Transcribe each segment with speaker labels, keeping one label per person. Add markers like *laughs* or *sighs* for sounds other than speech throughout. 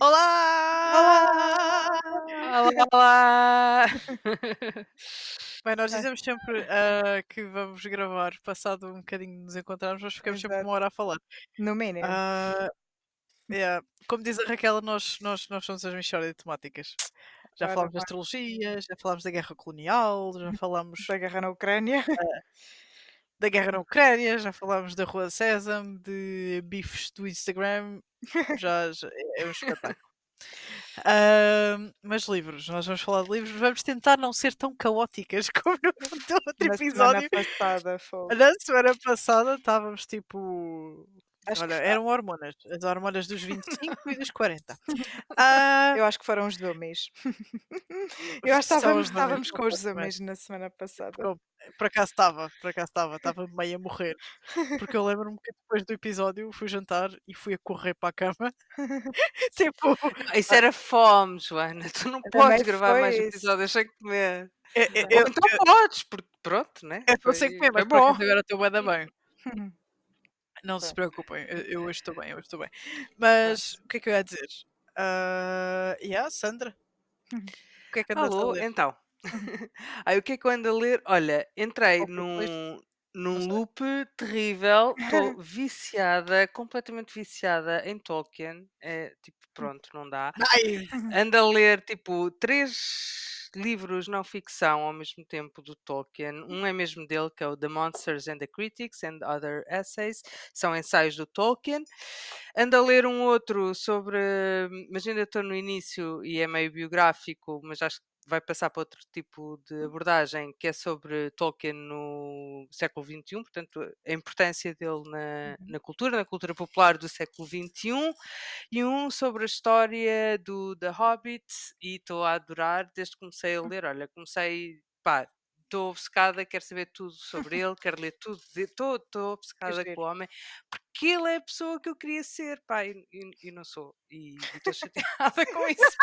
Speaker 1: Olá!
Speaker 2: Olá, olá!
Speaker 1: Bem, nós
Speaker 3: Ah.
Speaker 1: dizemos sempre ah, que vamos gravar passado um bocadinho de nos encontrarmos, nós ficamos sempre
Speaker 3: Exato.
Speaker 1: uma hora a falar.
Speaker 3: No mínimo.
Speaker 1: Ah, yeah. Como diz a Raquel, nós, nós, nós somos as Michórdia de temáticas. Já falámos de
Speaker 3: bem.
Speaker 1: astrologia, já falámos da guerra colonial, já *laughs* falámos
Speaker 3: Da guerra na Ucrânia. *laughs*
Speaker 1: da guerra na Ucrânia, já falámos da Rua Sésamo, de bifes do Instagram, já, já é é um espetáculo. Ah, mas livros, nós vamos falar de livros, vamos tentar não ser tão caóticas *laughs* como no do outro
Speaker 3: Na
Speaker 1: episódio.
Speaker 3: semana passada foi.
Speaker 1: Na semana passada estávamos tipo.
Speaker 3: Acho
Speaker 1: Olha, eram hormonas, as hormonas dos 25 e dos 40. *laughs* Ah,
Speaker 3: Eu acho que foram os zoomies. *laughs* Eu acho que estávamos, estávamos com os zoomies na semana passada.
Speaker 1: Por por acaso estava, por acaso estava, estava meio a morrer. Porque eu lembro-me que depois do episódio fui jantar e fui a correr para a cama. *laughs* tipo,
Speaker 2: Isso era fome, Joana. Tu não podes gravar
Speaker 3: foi
Speaker 2: mais
Speaker 3: isso.
Speaker 2: episódios sem comer.
Speaker 1: eu, eu,
Speaker 2: Ou então podes, porque pronto, né?
Speaker 1: eu
Speaker 2: Foi,
Speaker 1: sei comer, mas
Speaker 2: foi
Speaker 1: por acaso
Speaker 2: bom.
Speaker 1: agora estou bem da bem. Não se preocupem, eu, eu hoje estou bem, eu hoje estou bem. Mas o que é que eu ia dizer? Ah, yeah, Sandra, o que é que andas a
Speaker 2: Alô,
Speaker 1: ler?
Speaker 2: então. *laughs* Aí o que é que eu ando a ler? Olha, entrei num, num loop terrível. Estou *laughs* viciada, completamente viciada em Tolkien. É tipo, pronto, não dá. Ando a ler tipo três livros não ficção ao mesmo tempo do Tolkien. Um é mesmo dele, que é o The Monsters and the Critics and Other Essays. São ensaios do Tolkien. Ando a ler um outro sobre. Mas ainda estou no início e é meio biográfico, mas acho que vai passar para outro tipo de abordagem, que é sobre Tolkien no século XXI, portanto, a importância dele na, na cultura, na cultura popular do século XXI e um sobre a história do The Hobbit e estou a adorar desde que comecei a ler. Olha, comecei, pá, estou obcecada, quero saber tudo sobre ele, quero ler tudo, estou
Speaker 3: Que
Speaker 2: obcecada
Speaker 3: giro.
Speaker 2: com o homem, porque ele é a pessoa que eu queria ser, pá, e, e- e não sou. E estou chateada *laughs* com isso,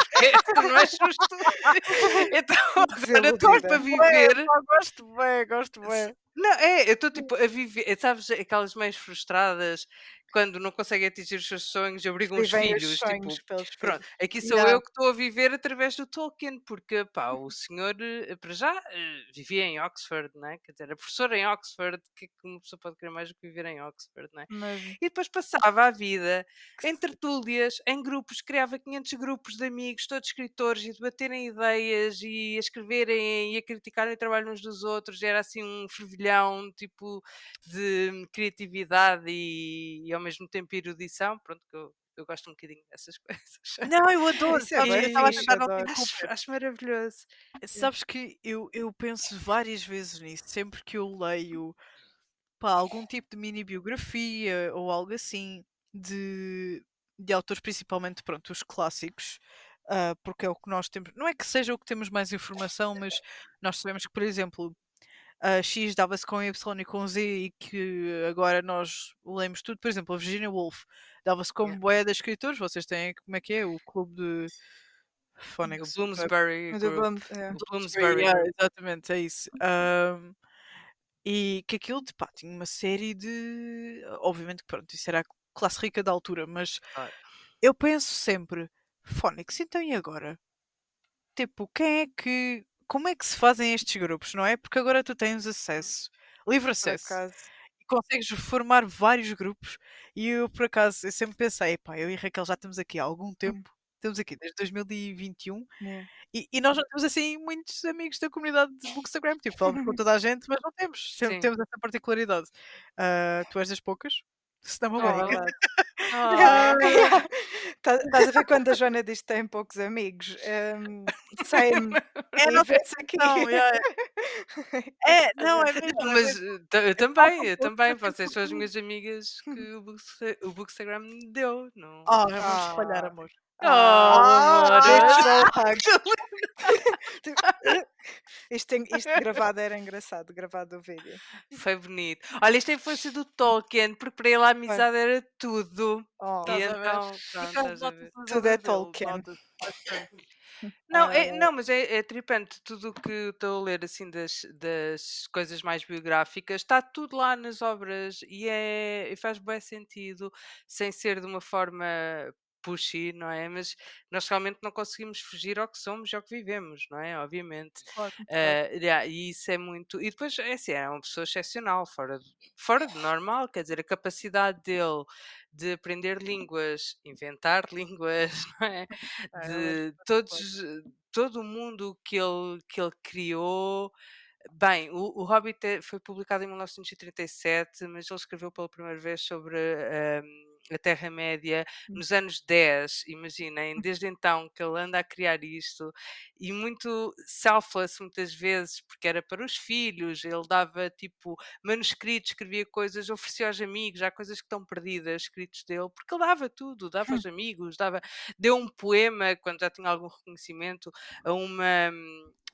Speaker 2: porque não é justo. *laughs* Então agora estou para viver.
Speaker 1: pá, gosto bem, gosto bem.
Speaker 2: Não, é, eu estou tipo a viver, sabes, aquelas mães frustradas quando não conseguem atingir os seus sonhos, obrigam os
Speaker 3: Vivem os
Speaker 2: filhos, tipo,
Speaker 3: sonhos pelos
Speaker 2: Pronto,
Speaker 3: filhos.
Speaker 2: aqui sou
Speaker 1: Yeah.
Speaker 2: eu que estou a viver através do Tolkien, porque pá, o senhor, eh, para já, eh, vivia em Oxford, né? quer dizer, era professor em Oxford, o que é que uma pessoa pode querer mais do que viver em Oxford, né?
Speaker 3: Mas
Speaker 2: E depois passava a vida em tertúlias, em grupos, criava 500 grupos de amigos, todos escritores, e debaterem ideias, e a escreverem e a criticarem o trabalho uns dos outros, era assim um fervilhão, tipo, de criatividade e, e ao mesmo tempo erudição, pronto, que eu, eu gosto um bocadinho dessas *laughs* coisas.
Speaker 1: Não, eu adoro,
Speaker 3: é?
Speaker 1: Eu estava a tentar não.
Speaker 2: Acho, acho maravilhoso.
Speaker 1: Sabes que eu, eu penso várias vezes nisso, sempre que eu leio pá, algum tipo de mini biografia ou algo assim de, de autores, principalmente pronto, os clássicos, ah, porque é o que nós temos. Não é que seja o que temos mais informação, mas nós sabemos que, por exemplo, a X dava-se com Y e com Z e que agora nós lemos tudo. Por exemplo, a Virginia Woolf dava-se como
Speaker 2: Yeah.
Speaker 1: boé de escritores. Vocês têm, como é que é? O clube de
Speaker 2: O
Speaker 1: Phonics.
Speaker 2: Bloomsbury Group.
Speaker 3: É.
Speaker 1: Bloomsbury,
Speaker 2: Bloomsbury
Speaker 1: yeah,
Speaker 2: Group.
Speaker 1: exatamente, é isso. Ahm, e que aquilo de, pá, tinha uma série de. Obviamente que pronto, isso era a classe rica da altura, mas
Speaker 2: Claro.
Speaker 1: eu penso sempre, Phonics, então e agora? Tipo, quem é que. Como é que se fazem estes grupos, não é? Porque agora tu tens acesso, livre acesso, e consegues formar vários grupos. E eu, por acaso, eu sempre pensei, pá, eu e Raquel já estamos aqui há algum tempo, estamos aqui desde 2021,
Speaker 3: Yeah.
Speaker 1: e, e nós não temos assim muitos amigos da comunidade de Bookstagram, tipo, falamos com *laughs* toda a gente, mas não temos, sempre
Speaker 2: Sim.
Speaker 1: temos essa particularidade. Ah, tu és das poucas? Se não me
Speaker 2: Oh.
Speaker 3: É. *laughs* Tá- Estás a ver quando a Joana diz que tem poucos amigos? *laughs* Um, Same.
Speaker 1: É,
Speaker 3: E
Speaker 1: não
Speaker 3: vê-se aqui.
Speaker 1: Não, é, não, é mesmo.
Speaker 2: Não,
Speaker 1: é
Speaker 2: mas
Speaker 1: mesmo.
Speaker 2: eh, ta- eu
Speaker 1: É
Speaker 2: também, eu também. Vocês são as minhas amigas que *laughs* o, Booksta- o Bookstagram me deu. Não.
Speaker 1: Ah, vamos espalhar amor.
Speaker 2: Oh, *laughs*
Speaker 3: hug. *laughs* isto, tem- isto gravado era engraçado, gravado o vídeo.
Speaker 2: Foi bonito. Olha, isto é a influência do Tolkien, porque para ele a amizade era tudo.
Speaker 3: Oh,
Speaker 2: E então, pronto,
Speaker 1: os
Speaker 3: Tudo é Tolkien. *laughs*
Speaker 2: Não, é, não, mas é, é tripante. Tudo o que estou a ler assim das, das coisas mais biográficas está tudo lá nas obras e, é, e faz bem sentido, sem ser de uma forma pushy, não é? Mas nós realmente não conseguimos fugir ao que somos e ao que vivemos, não é? Obviamente.
Speaker 1: Claro.
Speaker 2: Eh, yeah, e isso é muito. E depois é assim, é uma pessoa excepcional, fora, fora de normal, quer dizer, a capacidade dele de aprender línguas, inventar *laughs* línguas, não é?
Speaker 1: É, é
Speaker 2: De todos, todo o mundo que ele, que ele criou. Bem, o, o Hobbit é- foi publicado em 1937, mas ele escreveu pela primeira vez sobre hum, a Terra-média
Speaker 3: Hum.
Speaker 2: nos anos 10, imaginem, desde então que ele anda a criar isto, e muito selfless muitas vezes, porque era para os filhos, ele dava tipo manuscritos, escrevia coisas, oferecia aos amigos, há coisas que estão perdidas, escritos dele, porque ele dava tudo, dava aos *laughs* amigos, dava, deu um poema, quando já tinha algum reconhecimento, a uma,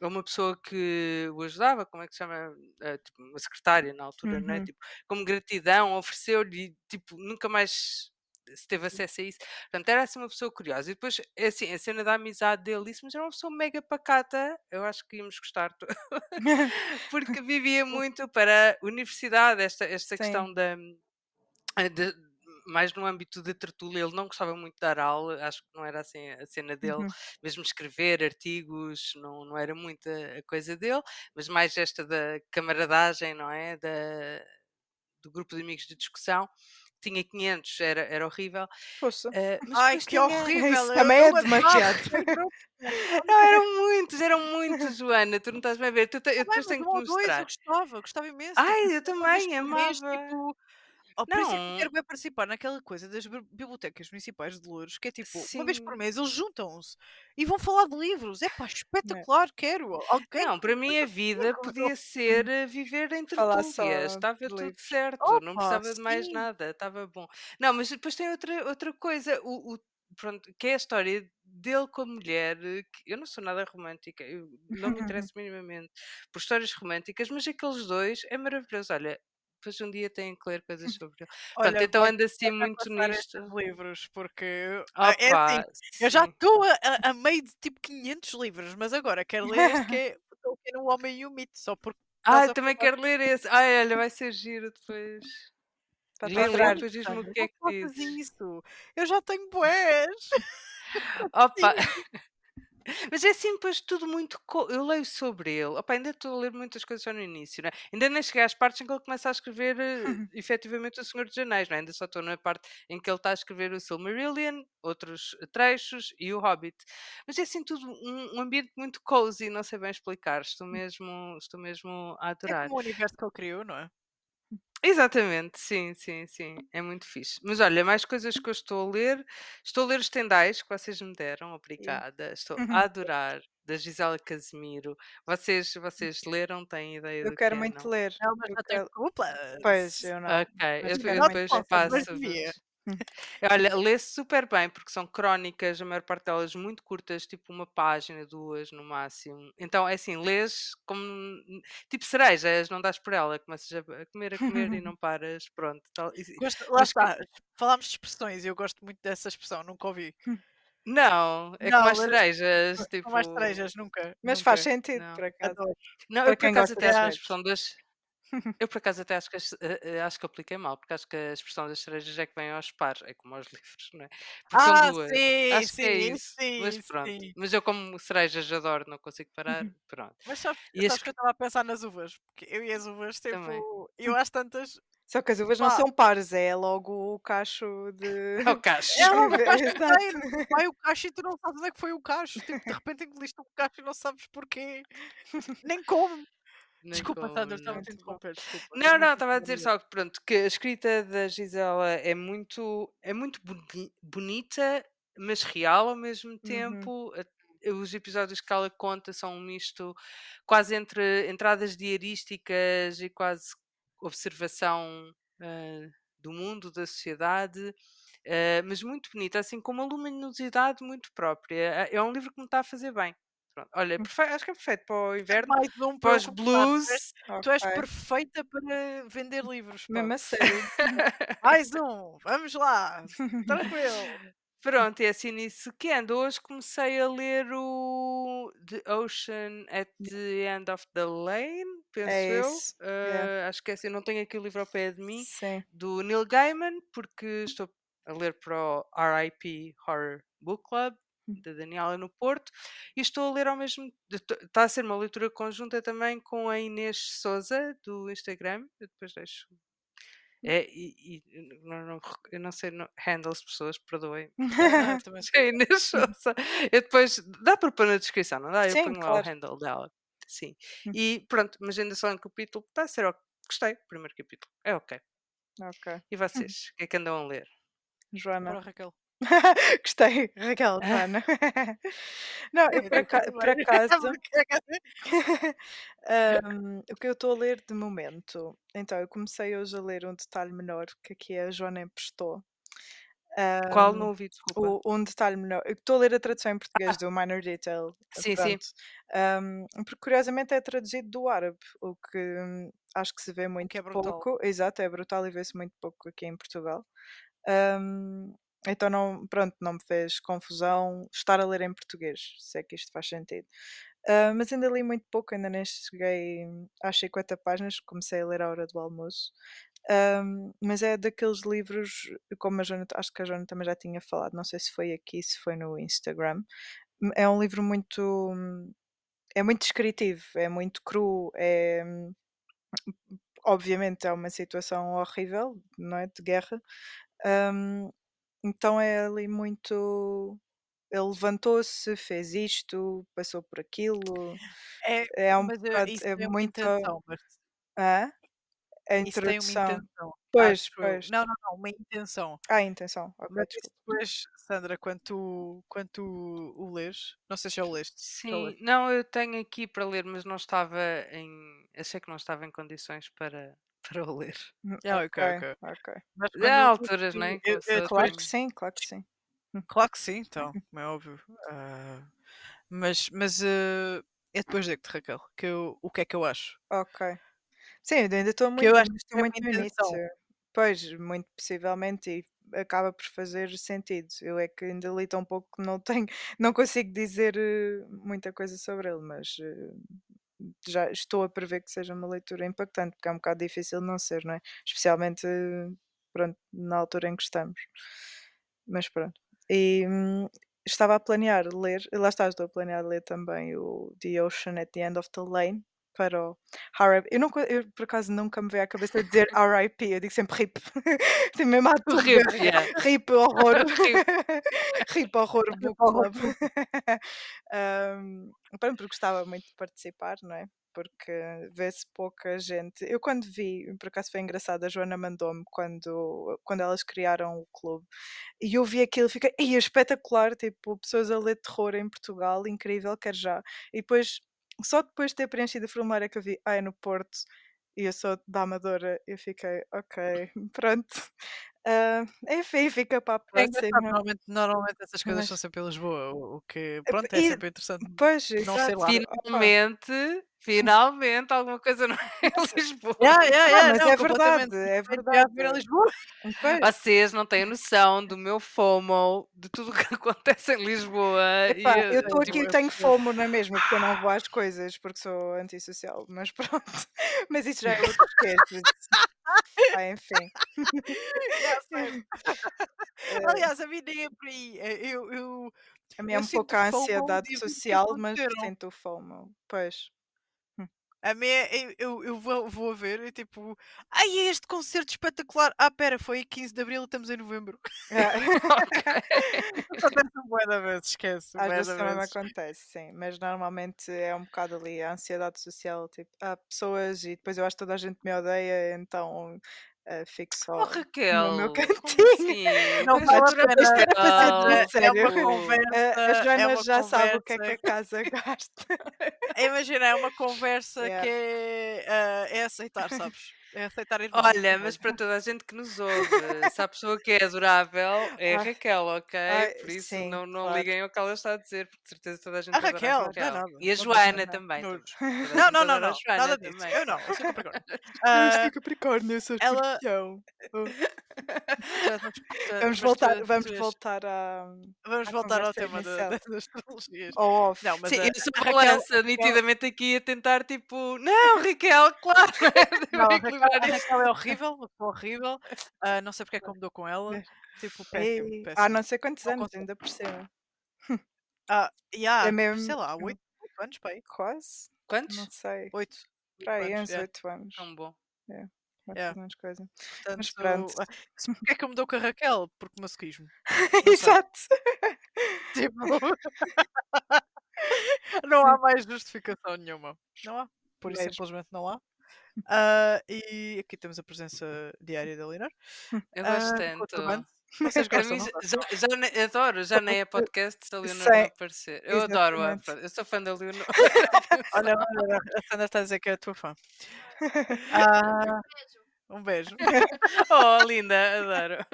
Speaker 2: a uma pessoa que o ajudava, como é que se chama? Eh, tipo, uma secretária na altura, não é?
Speaker 3: Uhum.
Speaker 2: Tipo, como gratidão, ofereceu-lhe, tipo, nunca mais se teve acesso a isso. Portanto, era assim uma pessoa curiosa. E depois, é assim, a cena da amizade dele, isso, mas era uma pessoa mega pacata. Eu acho que íamos gostar, *laughs* *laughs* porque vivia muito para a universidade, esta, esta
Speaker 3: Sim.
Speaker 2: questão da. eh, de- mais no âmbito da tertúlia, ele não gostava muito de dar aula, acho que não era assim a cena dele,
Speaker 3: Uhum.
Speaker 2: mesmo escrever artigos, não, não era muito a, a coisa dele, mas mais esta da camaradagem, não é? Da, do grupo de amigos de discussão, tinha 500, era, era horrível.
Speaker 3: Poxa.
Speaker 2: eh, mas
Speaker 1: Ai, que
Speaker 2: tinha-
Speaker 1: horrível!
Speaker 3: Isso também é demasiado. *laughs*
Speaker 2: Não, eram muitos, eram muitos, Joana, tu não estás bem a ver, tu eu
Speaker 1: bem,
Speaker 2: depois tenho que te
Speaker 1: ou dois eu
Speaker 2: mostrar.
Speaker 1: gostava, gostava imenso.
Speaker 2: Ai,
Speaker 1: tipo,
Speaker 2: eu também, amava.
Speaker 1: tipo, ao princípio
Speaker 2: Não.
Speaker 1: quero bem participar naquela coisa das bi- bibliotecas municipais de Louros, que é tipo, uma vez por
Speaker 2: Sim.
Speaker 1: mês eles juntam-se e vão falar de livros. É pá, espetacular, quero. Alguém
Speaker 2: Não, para mim a vida podia ser eh, viver
Speaker 3: só
Speaker 2: tertúlias, estava tudo
Speaker 3: livros.
Speaker 2: certo, não precisava de mais
Speaker 1: sim.
Speaker 2: nada, estava bom. Não, mas depois tem outra, outra coisa, o, o- pronto, que é a história dele com a mulher, eh, que eu não sou nada romântica, eu não me *laughs* interesso minimamente por histórias românticas, mas aqueles dois é maravilhoso. Olha, depois um dia têm que ler coisas *laughs* sobre ele. Pronto,
Speaker 1: Olha,
Speaker 2: então
Speaker 1: vai-
Speaker 2: ando assim muito nisto.
Speaker 1: livros, porque ah, é assim,
Speaker 2: Opa,
Speaker 1: eu já estou a, a- meio de tipo 500 livros, mas agora quero ler este que *laughs* é o Tolkien, o Homem e o Mito, só porque
Speaker 2: Ah, também
Speaker 1: falar
Speaker 2: quero ler esse. Ai, olha, vai ser giro depois.
Speaker 3: Para lembrar.
Speaker 2: depois diz-me o que é que dizes.
Speaker 1: isso. Eu já tenho boés. *laughs*
Speaker 2: Opa! Mas é assim, depois tudo muito. co- Eu leio sobre ele. Opa, ainda estou a ler muitas coisas só no início, né? Ainda nem cheguei às partes em que ele começa a escrever *laughs* eh, efetivamente O Senhor dos Anéis, né? Ainda só estou na parte em que ele está a escrever o Silmarillion, outros trechos e o Hobbit. Mas é assim, tudo um, um ambiente muito cozy, não sei bem explicar. Estou mesmo, estou mesmo a
Speaker 1: É
Speaker 2: adorar.
Speaker 1: como o universo que ele criou, não é?
Speaker 2: Exatamente, sim, sim, sim. É muito fixe. Mas olha, mais coisas que eu estou a ler. Estou a ler os tendais que vocês me deram, obrigada. Estou a adorar, da Gisela Casimiro. Vocês, vocês leram? Têm ideia
Speaker 3: Eu
Speaker 2: do
Speaker 3: quero
Speaker 2: que é,
Speaker 3: muito
Speaker 2: não?
Speaker 3: ler.
Speaker 1: Não, mas
Speaker 3: Eu
Speaker 1: já tenho
Speaker 3: quero-
Speaker 1: culpas.
Speaker 3: Pois, eu não.
Speaker 2: Ok,
Speaker 3: mas
Speaker 2: eu, depois.
Speaker 1: Mas
Speaker 2: passo.
Speaker 1: devia. *laughs*
Speaker 2: Olha, lê-se super bem, porque são crónicas, a maior parte delas muito curtas, tipo uma página, duas no máximo. Então, é assim, lês como tipo cerejas, não dás por ela, começas a comer, a comer e *laughs* não paras, pronto. tal.
Speaker 1: Gosto- lá
Speaker 2: que-
Speaker 1: está. Falámos de expressões e eu gosto muito dessa expressão, nunca ouvi.
Speaker 2: Não, é
Speaker 1: Não,
Speaker 2: como as cerejas, tipo...
Speaker 1: Com mais cerejas, nunca.
Speaker 3: Mas
Speaker 1: nunca.
Speaker 3: faz sentido,
Speaker 2: não.
Speaker 3: por acaso.
Speaker 1: Adoro.
Speaker 2: Não,
Speaker 3: Para
Speaker 2: eu por acaso até acho que expressão das... Eu por acaso até acho que, eh, acho que apliquei mal, porque acho que a expressão das cerejas é que vem aos pares, é como aos *laughs* livros, não é? Porque
Speaker 1: Ah,
Speaker 2: são duas.
Speaker 1: sim,
Speaker 2: acho
Speaker 1: sim,
Speaker 2: que é isso.
Speaker 1: sim,
Speaker 2: mas pronto.
Speaker 1: sim.
Speaker 2: Mas eu como cerejas adoro, não consigo parar, pronto.
Speaker 1: Mas sabes,
Speaker 2: E as
Speaker 1: que eu estava a pensar nas uvas? Porque eu e as uvas,
Speaker 2: Também.
Speaker 1: tipo, eu *laughs* às tantas.
Speaker 3: Só que as uvas não
Speaker 1: Pá.
Speaker 3: são pares, é logo o cacho de.
Speaker 2: É o cacho. *laughs*
Speaker 1: É logo o cacho
Speaker 3: exato.
Speaker 1: inteiro. Vai o cacho e tu não sabes onde é que foi o cacho. Tipo, de repente engoliste um cacho e não sabes porquê. Nem como.
Speaker 2: Nem
Speaker 1: Desculpa, Sandra, estava a te interromper. Desculpa.
Speaker 2: Não, não, estava a dizer só que pronto, que a escrita da Gisela é muito, é muito boni- bonita, mas real ao mesmo tempo. A- Os episódios que ela conta são um misto quase entre entradas diarísticas e quase observação ah, do mundo, da sociedade. ah, mas muito bonita, assim com uma luminosidade muito própria. É é um livro que me está a fazer bem. Pronto, Olha, perfe- acho que é perfeito para o inverno,
Speaker 1: Mais um
Speaker 2: para os
Speaker 1: eu começar. Tu és-
Speaker 2: blues.
Speaker 1: Tu és
Speaker 3: Ok.
Speaker 1: perfeita para vender livros.
Speaker 3: Mesmo a *laughs* sério.
Speaker 1: Mais um, vamos lá. Tranquilo. *laughs*
Speaker 2: Pronto, é assim nisso que ando. Hoje comecei a ler o The Ocean at the End of the Lane, penso
Speaker 3: É
Speaker 2: eu.
Speaker 3: isso. yeah.
Speaker 2: Ah, acho que é assim, não tenho aqui o livro ao pé de mim,
Speaker 3: Sim.
Speaker 2: do Neil Gaiman, porque estou a ler para o RIP Horror Book Club. Da Daniela no Porto, e estou a ler ao mesmo Está a ser uma leitura conjunta também com a Inês Souza, do Instagram. Eu depois deixo. É, e, e não, não, eu não sei não, handle as pessoas, perdoem.
Speaker 1: Ah, *laughs* *laughs* também
Speaker 2: É Inês Souza. Eu depois. Dá para pôr na descrição, não dá? Eu
Speaker 3: Sim,
Speaker 2: ponho lá
Speaker 3: claro.
Speaker 2: o handle dela. Sim.
Speaker 3: Hum.
Speaker 2: E pronto, mas ainda só um capítulo. Está a ser ok. Gostei, primeiro capítulo. É ok.
Speaker 3: Ok.
Speaker 2: E *laughs* vocês? O que é que andam a ler?
Speaker 3: Joana.
Speaker 1: Raquel. *laughs*
Speaker 3: Gostei, Raquel, Joana. *laughs* Não, eu por, *laughs* aca- por acaso. O que eu estou a ler de momento. Então, eu comecei hoje a ler um detalhe menor que aqui a Joana emprestou.
Speaker 2: Qual não ouvi, desculpa.
Speaker 3: o- um detalhe menor. Eu estou a ler a tradução em português do Minor Detail.
Speaker 2: Sim, sim.
Speaker 3: pronto. Porque curiosamente é traduzido do árabe, o que hum, acho que se vê muito
Speaker 1: é brutal.
Speaker 3: pouco. Exato, é brutal e vê-se muito pouco aqui em Portugal. Então não, pronto, não me fez confusão estar a ler em português, se é que isto faz sentido. Ah, mas ainda li muito pouco, ainda nem cheguei às 50 páginas, comecei a ler à hora do almoço. Ahm, mas é daqueles livros, como a Joana, acho que a Joana também já tinha falado, não sei se foi aqui, se foi no Instagram. M- É um livro muito. hum, É muito descritivo, é muito cru, é. hum, Obviamente é uma situação horrível, não é? De guerra. Ahm, então é ali muito. Ele levantou-se, fez isto, passou por aquilo.
Speaker 1: É,
Speaker 3: É um
Speaker 1: mas eh,
Speaker 3: bocado.
Speaker 1: isso
Speaker 3: É
Speaker 1: tem uma
Speaker 3: muito.
Speaker 1: intenção, mas
Speaker 3: Hã? A
Speaker 1: isso tem uma intenção.
Speaker 3: Pois,
Speaker 1: acho
Speaker 3: pois.
Speaker 1: Não, não, não, uma intenção.
Speaker 3: Ah, intenção. Ok,
Speaker 1: Mas depois, Sandra, quando tu, quando tu o lês, não sei se já o leste.
Speaker 2: Sim,
Speaker 1: leste.
Speaker 2: não, eu tenho aqui para ler, mas não estava em. Achei que não estava em condições para, para o ler.
Speaker 3: Hum,
Speaker 1: Ah, ok,
Speaker 3: Ok,
Speaker 1: ok.
Speaker 3: ok.
Speaker 1: Mas
Speaker 2: Há
Speaker 1: quando
Speaker 2: alturas,
Speaker 1: tu-
Speaker 2: não é?
Speaker 1: eu- eu
Speaker 3: Claro que sim, claro que sim.
Speaker 1: Claro que sim, então, *laughs* como é óbvio. Ah, mas mas eh, é depois digo-te, Raquel, que eu, o que é que eu acho.
Speaker 3: Ok. Sim, eu ainda estou
Speaker 1: Que
Speaker 3: muito,
Speaker 1: eu acho que
Speaker 3: estou
Speaker 1: é
Speaker 3: muito início. Pois, muito possivelmente, e acaba por fazer sentido. Eu é que ainda li tão pouco que não tenho, *laughs* não consigo dizer eh, muita coisa sobre ele, mas eh, já estou a prever que seja uma leitura impactante, porque é um bocado difícil não ser, não é? Especialmente, pronto, na altura em que estamos. Mas pronto. E hum, estava a planear ler, lá está, estou a planear ler também o The Ocean at the End of the Lane para o RIP. Eu, nunca, eu por acaso nunca me veio à cabeça de dizer RIP, eu digo sempre RIP. *laughs* Tem mesmo a
Speaker 2: RIP, yeah. *laughs* *laughs*
Speaker 3: RIP horror.
Speaker 2: RIP.
Speaker 3: Horror book club. um, pronto, porque gostava muito de participar, não é? Porque vê-se pouca gente. Eu quando vi, por acaso foi engraçado, a Joana mandou-me quando, quando elas criaram o clube e eu vi aquilo e fiquei, "Ei, é espetacular, tipo, pessoas a ler terror em Portugal, incrível, quero já. E depois, só depois de ter preenchido o formulário é que eu vi, ah, é no Porto, e eu sou da Amadora, eu fiquei, ok, *laughs* pronto. Ah, enfim, fica para a
Speaker 1: É
Speaker 3: próxima.
Speaker 1: normalmente, normalmente essas coisas
Speaker 3: Mas-
Speaker 1: são sempre em Lisboa, o, que pronto, é
Speaker 3: e-
Speaker 1: sempre interessante.
Speaker 3: Pois,
Speaker 1: Não sei
Speaker 3: exato.
Speaker 1: lá.
Speaker 3: Opa,
Speaker 2: Finalmente, finalmente, alguma coisa não é em *laughs* Lisboa.
Speaker 1: Yeah, yeah,
Speaker 3: Não,
Speaker 1: yeah,
Speaker 3: mas
Speaker 1: não,
Speaker 3: é
Speaker 1: completamente
Speaker 3: verdade, é verdade.
Speaker 1: em Lisboa.
Speaker 3: Pois,
Speaker 2: Vocês não têm noção do meu FOMO, de tudo *laughs* o que acontece em Lisboa.
Speaker 3: epá, eu estou aqui
Speaker 2: tipo,
Speaker 3: e tenho fomo na mesma, porque eu não vou às coisas, porque sou antissocial, mas pronto. *laughs* Mas isso já é outro esquece. Ah, enfim. Eh,
Speaker 1: Aliás, a nem é por aí. Eh, Eu, eu,
Speaker 3: a
Speaker 1: eu
Speaker 3: é um pouco a ansiedade social, mas sinto fomo. Pois.
Speaker 1: A minha, é- eu, eu, vou, vou a ver e tipo, ai, é este concerto espetacular. Ah, pera, foi 15 de Abril, estamos em Novembro. *laughs* Acontece um bué da vez, esquece.
Speaker 3: Às vezes também
Speaker 1: vezes.
Speaker 3: acontece, sim, mas normalmente é um bocado ali a ansiedade social, tipo, há pessoas e depois eu acho que toda a gente me odeia, então eh, fico
Speaker 2: Oh,
Speaker 3: só
Speaker 2: Raquel,
Speaker 3: no meu cantinho.
Speaker 2: assim? *laughs*
Speaker 1: Não vale a
Speaker 2: outra
Speaker 1: pena.
Speaker 3: Isto era para ser
Speaker 2: pessoal.
Speaker 3: tudo
Speaker 1: É uma conversa.
Speaker 3: A, a
Speaker 1: é
Speaker 3: Joana
Speaker 1: uma
Speaker 3: já sabe o que é que a
Speaker 1: conversa.
Speaker 3: casa *laughs* gasta.
Speaker 1: Imagina, é uma conversa
Speaker 3: Yeah.
Speaker 1: que é, ah, é aceitar, sabes? É aceitar ir
Speaker 2: Olha, mas para toda a gente que nos ouve, se a pessoa que é adorável é a
Speaker 3: Ai,
Speaker 2: Raquel, ok?
Speaker 3: ai,
Speaker 2: Por isso
Speaker 3: sim,
Speaker 2: não, não
Speaker 3: claro.
Speaker 2: liguem ao que ela está a dizer, porque de certeza toda a gente
Speaker 1: A
Speaker 2: adora
Speaker 1: Raquel,
Speaker 2: a
Speaker 1: não é
Speaker 2: Raquel.
Speaker 1: nada.
Speaker 2: E a
Speaker 1: Não
Speaker 2: Joana também.
Speaker 1: Não, *laughs*
Speaker 2: a
Speaker 1: não, não, não,
Speaker 2: a
Speaker 1: não.
Speaker 2: Joana
Speaker 1: Nada disso.
Speaker 2: também.
Speaker 1: Eu não, eu sou Capricórnio. *laughs*
Speaker 3: Eu
Speaker 1: Ah,
Speaker 3: sou Capricórnio, eu sou
Speaker 1: ela-.
Speaker 3: Oh. *laughs* Vamos voltar, vamos voltar a,
Speaker 1: Vamos voltar ao tema das astrologias.
Speaker 3: off.
Speaker 1: Não, mas
Speaker 2: Sim,
Speaker 1: a-
Speaker 2: eu sou
Speaker 1: a
Speaker 2: a
Speaker 1: Raquel-
Speaker 2: balança nitidamente aqui a tentar, tipo, não, Raquel, claro,
Speaker 1: Não, a Raquel, é horrível, uma pessoa horrível. ah, não sei porque é que eu me dou com ela. Tipo, péssimo, péssimo.
Speaker 3: há não sei quantos
Speaker 1: Não
Speaker 3: anos,
Speaker 1: consigo.
Speaker 3: ainda por cima. *laughs*
Speaker 1: Ah, e há,
Speaker 3: É mesmo-
Speaker 1: sei lá, oito oito anos, pai.
Speaker 3: Quase?
Speaker 2: Quantos?
Speaker 3: Não sei.
Speaker 1: Oito.
Speaker 3: Para aí,
Speaker 1: anos,
Speaker 3: uns
Speaker 1: yeah.
Speaker 3: oito anos.
Speaker 2: Tão bom.
Speaker 3: Mais
Speaker 1: yeah.
Speaker 3: coisa.
Speaker 1: Portanto,
Speaker 3: pronto.
Speaker 1: ah, Porque é que eu me dou com a Raquel? Porque masoquismo. *laughs*
Speaker 3: Exato. *laughs*
Speaker 1: Tipo, não há mais justificação nenhuma. Não há. Por isso simplesmente não há. Ah, e aqui temos a presença diária da Leonor.
Speaker 2: Eu gosto
Speaker 1: o
Speaker 2: tanto.
Speaker 1: Vocês gostam,
Speaker 2: mim, já, já, adoro, já nem é *laughs* podcast se a Leonor
Speaker 3: Sei,
Speaker 2: não aparecer. Eu
Speaker 3: exatamente.
Speaker 2: pronto, eu sou fã da Leonor. *laughs*
Speaker 1: Olha, olha, a Sandra está a dizer que é a tua fã. *laughs* Ah, um beijo.
Speaker 2: oh, linda, adoro.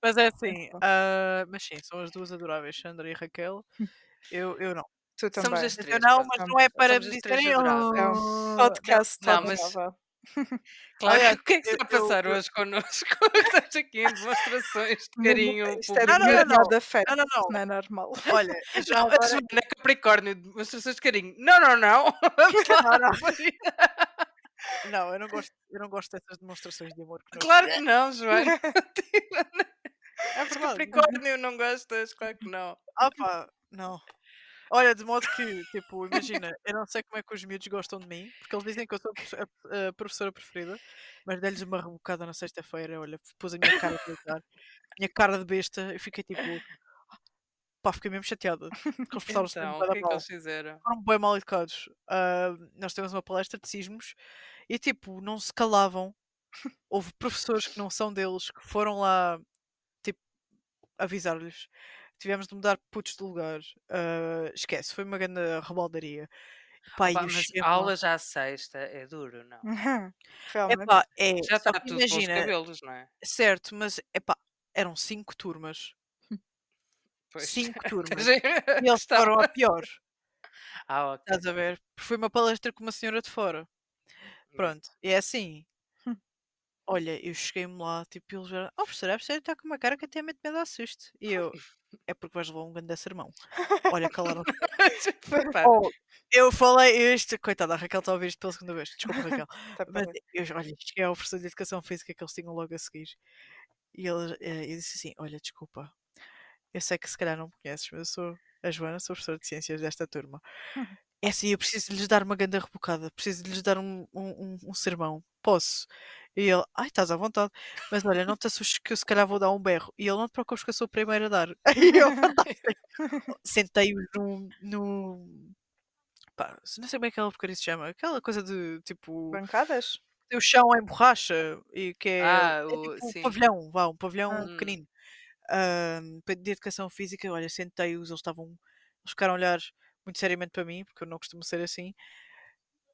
Speaker 1: Mas é assim,
Speaker 3: bom.
Speaker 1: ah, mas sim, são as duas adoráveis, Sandra e Raquel. Eu, eu não.
Speaker 3: Tu
Speaker 2: Somos
Speaker 3: também.
Speaker 2: as
Speaker 1: Eu
Speaker 2: três.
Speaker 1: não, mas
Speaker 3: somos-
Speaker 1: não é para
Speaker 2: somos as
Speaker 1: dizerem.
Speaker 3: É
Speaker 1: "Oh,
Speaker 3: um podcast *laughs*
Speaker 2: Não,
Speaker 3: todo
Speaker 2: mas-. Claro, *laughs* o que é que está a passar
Speaker 1: eu-
Speaker 2: hoje connosco? *laughs* Estamos aqui em demonstrações de carinho
Speaker 3: Isto é
Speaker 1: Não, não, não, não.
Speaker 3: afeto,
Speaker 1: Não, não, não.
Speaker 3: não é normal.
Speaker 1: Olha, já
Speaker 2: Não, a
Speaker 1: agora.
Speaker 2: Joana é Capricórnio, demonstrações de carinho. Não, não, não.
Speaker 1: Não, não. Não, eu não gosto, eu não gosto dessas demonstrações de amor. que
Speaker 2: Claro que não, Joana.
Speaker 1: É verdade.
Speaker 2: Capricórnio, não gostas? Claro que não.
Speaker 1: Pá, não. Olha, de modo que, tipo, imagina, eu não sei como é que os miúdos gostam de mim, porque eles dizem que eu sou a profe- a, a professora preferida, mas dei-lhes uma rebocada na sexta-feira, olha, pus a minha cara de beijar, minha cara de besta, e fiquei tipo, pá, fiquei mesmo chateada. Eles *laughs* mesmo
Speaker 2: Então, o que é que eles fizeram?
Speaker 1: foram bem mal educados. Ah, nós temos uma palestra de sismos e tipo, não se calavam. Houve professores que não são deles que foram lá tipo avisar-lhes. Tivemos de mudar putos de lugar. Ah, esquece, foi uma grande rebaldaria. Pá, eu
Speaker 2: mas
Speaker 1: cheguei
Speaker 2: a
Speaker 1: lá-
Speaker 2: aula já à sexta é duro, não?
Speaker 3: Realmente.
Speaker 1: Epá, é,
Speaker 2: Já está tudo com os
Speaker 1: imagina,
Speaker 2: cabelos, não é?
Speaker 1: certo, mas epá, eram cinco turmas.
Speaker 2: Pois.
Speaker 1: Cinco *laughs* turmas.
Speaker 2: Já- *laughs*
Speaker 1: E eles foram a pior.
Speaker 2: Ah, ok.
Speaker 1: Estás a ver? Foi uma palestra com uma senhora de fora. Pronto, e é assim.
Speaker 3: Hum.
Speaker 1: Olha, eu cheguei-me lá, tipo, eles já. Oh, professor, a professora está com uma cara que até mete medo a susto. E eu, é porque vais levar um grande sermão. Olha, *laughs* calaram.
Speaker 2: Prepara.
Speaker 1: Oh, eu falei isto, coitada, a Raquel está a ouvir isto pela segunda vez. Desculpa, Raquel. *laughs*
Speaker 3: Tá
Speaker 1: Mas eu, olha, cheguei ao professor de Educação Física que eles tinham logo a seguir. E ele, eh, eu disse assim: Olha, desculpa, eu sei que se calhar não me conheces, mas eu sou a Joana, sou professora de Ciências desta turma. É assim, eu preciso lhes dar uma grande rebocada, preciso lhes dar um, um, um, um sermão. Posso? E ele, ai, estás à vontade, mas olha, não te assustes que eu se calhar vou dar um berro. E ele, não te preocupes que eu sou o primeiro a dar. *laughs* E eu, fantástico. Sentei-os no, no. Pá, não sei bem aquela porcaria se chama, aquela coisa de tipo
Speaker 3: Bancadas?
Speaker 1: o chão em borracha e que é,
Speaker 2: Ah,
Speaker 1: é
Speaker 2: o-
Speaker 1: tipo um
Speaker 2: sim.
Speaker 1: pavilhão, vá, um pavilhão
Speaker 3: Ah.
Speaker 1: pequenino. Pa- de educação física, olha, sentei-os, eles estavam, eles ficaram a olhar muito seriamente para mim, porque eu não costumo ser assim.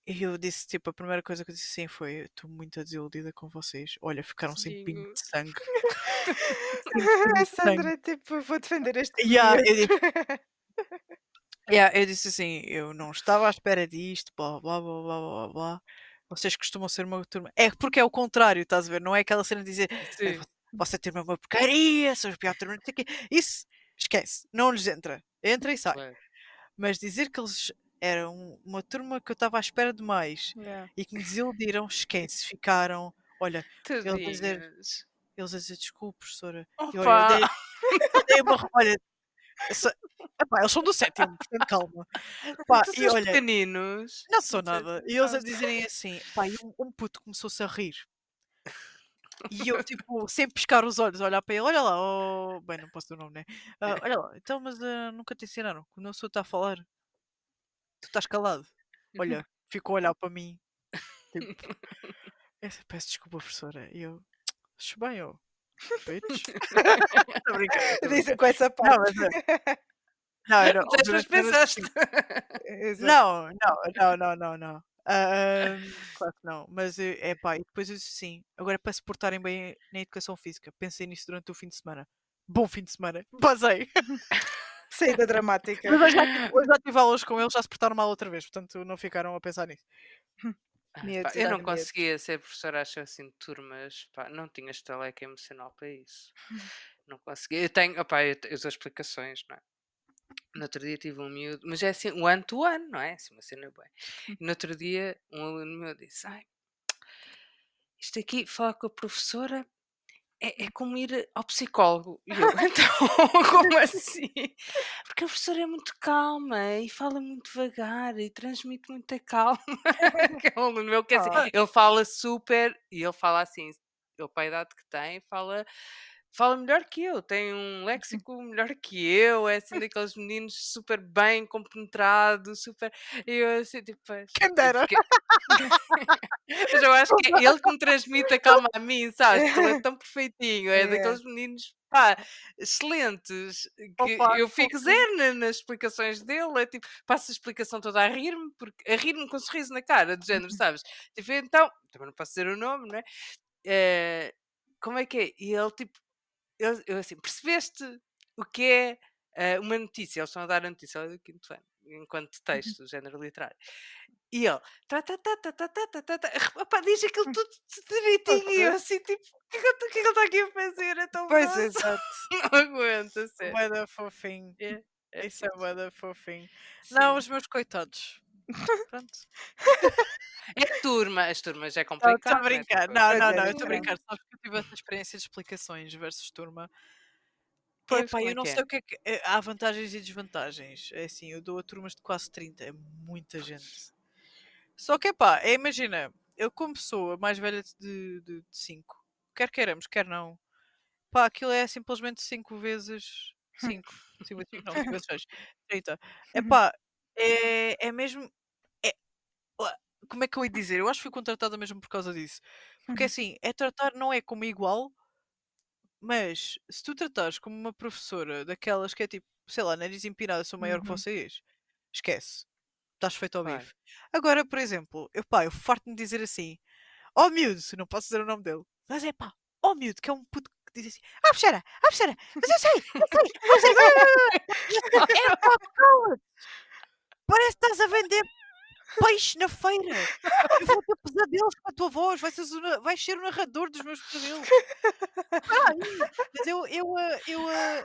Speaker 1: E eu disse, tipo, a primeira coisa que eu disse assim foi: "Eu Estou muito desiludida com vocês. Olha, ficaram sem pingo de sangue. *laughs*
Speaker 3: a Sandra, tipo, vou defender este
Speaker 1: Yeah, eu, disse, *laughs* yeah, eu disse assim: Eu não estava à espera disto, blá blá blá blá blá blá. Vocês costumam ser uma turma. É porque é o contrário, estás a ver? Não é aquela cena de dizer
Speaker 2: Sim.
Speaker 1: Turma é uma porcaria, são os piores turmas, não sei o quê. Isso, esquece, não lhes entra. Entra e sai. Mas dizer que eles eram uma turma que eu estava à espera de mais
Speaker 3: Yeah.
Speaker 1: e que me desiludiram, *laughs* esquece, ficaram. Olha, ele a dizer, eles a dizer desculpe, professora. E olha, eu
Speaker 2: Opa!
Speaker 1: dei, eu *laughs* dei uma. Olha, essa- epá, eles são do sétimo, portanto calma. Pá,
Speaker 2: Tu
Speaker 1: e olha,
Speaker 2: pequeninos.
Speaker 1: não sou nada. E eles a dizerem assim, pá, e um, um puto começou-se a rir. E eu, tipo, sem piscar os olhos, olhar para ele, olha lá, oh... bem, não posso ter o nome, né? Ah, olha lá, então, mas ah, nunca te ensinaram, quando a pessoa está a falar, tu estás calado. Olha, *laughs* ficou a olhar para mim, tipo, disse, peço desculpa, professora. E eu, acho bem, eu, bitch. Brincar, estou a
Speaker 3: Dizem com essa parte.
Speaker 1: mas é. Não, obviamente, não era
Speaker 2: pensaste.
Speaker 1: assim. *laughs* Não, não, não, não, não, não. Ahm, *laughs* claro que não. Mas é pá, e depois eu disse assim: agora é para se portarem bem na educação física. Pensei nisso durante o fim de semana. Bom fim de semana. *laughs* Basei. *laughs*
Speaker 3: Saída dramática.
Speaker 1: Mas hoje já, tive- hoje já tive aulas com eles, já se portaram mal outra vez, portanto não ficaram a pensar nisso.
Speaker 2: Ah, pá, eu não
Speaker 3: miúdos.
Speaker 2: conseguia ser professora, acho assim, de turmas, pá, não tinha estaleca emocional para isso. Não conseguia. Eu tenho, opá, eu, eu dou explicações, não é? No outro dia tive um miúdo, mas é assim, ano to ano, não é? Assim, uma cena boa. E no outro dia, um aluno meu disse: Ai, isto aqui, falar com a professora é, é como ir ao psicólogo. E eu, *laughs* então, *laughs* como assim? Porque a professora é muito calma e fala muito devagar e transmite muita calma. *laughs* que é um aluno meu que é assim,
Speaker 3: Ah.
Speaker 2: ele fala super e ele fala assim, ele para a idade que tem, fala. Fala melhor que eu, tem um léxico melhor que eu, é assim daqueles meninos super bem compenetrados, super. E eu assim, tipo, pois,
Speaker 1: Quem
Speaker 2: eu
Speaker 1: dera.
Speaker 2: fiquei- *laughs* Mas eu *laughs* acho que é ele que me transmite a calma a mim, sabes? Porque ele é tão perfeitinho, é
Speaker 3: É.
Speaker 2: daqueles meninos, pá, excelentes, que
Speaker 1: Opa,
Speaker 2: eu fico zero na- nas explicações dele, é tipo, passo a explicação toda a rir-me, porque a rir-me com um sorriso na cara, de género, sabes? Tipo, então, também não posso dizer o nome, não é? Eh, como é que é? E ele, tipo, eu, eu assim, percebeste o que é eh, uma notícia? Eles estão a dar a notícia do quinto ano, enquanto texto, género literário. E ele, tá, tá, tá, tá, tá, tá, tá, tá, tá, opá, diz aquilo tudo direitinho. E eu assim, tipo, o que é que ele- que é está aqui a fazer? É tão
Speaker 3: Pois,
Speaker 2: grosso."
Speaker 3: exato. *laughs*
Speaker 2: Não aguento, sério.
Speaker 1: Bué fofinho.
Speaker 2: É, é
Speaker 1: Isso é bué fofinho. Não,
Speaker 2: Sim.
Speaker 1: os meus coitados. Pronto. *laughs* *laughs*
Speaker 2: Turma, as turmas é
Speaker 1: Estou
Speaker 2: complicado.
Speaker 1: a
Speaker 2: não é?
Speaker 1: brincar. Não, não, não, eu estou a brincar. Sabes que eu tive essa experiência de explicações versus turma.
Speaker 2: Pois,
Speaker 1: Epá, eu
Speaker 2: é
Speaker 1: não
Speaker 2: é?
Speaker 1: sei o que é que. é, Há vantagens e desvantagens. É assim, eu dou a turmas de quase 30, é muita gente. Só que, epá, é, imagina, eu como pessoa mais velha de 5, quer queiramos, quer não, pá, aquilo é simplesmente 5 vezes 5. 5 *laughs* vezes 5, não, 5 vezes 6. 30. Epá, é, é mesmo. É- como é que eu ia dizer? Eu acho que fui contratada mesmo por causa disso. Porque assim, é tratar, não é como igual, mas se tu tratares como uma professora daquelas que é tipo, sei lá, nariz empinada, sou maior que
Speaker 3: Uhum.
Speaker 1: vocês, esquece. Estás feito ao bife. Agora, por exemplo, eu pá, eu farto-me dizer assim, ó miúdo, não posso dizer o nome dele, mas é pá, ó miúdo, que é um puto que diz assim, ah, professora, ah, professora, mas eu sei, eu sei, eu sei, é pá. Parece que estás a vender peixe na feira. Eu vou ter pesadelos com a tua voz, vais ser, o vais ser o narrador dos meus pesadelos. Ah, mas eu, eu, ah, eu, ah,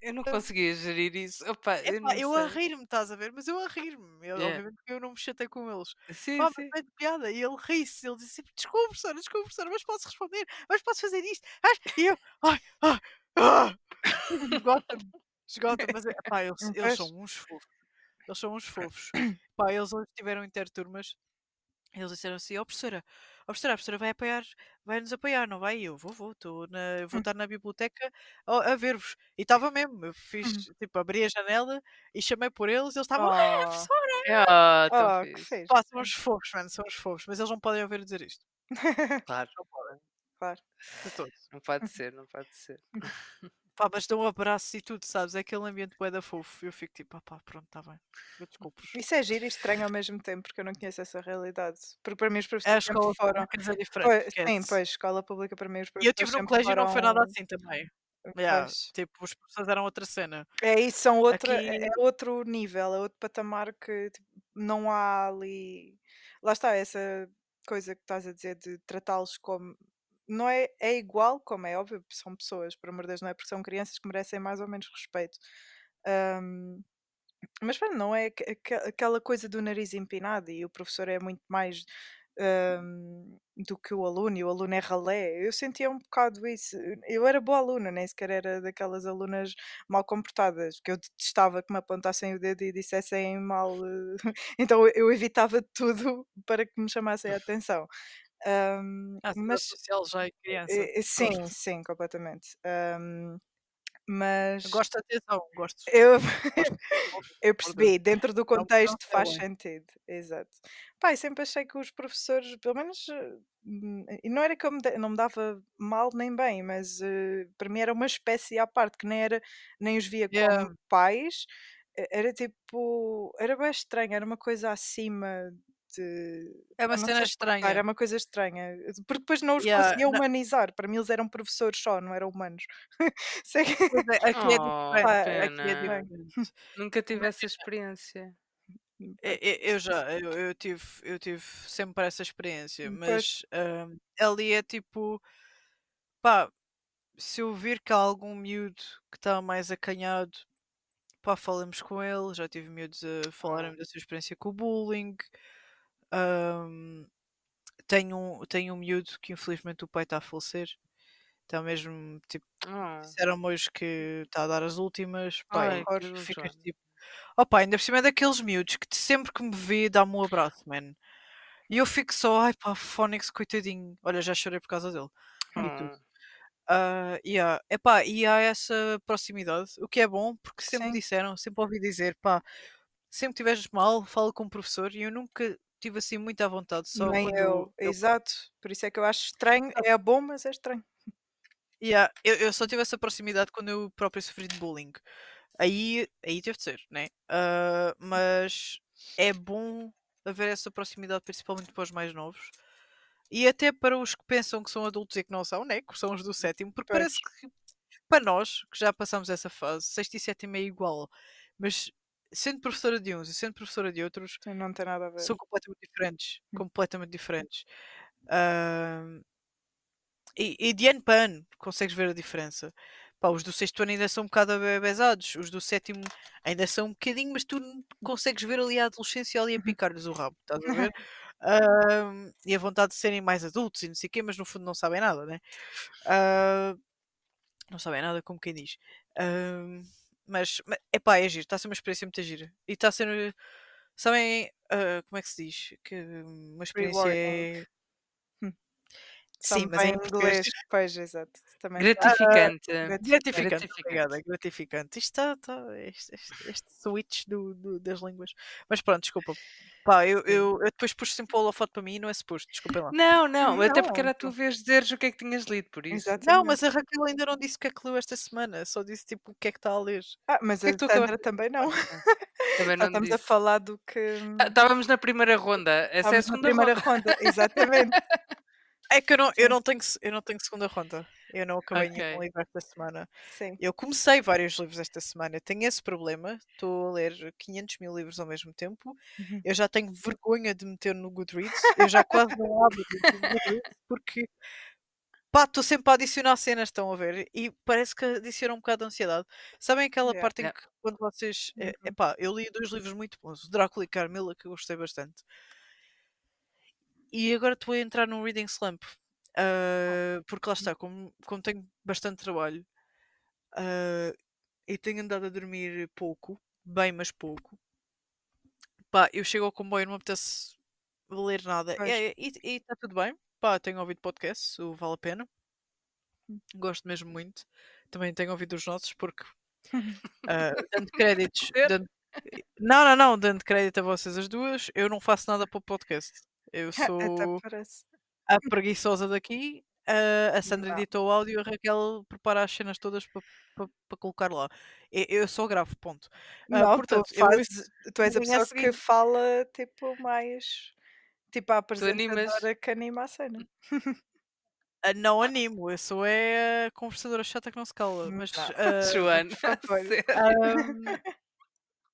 Speaker 2: Eu não conseguia gerir isso. Opa, eu não
Speaker 1: epá, eu a rir-me, estás a ver? Mas eu a rir-me. Eu-
Speaker 2: Yeah.
Speaker 1: Obviamente que eu não me chatei com eles.
Speaker 2: Sim,
Speaker 1: Pá,
Speaker 2: sim.
Speaker 1: é de piada. E ele ri-se. Ele disse sempre: Desculpa, professora, desculpa, professora, mas posso responder, mas posso fazer isto. E eu, ai, ai, ah, *laughs* esgota-me, esgota-me. Mas, é, pá, eles, eles são uns fofos. Eles são uns fofos. *coughs* Pá, eles hoje tiveram interturmas. Eles disseram assim: Ó professora, ó professora, a professora vai apoiar, vai nos apoiar, não vai? Eu vou, vou, tô na, vou
Speaker 3: Hum.
Speaker 1: estar na biblioteca a, a ver-vos. E estava mesmo, eu fiz,
Speaker 3: Uhum.
Speaker 1: tipo, abri a janela e chamei por eles, eles estavam, ah,
Speaker 3: Oh,
Speaker 1: professora!
Speaker 2: Ah, tão
Speaker 3: oh, que.
Speaker 1: Pá, são uns fofos, mano, são uns fofos, mas eles não podem ouvir dizer isto. *laughs*
Speaker 2: Claro,
Speaker 1: Não podem.
Speaker 3: Claro.
Speaker 1: De todos.
Speaker 2: não pode *laughs* ser, não pode ser.
Speaker 1: Pá, mas dão um abraço e tudo, sabes? É aquele ambiente bué da fofo. Eu fico tipo, ah pá, pronto, está bem. Eu desculpo.
Speaker 3: Isso é giro e estranho ao mesmo tempo, porque eu não conheço essa realidade. Porque para mim os
Speaker 1: É a
Speaker 3: professores sempre
Speaker 1: escola
Speaker 3: foram.
Speaker 1: é diferente.
Speaker 3: Pois, sim, pois, escola pública para mim os
Speaker 1: E eu
Speaker 3: professores
Speaker 1: estive num colégio e não foi nada assim também. Yeah, tipo, os professores eram outra cena.
Speaker 3: É isso, são outra,
Speaker 1: Aqui,
Speaker 3: é é outro nível, é outro patamar que tipo, não há ali. Lá está, essa coisa que estás a dizer de tratá-los como. Não é, é igual, como é óbvio, são pessoas, por amor de Deus, não é porque são crianças que merecem mais ou menos respeito. Ahm, mas pronto, não é aque- aque- aquela coisa do nariz empinado e o professor é muito mais ahm, do que o aluno e o aluno é ralé. Eu sentia um bocado isso. Eu era boa aluna, nem sequer era daquelas alunas mal comportadas, que eu detestava que me apontassem o dedo e dissessem mal. eh, *laughs* Então eu evitava tudo para que me chamassem a atenção. Ahm,
Speaker 1: ah,
Speaker 3: mas
Speaker 1: social já é criança.
Speaker 3: eh, eh, sim,
Speaker 1: Gosto.
Speaker 3: sim, completamente. Ahm, mas
Speaker 1: Gosto da atenção, gosto.
Speaker 3: eu, *laughs* *laughs* eu percebi, dentro do
Speaker 1: Não, não
Speaker 3: contexto faz sentido, exato. Eu sempre achei que os professores, pelo menos, eh, hum, e não era que eu me não me dava mal nem bem, mas eh, para mim era uma espécie à parte, que nem era, nem os via
Speaker 1: Yeah.
Speaker 3: como pais, era tipo, era bem estranho, era uma coisa acima de.
Speaker 1: É uma cena
Speaker 3: explicar,
Speaker 1: estranha.
Speaker 3: era uma coisa estranha, porque depois não os
Speaker 1: Yeah,
Speaker 3: conseguia
Speaker 1: não-
Speaker 3: humanizar, para mim eles eram professores só, não eram humanos. *laughs* Sei que-
Speaker 1: pois é, aqui é
Speaker 2: Oh,
Speaker 1: Aqui é diferente. *laughs*
Speaker 2: Nunca tive essa experiência.
Speaker 1: É- é- Eu, já, eu, *laughs* eu tive, eu tive sempre essa experiência, mas ahm, ali é tipo, pá, se eu vir que há algum miúdo que está mais acanhado, pá, falamos com ele. Já tive miúdos a falarem da sua experiência com o bullying. Ahm, tenho, um- tenho um miúdo que infelizmente o pai está a falecer. Está mesmo, tipo,
Speaker 2: Oh.
Speaker 1: disseram-me hoje que está a dar as últimas. Pá,
Speaker 2: Ai, que
Speaker 1: ficas tipo, oh pá, ainda por cima é daqueles miúdos que sempre que me vê dá-me um abraço, man. E eu fico só, ai pá, Fónix, coitadinho. Olha, já chorei por causa dele. E tudo. Ah, yeah. Epá, e há essa proximidade, o que é bom, porque sempre me
Speaker 3: Sim.
Speaker 1: disseram, sempre ouvi dizer, pá, sempre que estiveres mal, fala com o professor, e eu nunca tive assim muita vontade, só
Speaker 3: Nem
Speaker 1: quando
Speaker 3: eu,
Speaker 1: eu,
Speaker 3: exato. Por isso é que eu acho estranho. É bom, mas é estranho.
Speaker 1: Yeah, eu, eu só tive essa proximidade quando eu próprio sofri de bullying. Aí, aí teve de ser, né? Ah, mas é bom haver essa proximidade, principalmente para os mais novos. E até para os que pensam que são adultos e que não são, né? Que são os do sétimo, porque
Speaker 3: Pois.
Speaker 1: parece que para nós, que já passamos essa fase, sexto e sétimo é igual. Mas sendo professora de uns e sendo professora de outros,
Speaker 3: Não tem nada a ver.
Speaker 1: são completamente diferentes.
Speaker 3: Hum.
Speaker 1: Completamente diferentes. Ah, e, e de ano para ano consegues ver a diferença. Pá, os do sexto ano ainda são um bocado abebesados, os do sétimo ainda são um bocadinho, mas tu consegues ver ali a adolescência ali a picar-lhes o rabo, estás a ver? *laughs* Ah, e a vontade de serem mais adultos e não sei o quê, mas no fundo não sabem nada, né? Ah, não sabem nada, como quem diz. Ah, mas, ma- epá, é giro, está a ser uma experiência muito gira. E está a ser, sabem, ah, como é que se diz? Que uma experiência
Speaker 3: Rewarding.
Speaker 1: É... Sim, mas é
Speaker 3: Também
Speaker 1: em
Speaker 3: inglês. Pois, exato. Também
Speaker 2: Gratificante.
Speaker 1: Gratificante,
Speaker 2: Gratificante.
Speaker 1: obrigada, gratificante. Isto está, tá, este, este, este switch do, do- das línguas. Mas pronto, desculpa. Pá, eu, eu, eu depois pus sempre o holofote para mim e não é suposto, desculpem lá.
Speaker 2: Não, não, até porque
Speaker 3: Não,
Speaker 2: era a tua vez dizeres o que é que tinhas lido, por isso.
Speaker 1: Não,
Speaker 3: Exatamente.
Speaker 1: mas a Raquel ainda não disse o que é que leu esta semana, só disse tipo o que é que está a ler.
Speaker 3: Ah, mas
Speaker 1: é
Speaker 3: a
Speaker 1: que tu
Speaker 3: Sandra também não. *laughs*
Speaker 2: Também não
Speaker 3: estamos a
Speaker 2: disse.
Speaker 3: falar do que.
Speaker 2: Ah, Estávamos na primeira ronda. Essa é a
Speaker 3: Estávamos na
Speaker 2: segunda
Speaker 3: primeira
Speaker 2: ronda.
Speaker 3: ronda. Exatamente. *laughs*
Speaker 1: É que eu não, eu não, tenho, eu não tenho segunda ronda. Eu não acabei
Speaker 2: Ok.
Speaker 1: nenhum livro esta semana.
Speaker 3: Sim.
Speaker 1: Eu comecei vários livros esta semana. Tenho esse problema. Estou a ler 500 mil livros ao mesmo tempo.
Speaker 3: Uhum.
Speaker 1: Eu já tenho vergonha de meter no Goodreads. Eu já quase não abro o Goodreads porque pá, estou sempre a adicionar cenas, estão a ver? E parece que adiciona um bocado de ansiedade. Sabem aquela
Speaker 3: Yeah.
Speaker 1: parte em
Speaker 2: Yeah.
Speaker 1: que quando vocês. É,
Speaker 3: Uhum.
Speaker 1: epá, eu li dois livros muito bons, o Drácula e Carmila, que eu gostei bastante. E agora estou a entrar num reading slump. ah, porque lá está, como, como tenho bastante trabalho ah, e tenho andado a dormir pouco, bem, mas pouco, pá, eu chego ao comboio e não me apetece ler nada. É, e está tudo bem, pá, tenho ouvido podcasts, o Vale a Pena,
Speaker 3: Hum.
Speaker 1: gosto mesmo muito. Também tenho ouvido os nossos porque *laughs* ah, dando créditos. Dando- Não, não, não, dando crédito a vocês as duas, eu não faço nada para o podcast. Eu *laughs* sou a *laughs* preguiçosa daqui. ah, a Sandra edita o áudio, a Raquel prepara as cenas todas para colocar lá. Eu, eu só gravo, ponto. Ah,
Speaker 3: Não,
Speaker 1: portanto,
Speaker 3: tu,
Speaker 1: eu ouço
Speaker 3: fazes, tu és a pessoa que
Speaker 1: seguinte.
Speaker 3: fala tipo mais. Tipo a
Speaker 2: Tu animas.
Speaker 3: apresentadora que anima a cena. *laughs*
Speaker 1: Não animo, eu sou é a conversadora chata que não se cala.
Speaker 3: Hum,
Speaker 1: Mas, ah,
Speaker 2: Joana.
Speaker 1: Ahm,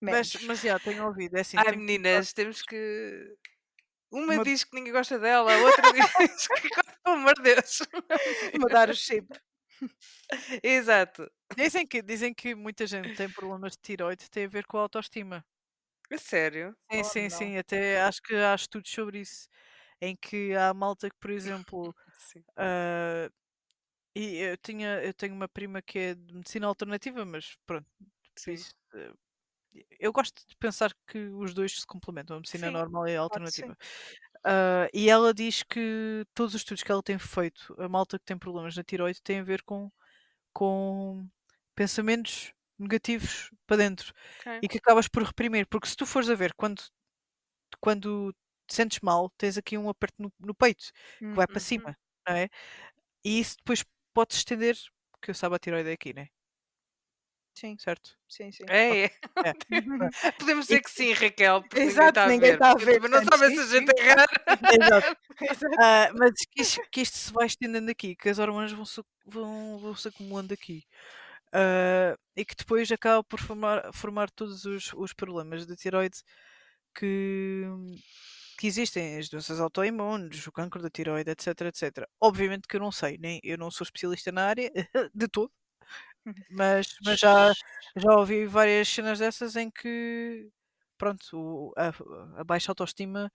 Speaker 1: mas, mas já, tenho ouvido. É assim,
Speaker 2: Ai,
Speaker 1: tenho que
Speaker 2: meninas, temos que. Uma
Speaker 3: Uma-
Speaker 2: diz que ninguém gosta dela, a outra *laughs* diz que gosta, pelo amor de Deus. *laughs*
Speaker 3: Mudar o chip.
Speaker 2: Exato.
Speaker 1: Dizem que, dizem que muita gente tem problemas de tiroide, tem a ver com a autoestima.
Speaker 2: A sério?
Speaker 1: Sim,
Speaker 3: Oh,
Speaker 1: sim,
Speaker 3: não.
Speaker 1: sim. Até acho que há estudos sobre isso. Em que há malta que, por exemplo, *laughs* ah, e eu tinha, eu tenho uma prima que é de medicina alternativa, mas pronto,
Speaker 2: Sim.
Speaker 1: Eu gosto de pensar que os dois se complementam, a medicina
Speaker 3: Sim,
Speaker 1: normal e a
Speaker 3: que
Speaker 1: alternativa. Ah, e ela diz que todos os estudos que ela tem feito, a malta que tem problemas na tiroide, tem a ver com, com pensamentos negativos para dentro
Speaker 2: Ok.
Speaker 1: e que acabas por reprimir, porque se tu fores a ver quando, quando te sentes mal, tens aqui um aperto no, no peito que vai para
Speaker 2: Uhum.
Speaker 1: cima, não é? E isso depois pode estender, porque eu sabe a tiroide é aqui, né?
Speaker 3: Sim,
Speaker 1: Certo?
Speaker 3: sim, sim.
Speaker 2: É, é.
Speaker 1: É. *laughs*
Speaker 2: Podemos dizer que sim, Raquel, porque
Speaker 3: Exato,
Speaker 2: ninguém está a ver.
Speaker 3: ver,
Speaker 2: também não
Speaker 3: portanto,
Speaker 2: sabe se a gente errar. *laughs*
Speaker 1: Exato. *laughs*
Speaker 3: Exato.
Speaker 1: Ah, mas que isto, que isto se vai estendendo aqui, que as hormonas vão se, vão, vão se acumulando aqui. Ah, e que depois acaba por formar, formar todos os, os problemas de tiroide que, que existem as doenças autoimunes, o cancro da tiroide, etc, etc. Obviamente que eu não sei, nem eu não sou especialista na área de todo, mas, mas já, já ouvi várias cenas dessas em que pronto, o- a, a baixa autoestima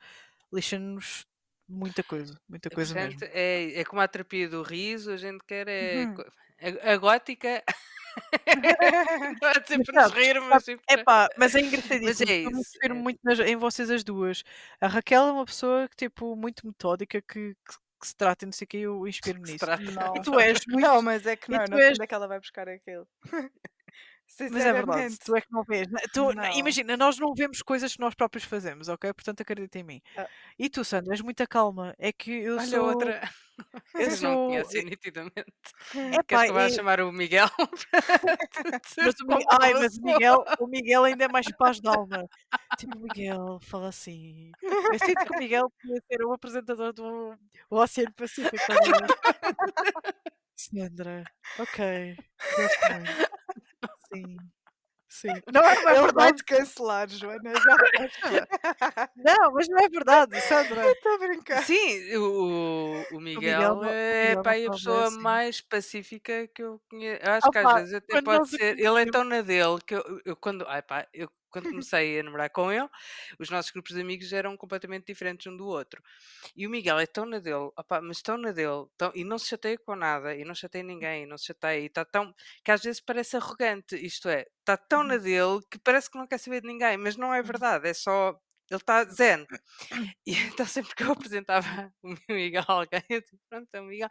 Speaker 1: lixa-nos muita coisa, muita coisa mesmo.
Speaker 2: É, é como a terapia do riso, a gente quer é.
Speaker 3: Uhum.
Speaker 2: A, a gótica. *laughs* não é dizer
Speaker 1: Mas
Speaker 2: nos rir, mas tipo.
Speaker 1: Epá, mas é engraçadíssimo.
Speaker 2: é
Speaker 1: Eu me inspiro
Speaker 2: é.
Speaker 1: muito nas- em vocês as duas. A Raquel é uma pessoa que, tipo, muito metódica, que, que, que se trata e não sei o que, eu inspiro-me nisso.
Speaker 3: Não.
Speaker 1: E tu és muito.
Speaker 3: Não, mas é que não,
Speaker 1: tu
Speaker 3: não
Speaker 1: és-
Speaker 3: onde é que ela vai buscar aquilo?
Speaker 1: Mas é verdade, tu é que não vês. né? Tu-
Speaker 3: Não.
Speaker 1: Imagina, nós não vemos coisas que nós próprios fazemos, ok? Portanto, acredita em mim.
Speaker 3: Ah.
Speaker 1: E tu, Sandra, és muita calma. É que eu
Speaker 2: Olha
Speaker 1: sou.
Speaker 2: outra. *laughs*
Speaker 1: Eu
Speaker 2: Vocês não
Speaker 1: sou.
Speaker 2: conhecem nitidamente.
Speaker 1: Epá,
Speaker 2: Queres que eu vá
Speaker 1: é-
Speaker 2: chamar o Miguel? *laughs*
Speaker 1: Mas o, Mi- Ai, mas o Miguel, *laughs* o Miguel ainda é mais paz de alma. Tipo, Miguel fala assim. Eu sinto que o Miguel podia ser o apresentador do o Oceano Pacífico. Sandra, ok. Gosto. Sim. Sim. Não é, não é
Speaker 3: vai
Speaker 1: verdade.
Speaker 3: te cancelar, Joana. Já vais. *laughs*
Speaker 1: Não, mas não é verdade, Sandra.
Speaker 3: Estou a brincar.
Speaker 2: Sim, o, o
Speaker 1: Miguel
Speaker 2: Miguel
Speaker 1: não-
Speaker 2: é
Speaker 1: Miguel
Speaker 2: pá, é a pessoa
Speaker 1: assim.
Speaker 2: mais pacífica que eu conheço. Eu acho que às
Speaker 1: Opa,
Speaker 2: vezes até pode
Speaker 1: o
Speaker 2: ser. Ele é tão na dele que eu, eu quando. Ai, pá, eu quando comecei a namorar com ele, os nossos grupos de amigos eram completamente diferentes um do outro. E o Miguel é tão na dele, opá, mas tão na dele, tão- e não se chateia com nada, e não chateia ninguém, e não se chateia, e está tão. que às vezes parece arrogante, isto é, está tão na dele que parece que não quer saber de ninguém, mas não é verdade, é só. Ele está zen. E *laughs* então sempre que eu apresentava *laughs* o meu Miguel a alguém, eu digo, pronto, é o Miguel.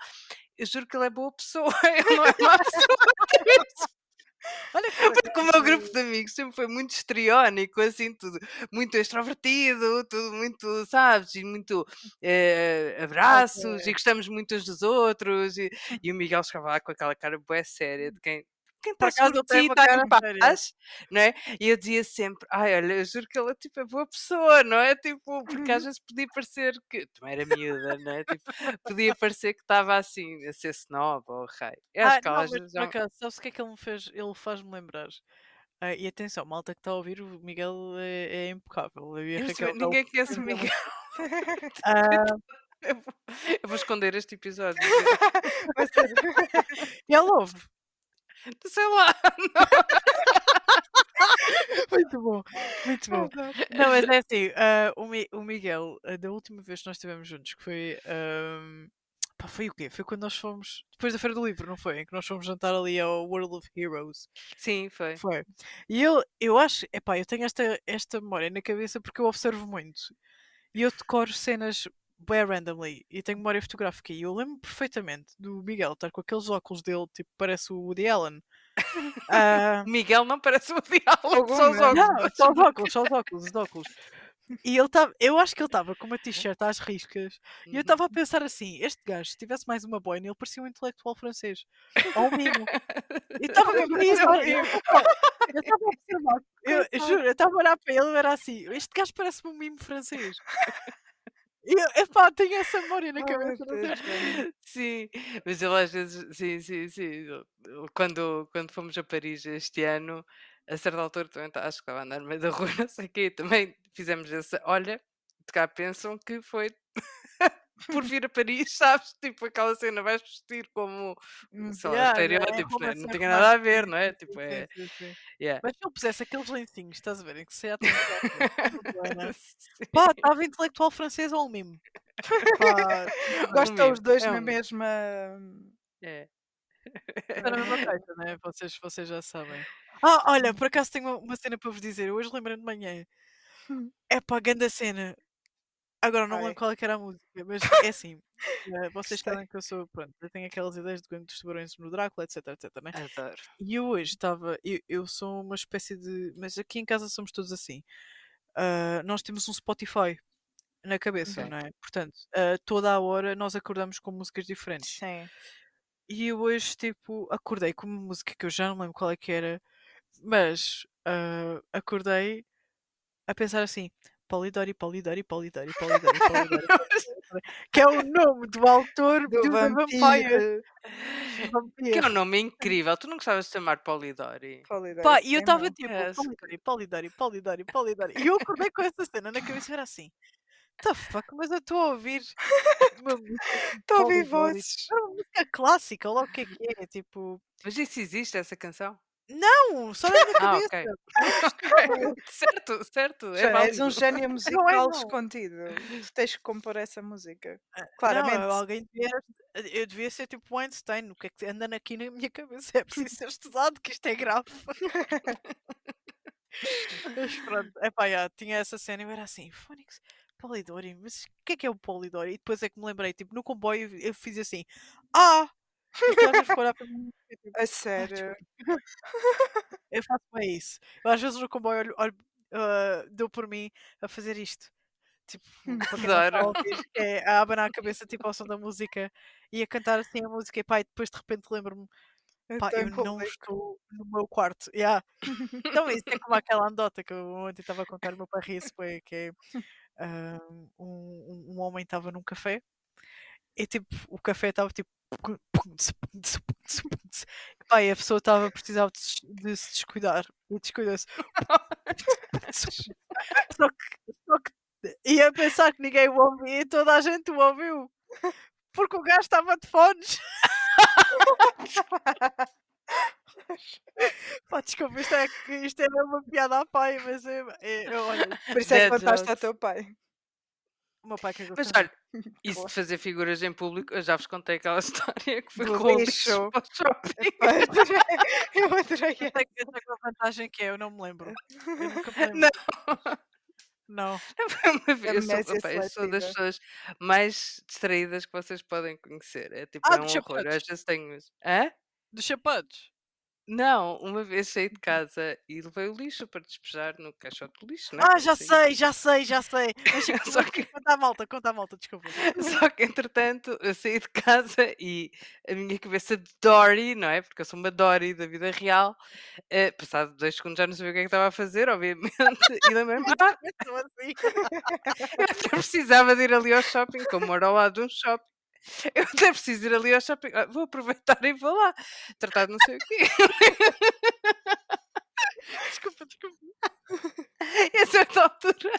Speaker 2: Eu juro que ele é boa pessoa, *laughs* ele não é má pessoa.
Speaker 1: Olha que *laughs*
Speaker 2: Porque o meu grupo de amigos sempre foi muito histriónico, assim, tudo muito extrovertido, tudo muito, sabes, e muito eh, abraços, e gostamos muito uns dos outros. E, *laughs* e o Miguel chegava lá com aquela cara bué séria de quem. Quem está
Speaker 1: ele tem uma
Speaker 2: está em paz, não é? E eu dizia sempre, ai, olha, eu juro que ele tipo, é boa pessoa, não é? Tipo, porque às *laughs* vezes podia parecer que, também era miúda, não é? Tipo, podia parecer que estava assim, a ser snob ou rei. Eu acho
Speaker 1: Ah,
Speaker 2: que
Speaker 1: não,
Speaker 2: ela
Speaker 1: mas
Speaker 2: vezes
Speaker 1: por
Speaker 2: é
Speaker 1: acaso, sabes o que é que ele me fez? Ele faz-me lembrar. Ah, e atenção, malta que está a ouvir, o Miguel é, é impecável. Eu a
Speaker 2: Eu sei,
Speaker 1: já
Speaker 2: ninguém conhece o. Miguel. *laughs*
Speaker 1: Ah,
Speaker 2: Eu vou, esconder este episódio.
Speaker 1: E *laughs* ela ouve. *laughs*
Speaker 2: Sei lá.
Speaker 1: Muito bom, muito bom. Não, mas é assim, ah, o, Mi- o Miguel, ah, da última vez que nós estivemos juntos, que foi. ahm, pá, foi o quê? Foi quando nós fomos. Depois da Feira do Livro, não foi? Em que nós fomos jantar ali ao World of Heroes.
Speaker 2: Sim, foi.
Speaker 1: Foi. E eu, eu acho, epá, eu tenho esta, esta memória na cabeça porque eu observo muito. E eu decoro cenas bem randomly e tenho memória fotográfica. E eu lembro perfeitamente do Miguel estar com aqueles óculos dele, tipo, parece o Woody Allen. *laughs*
Speaker 2: O Miguel não parece o diálogo,
Speaker 3: Algum,
Speaker 2: só os óculos.
Speaker 1: não, só os óculos, só os óculos, os óculos. E ele estava, eu acho que ele estava com uma t-shirt às riscas e eu
Speaker 2: Uhum.
Speaker 1: estava a pensar assim: este gajo, se tivesse mais uma boina, ele parecia um intelectual francês. Ou um mimo. E estava *laughs* mesmo nisso. olha, Eu eu estava a *laughs* observar. Eu juro, eu estava a olhar para ele e era assim: este gajo parece-me um mimo francês. E eu, epá, tenho essa memória na cabeça. não sei.
Speaker 2: Sim, mas ele às vezes, sim, sim, sim. Quando, quando fomos a Paris este ano, a certa altura também tá- acho que estava a andar no meio da rua, *laughs* não sei o quê, também fizemos essa. Olha, de cá pensam que foi por vir a Paris, *laughs* sabes? Tipo aquela cena, vais vestir como
Speaker 3: Hum,
Speaker 2: lá,
Speaker 1: Yeah, yeah, é
Speaker 2: estereótipos, né?
Speaker 1: arruma-se,
Speaker 2: não tinha
Speaker 1: arruma-se.
Speaker 2: nada a ver, não é? Tipo, é.
Speaker 1: sim, sim.
Speaker 2: Yeah.
Speaker 1: Mas se ele pusesse aqueles lencinhos, estás a ver? Em que se atende *laughs* Pá,
Speaker 2: Sim.
Speaker 1: estava intelectual francês ou um mimo. Pá, *laughs*
Speaker 3: Gostam os dois
Speaker 2: é um
Speaker 3: na
Speaker 2: mimo.
Speaker 3: mesma.
Speaker 2: É.
Speaker 1: Está na mesma caixa, né? Vocês, vocês já sabem. Ah, olha, por acaso tenho uma, uma cena para vos dizer. Eu hoje lembrei de manhã. É pá, grande cena. Agora não lembro qual é que era a música, mas é assim. eh, vocês sabem que eu sou, pronto, eu tenho aquelas ideias de gangue dos tubarões no Drácula, etc, etc, né?
Speaker 2: Adoro.
Speaker 1: E eu hoje estava, eu, eu sou uma espécie de, mas aqui em casa somos todos assim. Ah, nós temos um Spotify na cabeça,
Speaker 2: Ok.
Speaker 1: não é? Portanto, ah, toda a hora nós acordamos com músicas diferentes.
Speaker 3: Sim.
Speaker 1: E eu hoje, tipo, acordei com uma música que eu já não lembro qual é que era, mas ah, acordei a pensar assim: Polidori, Polidori, Polidori, *laughs* Polidori, Polidori, *laughs* que é o nome do autor
Speaker 3: Do
Speaker 1: do The Vampire. *laughs*
Speaker 3: vampiro.
Speaker 2: Que é um nome incrível. Tu não gostavas de chamar Polidori?
Speaker 3: Polidori,
Speaker 1: Pá, e eu estava tipo. Polidori, Polidori, Polidori, Polidori. E eu acordei com essa cena na cabeça era assim. The fuck, mas eu estou a ouvir uma música de
Speaker 3: Estou a ouvir vozes.
Speaker 1: É uma música clássica, logo o que é que é? Tipo,
Speaker 2: Mas isso existe, essa canção?
Speaker 1: Não, só na minha *laughs*
Speaker 2: Ah,
Speaker 1: cabeça.
Speaker 2: ok. *laughs* Ok. certo, certo. É
Speaker 3: Já és
Speaker 2: válido.
Speaker 3: um *laughs* gênio
Speaker 1: Não é
Speaker 3: musical
Speaker 1: não.
Speaker 3: escondido. Tu tens que compor essa música.
Speaker 1: Não,
Speaker 3: Claramente.
Speaker 1: eu- alguém devia, eu devia ser tipo Einstein, o que é que anda aqui na minha cabeça? É preciso ser estudado, que isto é grave. Mas pronto, epá, já, tinha essa cena e eu era assim, Phonics, Polidori, mas o que é que é o Polidori? E depois é que me lembrei, tipo, no comboio eu- eu fiz assim, ah! E mim, eu, tipo,
Speaker 3: A
Speaker 1: "Ah,
Speaker 3: sério.
Speaker 1: desculpa." eu faço bem isso. Eu às vezes no comboio olho, olho, dou por mim a fazer isto. Tipo, *laughs* para ouvir, *laughs* é a abanar a cabeça tipo ao som da música e a cantar assim a música e pá, e depois de repente lembro-me, pá,
Speaker 3: Estou
Speaker 1: eu não estou no meu quarto. Yeah. Então isso é como *laughs* aquela anedota que eu ontem estava a contar, o meu pai ria-se que é um, um homem estava num café e tipo, o café estava tipo e a pessoa estava de, se- de se descuidar e descuidou-se. *laughs* Só que, só que ia pensar que ninguém o ouvia e toda a gente o ouviu porque o gajo estava de fones. *laughs* Pá, desculpa, isto é, isto é uma piada à pai, mas é, é, é, olha,
Speaker 3: Por isso é que contaste ao teu pai.
Speaker 1: O meu pai cagou
Speaker 2: Mas
Speaker 1: também.
Speaker 2: olha, *laughs* isso de fazer figuras em público, eu já vos contei aquela *laughs* história que foi
Speaker 3: Do
Speaker 2: com o
Speaker 3: lixo.
Speaker 2: lixo para o shopping.
Speaker 3: Eu adorei. Eu adorei.
Speaker 1: Eu tenho, eu tenho uma vantagem que é, eu não me lembro. Eu nunca me *laughs* lembro.
Speaker 2: Não.
Speaker 1: Não.
Speaker 2: Uma vez, eu sou, opa, eu sou das pessoas mais distraídas que vocês podem conhecer. É tipo,
Speaker 1: Ah,
Speaker 2: é um horror. Às vezes tenho. Hã?
Speaker 1: Dos sapatos.
Speaker 2: Não, uma vez saí de casa e levei o lixo para despejar no caixote de lixo, né?
Speaker 1: Ah,
Speaker 2: como
Speaker 1: já
Speaker 2: diz.
Speaker 1: sei, já sei, já sei. Mas *laughs*
Speaker 2: Só que-
Speaker 1: conta a malta, conta a malta, desculpa.
Speaker 2: Só que entretanto eu saí de casa e a minha cabeça de Dory, não é? Porque eu sou uma Dory da vida real, eh, passado dois segundos já não sabia o que é que estava a fazer, obviamente, *laughs* e lembrei-me, *laughs* ah,
Speaker 1: assim.
Speaker 2: eu até precisava de ir ali ao shopping, como moro ao lado de um shopping. *laughs* Eu até preciso ir ali ao shopping. ah, vou aproveitar e vou lá. Tratar de não sei o quê. *laughs*
Speaker 1: Desculpa, desculpa. *laughs*
Speaker 2: E a certa altura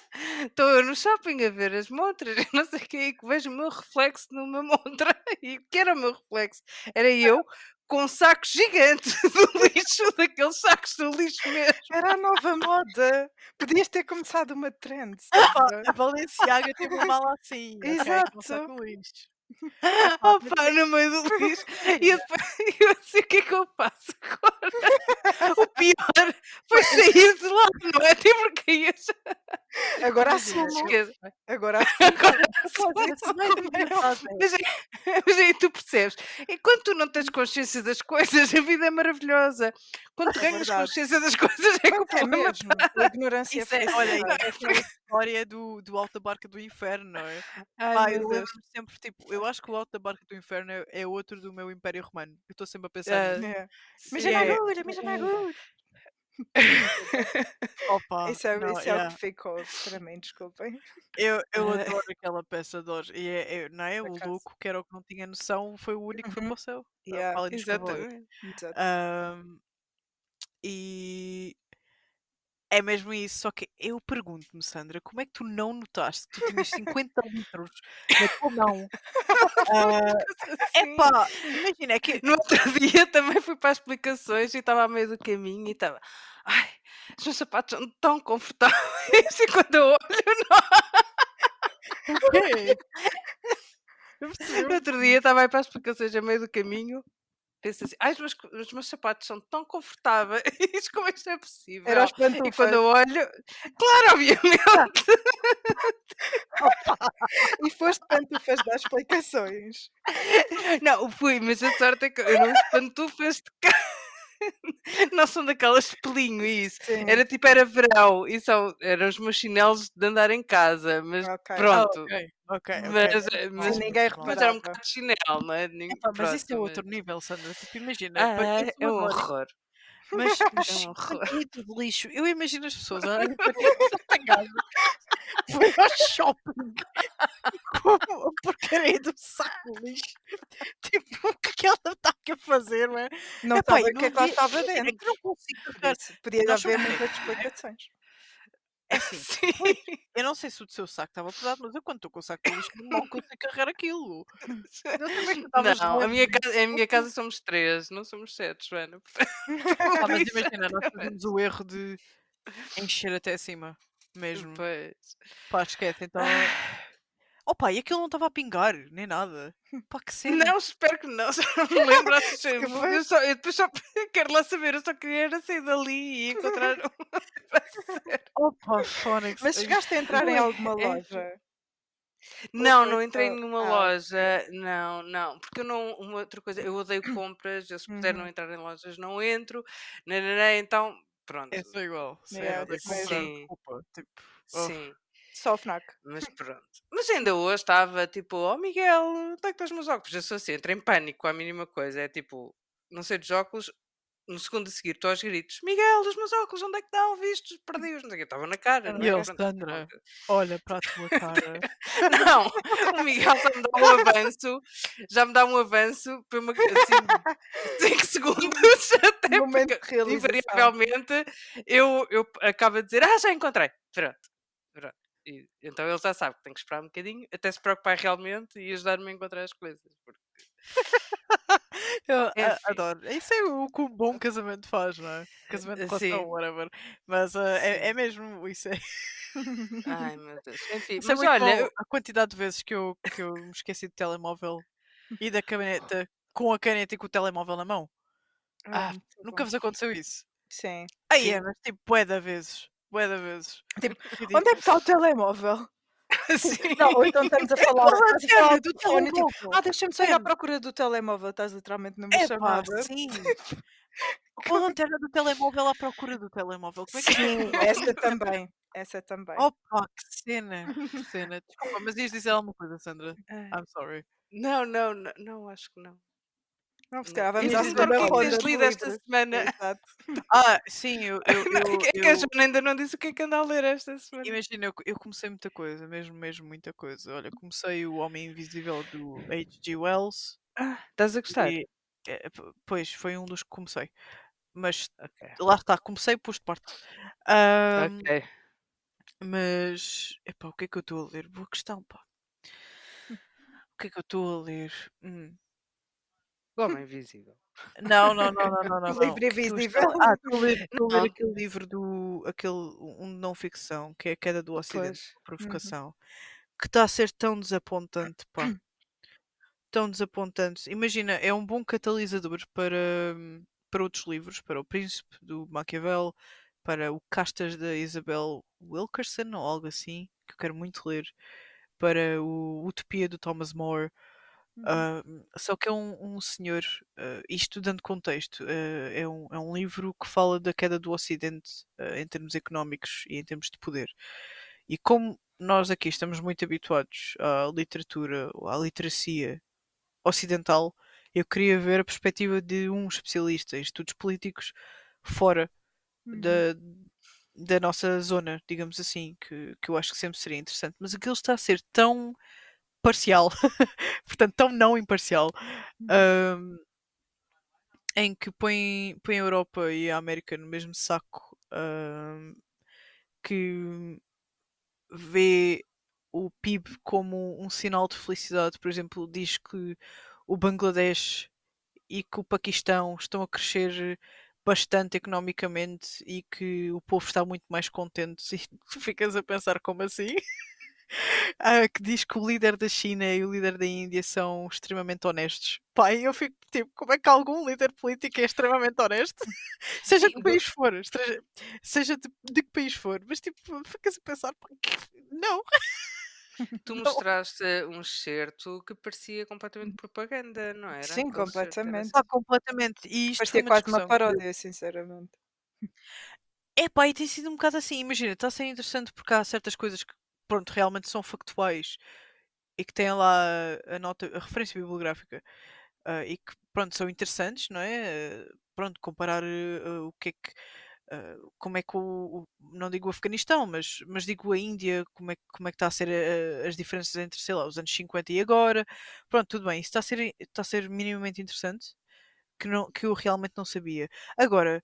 Speaker 2: estou eu no shopping a ver as montras não sei o quê, e que vejo o meu reflexo numa montra. E o que era o meu reflexo? Era eu com um saco gigante do lixo, daqueles sacos do lixo mesmo.
Speaker 3: Era a nova moda. Podias ter começado uma trend.
Speaker 1: A Balenciaga tem uma mala assim.
Speaker 3: Exato.
Speaker 1: Com saco de *laughs* lixo.
Speaker 2: Opa, no meio do lixo. E eu, *laughs* eu assim, o que é que eu faço agora? *laughs* O pior foi sair de lá, não é? Tipo, porque ia
Speaker 3: Agora
Speaker 1: Imagina, *laughs*
Speaker 3: assumo. Agora *laughs*
Speaker 2: Agora
Speaker 1: é-
Speaker 2: Mas, é- *laughs* aí tu percebes, enquanto tu não tens consciência das coisas, a vida é maravilhosa. Quando tu
Speaker 3: É
Speaker 2: ganhas
Speaker 3: verdade.
Speaker 2: consciência das coisas, é que o
Speaker 3: é
Speaker 2: problema
Speaker 3: mesmo? A ignorância
Speaker 1: Isso é,
Speaker 3: é
Speaker 1: olha, é aquela história do, do Alto da Barca do Inferno, não é?
Speaker 2: Ai,
Speaker 1: eu lembro sempre, tipo, eu acho que o Alto da Barca do Inferno é, é outro do meu Império Romano. Eu estou sempre a pensar
Speaker 2: Ah.
Speaker 3: É.
Speaker 2: Sim,
Speaker 3: Mija na
Speaker 2: é-
Speaker 3: agulha, na agulha. *laughs*
Speaker 1: Opa,
Speaker 3: Isso é,
Speaker 1: não,
Speaker 3: isso é o
Speaker 1: yeah.
Speaker 3: que ficou para mim, desculpem.
Speaker 1: Eu, eu *laughs* adoro aquela peça de hoje. E é, é- não é?
Speaker 3: Por
Speaker 1: O
Speaker 3: acaso.
Speaker 1: louco, que era o que não tinha noção, foi o único que foi
Speaker 3: Uhum.
Speaker 1: para o céu.
Speaker 3: Yeah.
Speaker 2: Exatamente.
Speaker 1: Ahm, e é mesmo isso. Só que eu pergunto-me, Sandra, como é que tu não notaste que tu tinhas 50 litros na tua mão? *laughs* É
Speaker 2: Sim.
Speaker 1: pá, imagina, é que
Speaker 2: No outro *laughs* dia também fui para as explicações e estava a meio do caminho e estava. Ai, os meus sapatos são tão confortáveis *laughs* e quando eu olho?
Speaker 1: Eu percebi.
Speaker 2: no outro dia estava aí para as explicações a meio do caminho. Pensei assim, ai, os meus, os meus sapatos são tão confortáveis, *laughs* como isto é possível?
Speaker 3: Era os
Speaker 2: E quando
Speaker 3: pantufas.
Speaker 2: eu olho, claro, obviamente,
Speaker 3: E foste pantufas das explicações.
Speaker 2: não, fui, mas a sorte é que eu não pantufas de cá. *laughs* Não são daquelas de pelinho, isso.
Speaker 3: Sim.
Speaker 2: Era tipo, era verão, são, eram os meus chinelos de andar em casa, mas
Speaker 3: Ok.
Speaker 2: pronto.
Speaker 1: Ah, ok, ok, ok.
Speaker 2: Mas,
Speaker 1: ok.
Speaker 2: mas,
Speaker 3: Sim, ninguém *laughs*
Speaker 2: mas era um bocado de chinelo, não é? Ninguém-
Speaker 1: mas isso é
Speaker 2: pronto,
Speaker 1: outro
Speaker 2: mas-
Speaker 1: nível, Sandra. Tipo, imagina.
Speaker 2: Ah,
Speaker 1: eu
Speaker 2: é um horror.
Speaker 1: Mas, mas *laughs*
Speaker 2: É horror.
Speaker 1: 50 litros de lixo. Eu imagino as pessoas a. *laughs* *laughs* Foi ao shopping com a porcaria do saco de lixo. Tipo, o que é que ela está a que a fazer, não é?
Speaker 3: Não
Speaker 1: Epá,
Speaker 3: sabem
Speaker 1: e
Speaker 3: o que é que
Speaker 1: havia-
Speaker 3: estava
Speaker 1: É
Speaker 3: dentro.
Speaker 1: que não consigo
Speaker 3: Por
Speaker 1: carregar.
Speaker 3: isso, Podia haver muitas explicações.
Speaker 1: É *laughs* assim,
Speaker 2: Sim.
Speaker 1: eu não sei se o seu saco estava pesado, mas eu quando estou com o saco de lixo não consigo carregar aquilo. *laughs* Eu é *laughs* estavas
Speaker 2: Não, a minha, casa, a minha casa somos três, não somos sete, Joana.
Speaker 1: Ah, mas imagina, nós fazemos o erro de encher até acima mesmo.
Speaker 2: Pois.
Speaker 1: Pá, esquece, então. *sighs* Opa, e aquilo não estava a pingar, nem nada. Pá, que cena.
Speaker 2: Não, espero que não, *laughs* só não me *laughs* lembro.
Speaker 3: foi?
Speaker 2: eu, só, eu depois só *laughs* quero lá saber, eu só queria sair dali e encontrar um.
Speaker 1: Opa, Fónix.
Speaker 3: Mas chegaste a entrar em
Speaker 2: Ui,
Speaker 3: alguma
Speaker 2: é-
Speaker 3: loja?
Speaker 2: Não, não entrei em nenhuma
Speaker 3: ah.
Speaker 2: loja, não, não, porque eu não, uma outra coisa, eu odeio compras, eu se puder não
Speaker 3: Uhum.
Speaker 2: entrar em lojas não entro, nananã, então, pronto,
Speaker 1: É igual. Sim, é
Speaker 2: Sim.
Speaker 1: Tipo,
Speaker 2: sim,
Speaker 3: Só o FNAC.
Speaker 2: mas pronto. Mas ainda hoje estava tipo, oh Miguel, onde é que estão os meus óculos? Eu sou assim, entro em pânico à mínima coisa, é tipo, não sei dos óculos, no segundo a seguir estou aos gritos, Miguel, os meus óculos, onde é que estão? Vistos, perdi-os, não sei o quê, estavam na cara,
Speaker 1: E
Speaker 2: é?
Speaker 1: ele,
Speaker 2: Pronto,
Speaker 1: Sandra, olha para a tua *laughs* cara.
Speaker 2: Não, o Miguel já me dá um avanço, já me dá um avanço para uma, assim, 5 *laughs* segundos, *laughs* até
Speaker 3: Momento
Speaker 2: porque
Speaker 3: de
Speaker 2: invariavelmente eu, eu acabo a dizer, ah, já encontrei, pronto. E, então ele já sabe que tem que esperar um bocadinho, até se preocupar realmente e ajudar-me a encontrar as coisas. porque- *laughs*
Speaker 1: Eu
Speaker 2: Enfim.
Speaker 1: adoro. Isso é o que um bom casamento faz, não é? Casamento de
Speaker 2: Sim.
Speaker 1: relação, whatever. Mas ah, é, é mesmo, isso é.
Speaker 2: Ai meu Deus, enfim,
Speaker 1: Isso é
Speaker 2: mas
Speaker 1: muito
Speaker 2: olha,
Speaker 1: bom, a quantidade de vezes que eu, que eu me esqueci do telemóvel e da caneta com a caneta e com o telemóvel na mão. Ah,
Speaker 3: muito
Speaker 1: Nunca
Speaker 3: bom.
Speaker 1: vos aconteceu isso?
Speaker 3: Sim.
Speaker 1: Aí é, mas tipo, bué da vezes. Bué da vezes.
Speaker 3: Tipo, *laughs*
Speaker 1: Ridículo.
Speaker 3: Onde é que está o telemóvel? *laughs*
Speaker 2: sim.
Speaker 3: Não, ou então estamos a *laughs* falar, estás a falar do
Speaker 1: do
Speaker 3: telefone tipo,
Speaker 1: telemóvel.
Speaker 3: ah, deixa-me só ir à procura do telemóvel, estás literalmente numa
Speaker 1: É pá,
Speaker 3: chamada.
Speaker 1: sim. Com a lanterna do telemóvel à procura do telemóvel. Como é que
Speaker 3: Sim, essa também. Essa também.
Speaker 1: Opa, que cena. Que cena. Desculpa, mas ias dizer alguma coisa, Sandra? I'm sorry.
Speaker 2: Não, não, não, não, acho que não.
Speaker 3: Não, se calhar vamos à
Speaker 2: dizer o que é que tens lido esta semana? *laughs*
Speaker 3: Exato.
Speaker 1: Ah, sim, eu. eu, *laughs* eu,
Speaker 2: É que a Joana ainda não disse o que é que anda a ler esta semana.
Speaker 1: Imagina, eu, eu comecei muita coisa, mesmo, mesmo muita coisa. Olha, comecei o Homem Invisível do H.G. Wells.
Speaker 2: Ah, estás a gostar?
Speaker 1: E, é, pois, foi um dos que comecei. Mas
Speaker 2: Ok.
Speaker 1: lá está, comecei pus de parte. Ahm,
Speaker 2: Ok.
Speaker 1: Mas, epá, o que é que eu estou a ler? Boa questão, pá. O que é que eu estou a ler? Hum.
Speaker 2: O Homem Invisível.
Speaker 1: Não, não, não, não, não, *laughs* não.
Speaker 3: O livro
Speaker 1: O é que eu
Speaker 3: invisível.
Speaker 1: Ah, estou a ler, estou a ler aquele livro do. Aquele, um de não ficção, que é a Queda do Ocidente,
Speaker 2: Pois.
Speaker 1: Provocação, que está a ser tão desapontante, pá. *clears throat* Tão desapontante. Imagina, é um bom catalisador para, hum, para outros livros, para O Príncipe do Maquiavel, para o Castas da Isabel Wilkerson, ou algo assim, que eu quero muito ler, para o Utopia do Thomas More.
Speaker 3: Uhum.
Speaker 1: Ah, só que é um, um senhor, ah, isto dando contexto, ah, é, um, é um livro que fala da queda do Ocidente em termos económicos e em termos de poder. E como nós aqui estamos muito habituados à literatura, à literacia ocidental, eu queria ver a perspectiva de um especialista em estudos políticos fora
Speaker 3: Uhum.
Speaker 1: da, da nossa zona, digamos assim, que, que eu acho que sempre seria interessante. Mas aquilo está a ser tão parcial, *laughs* portanto, tão não imparcial,
Speaker 3: Uhum.
Speaker 1: ahm, em que põe, põe a Europa e a América no mesmo saco, ahm, que vê o PIB como um sinal de felicidade. Por exemplo, diz que o Bangladesh e que o Paquistão estão a crescer bastante economicamente e que o povo está muito mais contente. *laughs* E tu ficas a pensar como assim? *laughs* Ah, que diz que o líder da China e o líder da Índia são extremamente honestos. Pai, eu fico tipo, como é que algum líder político é extremamente honesto? *laughs* seja de que país for, estrange- seja de, de que país for, mas tipo, ficas a pensar, não, *laughs*
Speaker 2: Tu
Speaker 1: Não.
Speaker 2: mostraste um excerto que parecia completamente propaganda, não era?
Speaker 3: Sim,
Speaker 2: Aquele excerto era
Speaker 3: completamente.
Speaker 1: está completamente. E isto
Speaker 3: Parecia
Speaker 1: uma
Speaker 3: quase uma paródia, sinceramente.
Speaker 1: É pá, e tem sido um bocado assim. Imagina, está a ser interessante porque há certas coisas que, pronto, realmente são factuais e que têm lá a nota, a referência bibliográfica ah, e que, pronto, são interessantes, não é? Ah, pronto, comparar ah, o que é que. como é que o, o- não digo o Afeganistão, mas, mas digo a Índia, como é, como é que está a ser ah, as diferenças entre, sei lá, os anos 50 e agora. Pronto, tudo bem, isso está a ser, está a ser minimamente interessante. que, não, que eu realmente não sabia. Agora,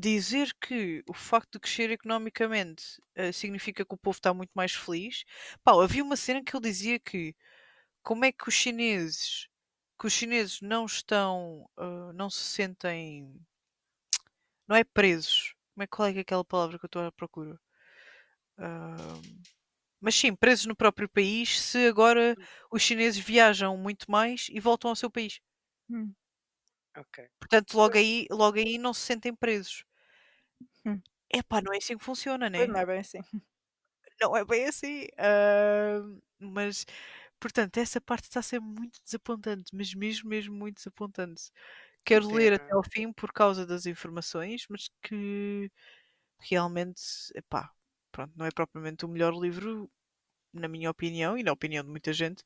Speaker 1: dizer que o facto de crescer economicamente eh, significa que o povo está muito mais feliz. Pá, havia uma cena que ele dizia que como é que os chineses que os chineses não estão ah, não se sentem não é presos. Como é qual é que é aquela palavra que eu estou à procura? Ah, mas sim, presos no próprio país se agora os chineses viajam muito mais e voltam ao seu país.
Speaker 3: Hum.
Speaker 2: Ok.
Speaker 1: Portanto, logo aí, logo aí não se sentem presos.
Speaker 3: Hum.
Speaker 1: Epá, não é assim que funciona, né?
Speaker 3: Pois não é bem assim.
Speaker 1: Não é bem assim. ah, mas, portanto, essa parte está a ser muito desapontante, mas mesmo, mesmo muito desapontante. Quero ler até ao fim por causa das informações, mas que realmente, epá, pronto, não é propriamente o melhor livro, na minha opinião e na opinião de muita gente,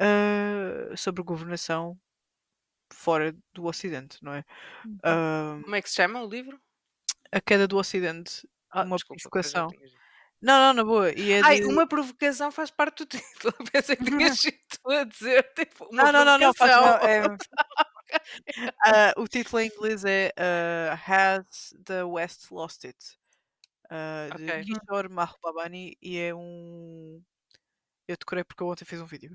Speaker 1: ah, sobre governação fora do Ocidente, não é? Ah,
Speaker 2: Como é que se chama o livro?
Speaker 1: A queda do Ocidente,
Speaker 2: Ah,
Speaker 1: uma
Speaker 2: desculpa,
Speaker 1: provocação.
Speaker 2: tinha.
Speaker 1: Não, não, na boa. E é
Speaker 2: Ai,
Speaker 1: de...
Speaker 2: uma provocação faz parte do título. *laughs* Pensei que tinhas *laughs* sido a dizer tipo,
Speaker 1: Não, não, não, não, faz-.
Speaker 3: Não, é, *laughs*
Speaker 1: Ah, o título em inglês é ah, Has the West Lost It? Ah, de
Speaker 2: Ok.
Speaker 1: Kishore Mahbubani e é um. Eu decorei porque eu ontem fiz um vídeo.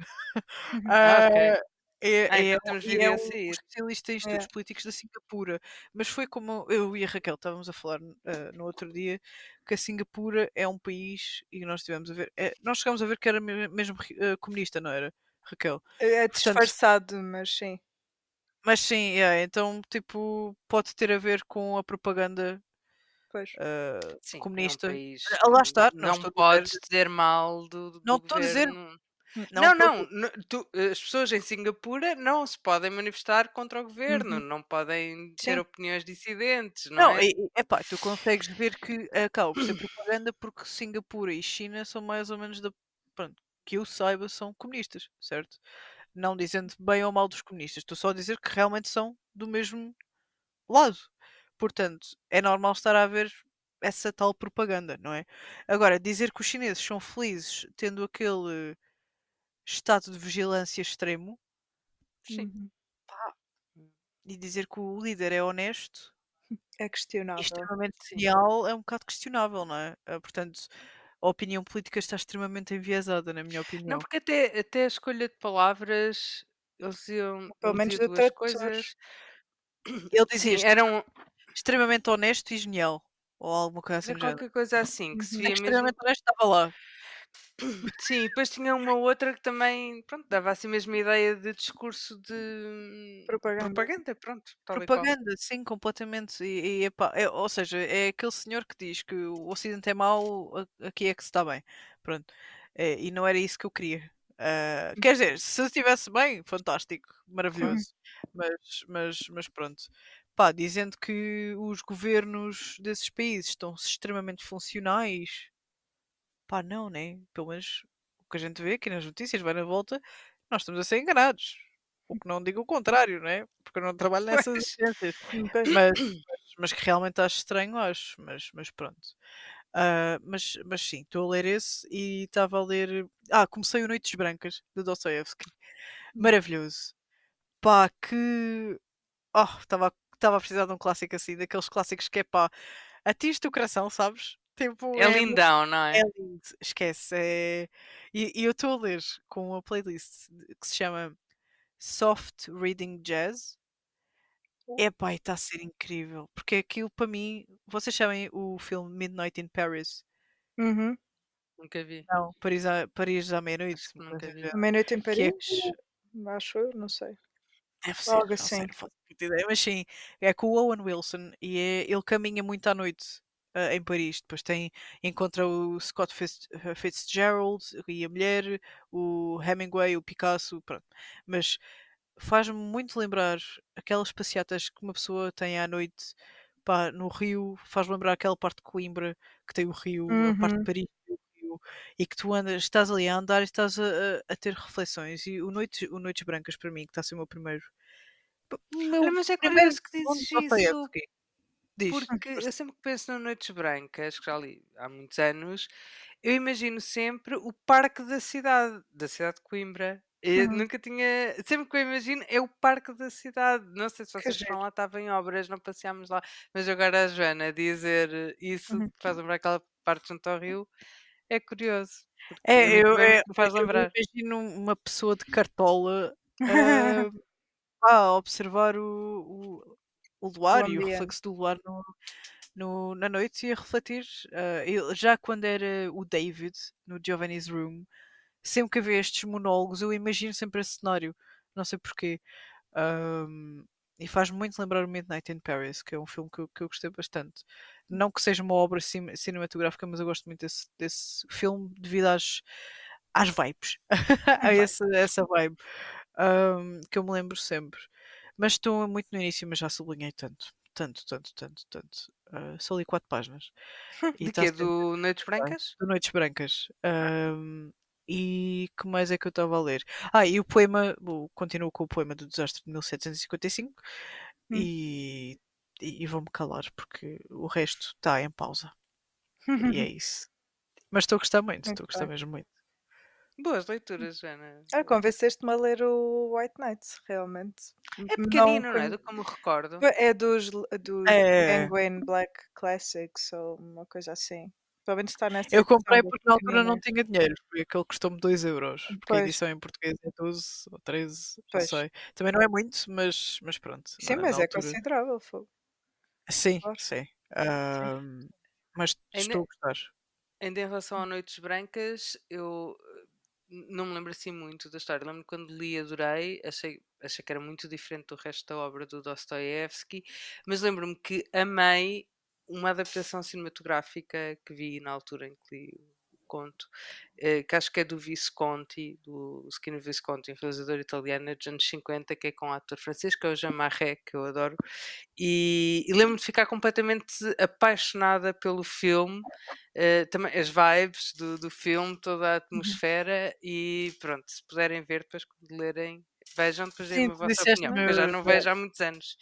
Speaker 2: Ah, ok.
Speaker 1: É,
Speaker 2: Ah,
Speaker 1: é,
Speaker 2: então
Speaker 1: é
Speaker 2: a
Speaker 1: um especialista em
Speaker 3: É.
Speaker 1: estudos políticos da Singapura. Mas foi como eu e a Raquel estávamos a falar ah, no outro dia que a Singapura é um país e nós estivemos a ver. é, nós chegámos a ver que era me- mesmo ah, comunista, não era, Raquel?
Speaker 3: é
Speaker 1: Portanto,
Speaker 3: disfarçado, mas sim.
Speaker 1: Mas sim, yeah, então tipo, pode ter a ver com a propaganda ah,
Speaker 2: Sim,
Speaker 1: comunista.
Speaker 2: é um país
Speaker 1: Ah, lá está, não
Speaker 2: não
Speaker 1: estou
Speaker 2: podes
Speaker 1: dizer,
Speaker 2: dizer mal do, do
Speaker 1: não estou a dizer,
Speaker 2: governo.
Speaker 1: Não
Speaker 2: Não, não, tu- as pessoas em Singapura não se podem manifestar contra o governo,
Speaker 3: Uhum.
Speaker 2: não podem ter
Speaker 3: Sim.
Speaker 2: opiniões dissidentes, não
Speaker 1: não,
Speaker 2: é?
Speaker 1: e- epá, tu consegues ver que acaba por ser propaganda porque Singapura e China são mais ou menos da, pronto, que eu saiba, são comunistas, certo? Não dizendo bem ou mal dos comunistas, estou só a dizer que realmente são do mesmo lado. Portanto, é normal estar a haver essa tal propaganda, não é? Agora, dizer que os chineses são felizes tendo aquele estado de vigilância extremo
Speaker 2: Sim.
Speaker 3: Uhum.
Speaker 1: e dizer que o líder é honesto *laughs*
Speaker 3: É questionável.
Speaker 1: extremamente leal é um bocado questionável, não é? Ah, Portanto, a opinião política está extremamente enviesada, na minha
Speaker 2: Não,
Speaker 1: opinião.
Speaker 2: porque até, até a escolha de palavras, eles iam,
Speaker 3: Pelo menos de
Speaker 2: duas coisas.
Speaker 1: Ele dizia
Speaker 2: Sim, eram
Speaker 1: extremamente honesto e genial, ou alguma coisa assim género.
Speaker 2: qualquer coisa assim, que se
Speaker 3: Uhum.
Speaker 1: É
Speaker 2: via
Speaker 1: que
Speaker 2: mesmo.
Speaker 1: extremamente honesto estava lá.
Speaker 2: Sim, depois tinha uma outra que também, pronto, dava assim mesmo a ideia de discurso de
Speaker 3: Propaganda.
Speaker 2: propaganda, pronto.
Speaker 1: Propaganda, sim, completamente. E, e, é- ou seja, é aquele senhor que diz que o Ocidente é mau, aqui é que se está bem. Pronto. É, e não era isso que eu queria. Ah, quer dizer, se eu estivesse bem, fantástico, maravilhoso. Mas, mas, mas pronto. Pá, dizendo que os governos desses países estão extremamente funcionais. Pá, não, né? Pelo menos o que a gente vê aqui nas notícias, vai na volta, nós estamos a ser enganados. O que não digo o contrário, né? Porque eu não trabalho *laughs* nessas agências.
Speaker 3: Pois.
Speaker 1: Mas, mas, que realmente acho estranho, acho. Mas, mas pronto. Ah, mas, mas sim, estou a ler esse e estava a ler. Ah, comecei o Noites Brancas, de Dostoevsky. Maravilhoso. Pá, que. Oh, estava estava a precisar de um clássico assim, daqueles clássicos que é pá, atinge-te o coração, sabes? Tipo,
Speaker 2: É lindão, não é?
Speaker 1: é lindo, esquece. É... E, e eu estou a ler com uma playlist que se chama Soft Reading Jazz. Epá, e está a ser incrível. Porque aquilo para mim. Vocês sabem o filme Midnight in Paris?
Speaker 3: Uhum.
Speaker 2: Nunca vi.
Speaker 1: Não, Paris à, Paris à meia-noite.
Speaker 2: Nunca vi.
Speaker 1: género.
Speaker 3: A meia-noite em
Speaker 1: Que é
Speaker 3: Paris?
Speaker 1: com-
Speaker 3: Acho eu, não sei.
Speaker 1: Deve ser, sei,
Speaker 3: assim.
Speaker 1: ideia, mas sim, é com o Owen Wilson e é- ele caminha muito à noite ah, em Paris. Depois tem, encontra o Scott Fitz- eh, Fitzgerald e a mulher, o Hemingway, o Picasso, pronto. Mas faz-me muito lembrar aquelas passeatas que uma pessoa tem à noite pá, no Rio, faz lembrar aquela parte de Coimbra que tem o Rio, a parte de
Speaker 3: Uhum.
Speaker 1: Paris e que tu andas, estás ali a andar e estás a, a- a ter reflexões. E o Noites, o Noites Brancas, para mim, que está a ser o meu primeiro. meu
Speaker 2: mas é curioso que dizes isso.
Speaker 1: Diz.
Speaker 2: porque *laughs* eu sempre que penso nas Noites Brancas, que já li há muitos anos, eu imagino sempre o parque da cidade, da cidade de Coimbra. Eu
Speaker 3: Uhum.
Speaker 2: nunca tinha. Sempre que eu imagino é o parque da cidade. Não sei se
Speaker 3: Que
Speaker 2: vocês
Speaker 3: giro.
Speaker 2: foram lá, estava em obras, não passeámos lá. Mas agora a Joana dizer isso
Speaker 3: Uhum.
Speaker 2: faz lembrar aquela parte junto ao rio. É curioso. Porque
Speaker 1: É,
Speaker 2: mim
Speaker 1: eu, é,
Speaker 2: me faz
Speaker 1: eu
Speaker 2: lembrar.
Speaker 1: imagino uma pessoa de cartola *laughs* ah, a observar o, o, o luar e o reflexo do luar no, no- na noite e a refletir. eu- já quando era o David no Giovanni's Room, sempre que havia estes monólogos, eu imagino sempre esse cenário. Não sei porquê. Ahm, e faz muito lembrar o Midnight in Paris, que é um filme que eu, que eu gostei bastante. Não que seja uma obra cin- cinematográfica, mas eu gosto muito desse, desse filme devido às, às vibes, *laughs* a esse, essa vibe ahm, que eu me lembro sempre. Mas estou muito no início, mas já sublinhei tanto, tanto, tanto, tanto, tanto. Ah, só li quatro páginas. *laughs* E
Speaker 2: De
Speaker 1: tá
Speaker 2: quê? Do Noites. *laughs* Brancas?
Speaker 1: Do Noites Brancas. Ahm, e que mais é que eu estava a ler? Ah, e o poema, continuo com o poema do desastre de 1755
Speaker 3: Hum.
Speaker 1: e, e, vou-me calar porque o resto está em pausa. E é *laughs* isso. Mas estou a gostar muito,
Speaker 3: Muito
Speaker 1: estou a gostar mesmo muito.
Speaker 2: Boas leituras, Joana.
Speaker 3: Ah, convenceste-me a ler o White Knights, realmente.
Speaker 2: É
Speaker 3: Não
Speaker 2: pequenino, não é?
Speaker 3: conhe-
Speaker 2: Do me recordo.
Speaker 3: É dos, dos
Speaker 1: É.
Speaker 3: Penguin Black Classics ou uma coisa assim. Pelo menos está nessa
Speaker 1: Eu comprei porque na altura não tinha dinheiro, foi aquele que custou-me 2 euros. Porque a
Speaker 3: Pois.
Speaker 1: edição em português é 12 ou 13, não
Speaker 3: Pois.
Speaker 1: sei. Também não é muito, mas, mas pronto.
Speaker 3: Sim,
Speaker 1: na-
Speaker 3: mas
Speaker 1: na
Speaker 3: é
Speaker 1: altura-
Speaker 3: considerável. fogo.
Speaker 1: Sim, sim. Ahm, mas
Speaker 2: Ainda-
Speaker 1: estou a gostar.
Speaker 2: Ainda em relação a Noites Brancas, eu não me lembro assim muito da história. Lembro-me quando li, adorei, achei, achei que era muito diferente do resto da obra do Dostoiévski, mas lembro-me que amei uma adaptação cinematográfica que vi na altura em que li conto, eh, que acho que é do Visconti, do Skinner Visconti, um realizador italiano dos anos 50, que é com o ator francês, que é o Jean Marais, que eu adoro. E, e lembro-me de ficar completamente apaixonada pelo filme, eh, também as vibes do, do filme, toda a atmosfera e pronto, se puderem ver depois quando lerem, vejam depois deem-me a vossa opinião, porque eu já não vejo há muitos anos.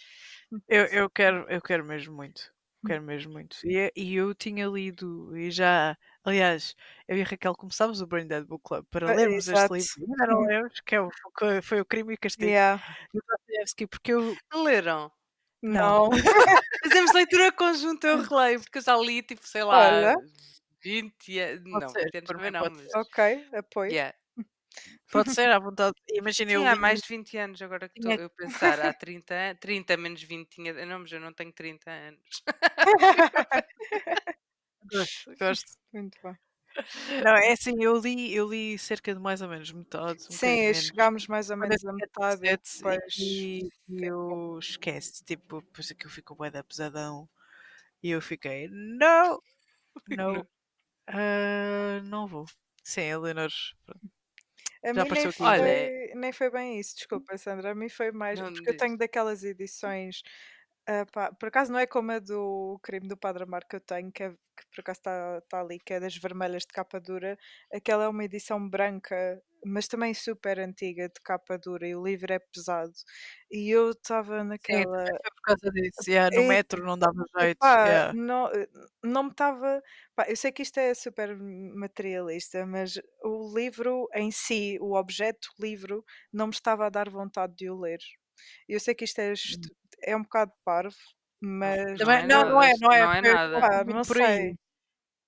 Speaker 1: Eu, eu, quero, eu quero mesmo muito. Quero mesmo muito. E, é- e eu tinha lido, e já, aliás, eu e a Raquel começámos o Brain Dead Book Club para
Speaker 3: Ah,
Speaker 1: lermos
Speaker 3: exato.
Speaker 1: este livro. Ainda não *laughs* lemos, que é o, que foi o crime e castigo
Speaker 3: Yeah.
Speaker 1: do Dostoevsky, porque eu.
Speaker 2: Não leram?
Speaker 3: Não. *laughs*
Speaker 2: Fazemos leitura conjunta, eu releio, porque eu já li, tipo, sei lá,
Speaker 3: Olha.
Speaker 2: 20 anos. Não,
Speaker 1: ser,
Speaker 2: 20 anos
Speaker 1: por
Speaker 2: também não, mas.
Speaker 3: Ok, apoio.
Speaker 2: Yeah. *laughs*
Speaker 1: Pode ser à vontade. Imagina, eu
Speaker 2: Sim, há mais de 20 anos, agora que estou a pensar, há 30, an- 30 menos 20 tinha. Não, mas eu não tenho 30 anos. *laughs*
Speaker 1: Gosto, gosto.
Speaker 3: Muito bom.
Speaker 1: Não, é assim, eu li, eu li cerca de mais ou menos metade. Um
Speaker 3: Sim, chegámos mais ou menos
Speaker 1: eu
Speaker 3: a
Speaker 1: tinha
Speaker 3: metade e
Speaker 1: 17
Speaker 3: depois.
Speaker 1: e, e eu esquece, tipo, depois aquilo ficou bué da pesadão e eu fiquei, não, não, *laughs* ah, não vou. Sim, pronto.
Speaker 3: A
Speaker 1: Já
Speaker 3: mim nem
Speaker 1: apareceu aqui.
Speaker 3: foi,
Speaker 2: Olha-
Speaker 3: nem foi bem isso, desculpa, Sandra. A mim foi mais.
Speaker 2: Não,
Speaker 3: porque eu tenho daquelas edições. Ah, pá, por acaso não é como a do crime do Padre Amar que eu tenho, que, é- que por acaso está tá ali, que é das vermelhas de capa dura. Aquela é uma edição branca, mas também super antiga, de capa dura, e o livro é pesado. E eu estava
Speaker 1: Sim,
Speaker 3: naquela.
Speaker 1: também foi por causa disso. Yeah, no
Speaker 3: E-
Speaker 1: metro não dava jeito. Yeah.
Speaker 3: não, não me estava. Eu sei que isto é super materialista, mas o livro em si, o objeto livro, não me estava a dar vontade de o ler. Eu sei que isto é, estu- é um bocado parvo, mas.
Speaker 1: Também,
Speaker 2: é
Speaker 1: não,
Speaker 2: nada,
Speaker 1: não é, não é.
Speaker 2: não é
Speaker 1: foi-
Speaker 2: nada.
Speaker 3: Pá, não sei.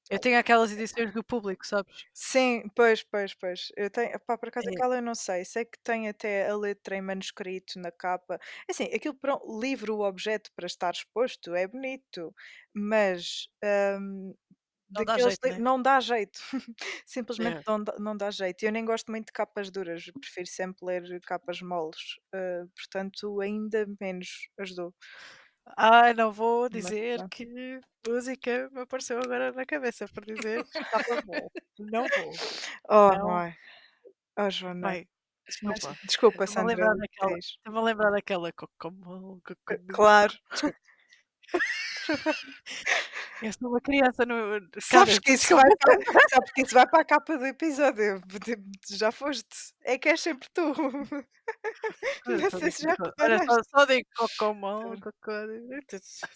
Speaker 1: Eu tenho aquelas edições do público, sabes?
Speaker 3: Sim, pois, pois, pois. Eu tenho, pá, por acaso
Speaker 1: É.
Speaker 3: aquela eu não sei. Sei que tem até a letra em manuscrito na capa. Assim, aquilo para o livro, o objeto para estar exposto é bonito, mas hum,
Speaker 1: Não dá jeito,
Speaker 3: li-
Speaker 1: né?
Speaker 3: não dá jeito. *laughs* Simplesmente
Speaker 1: É.
Speaker 3: não, dá, não dá jeito. Eu nem gosto muito de capas duras, prefiro sempre ler capas moles. Uh, portanto, ainda menos ajudou.
Speaker 1: Ai, não vou
Speaker 3: Mas
Speaker 1: dizer
Speaker 3: pronto.
Speaker 1: que música me apareceu agora na cabeça por dizer bom. Não vou.
Speaker 3: Oh,
Speaker 1: Não.
Speaker 3: ai. Oh, Joana.
Speaker 1: Bem,
Speaker 3: Mas,
Speaker 1: desculpa.
Speaker 3: desculpa,
Speaker 1: Estou-me a
Speaker 3: Sandra.
Speaker 1: lembrar daquela.
Speaker 3: diz.
Speaker 1: Estou-me a lembrar daquela. co-
Speaker 3: Claro. *laughs* *laughs*
Speaker 1: Eu sou uma criança no.
Speaker 3: Sabes
Speaker 1: Cara,
Speaker 3: que, isso vai para, sabes que isso vai para a capa do episódio. Já foste. É que és sempre tu. *laughs* Não
Speaker 1: só
Speaker 3: sei se já reparaste.
Speaker 1: só, só digo cocomão, cocô. *laughs*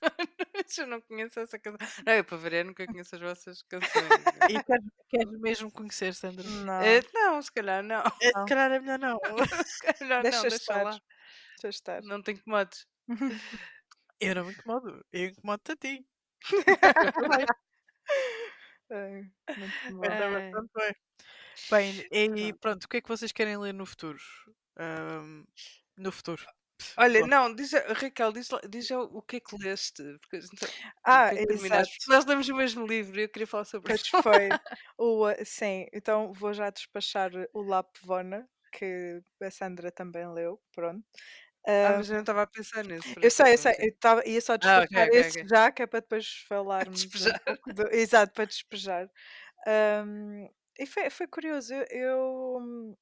Speaker 1: *laughs*
Speaker 2: Eu não conheço essa canção. Não, eu para variar nunca conheço as vossas canções.
Speaker 1: E queres, queres mesmo conhecer, Sandra?
Speaker 3: Não,
Speaker 2: Eh, não, se calhar não.
Speaker 1: É,
Speaker 3: Não.
Speaker 1: Se calhar é melhor não.
Speaker 2: Se calhar
Speaker 3: deixa
Speaker 2: não,
Speaker 3: estar. Deixa estar.
Speaker 2: Não te incomodes.
Speaker 1: Eu não me incomodo. Eu incomodo-te a ti. *laughs*
Speaker 3: Muito
Speaker 2: Ai.
Speaker 1: bastante bem. Bem, e pronto, o que é que vocês querem ler no futuro? Ahm, no futuro.
Speaker 2: Olha,
Speaker 1: Bom,
Speaker 2: não, diz, Raquel, diz, diz o que é que leste. Porque,
Speaker 3: Ah,
Speaker 2: é
Speaker 3: exato.
Speaker 2: Nós lemos o mesmo livro e eu queria falar sobre isso.
Speaker 3: foi. *laughs* O, uh, sim, então vou já despachar o Lapvona, que a Sandra também leu. Pronto.
Speaker 2: Ah,
Speaker 3: Ah,
Speaker 2: mas eu não estava a pensar nisso.
Speaker 3: eu
Speaker 2: isso
Speaker 3: sei, eu sei. Eu tava, ia só
Speaker 2: Ah, ok,
Speaker 3: despachar
Speaker 2: ok,
Speaker 3: esse
Speaker 2: ok.
Speaker 3: já, que é para depois falarmos um
Speaker 2: Despejar.
Speaker 3: pouco do- Exato, para despejar. Ahm, e foi, foi curioso. Eu, eu,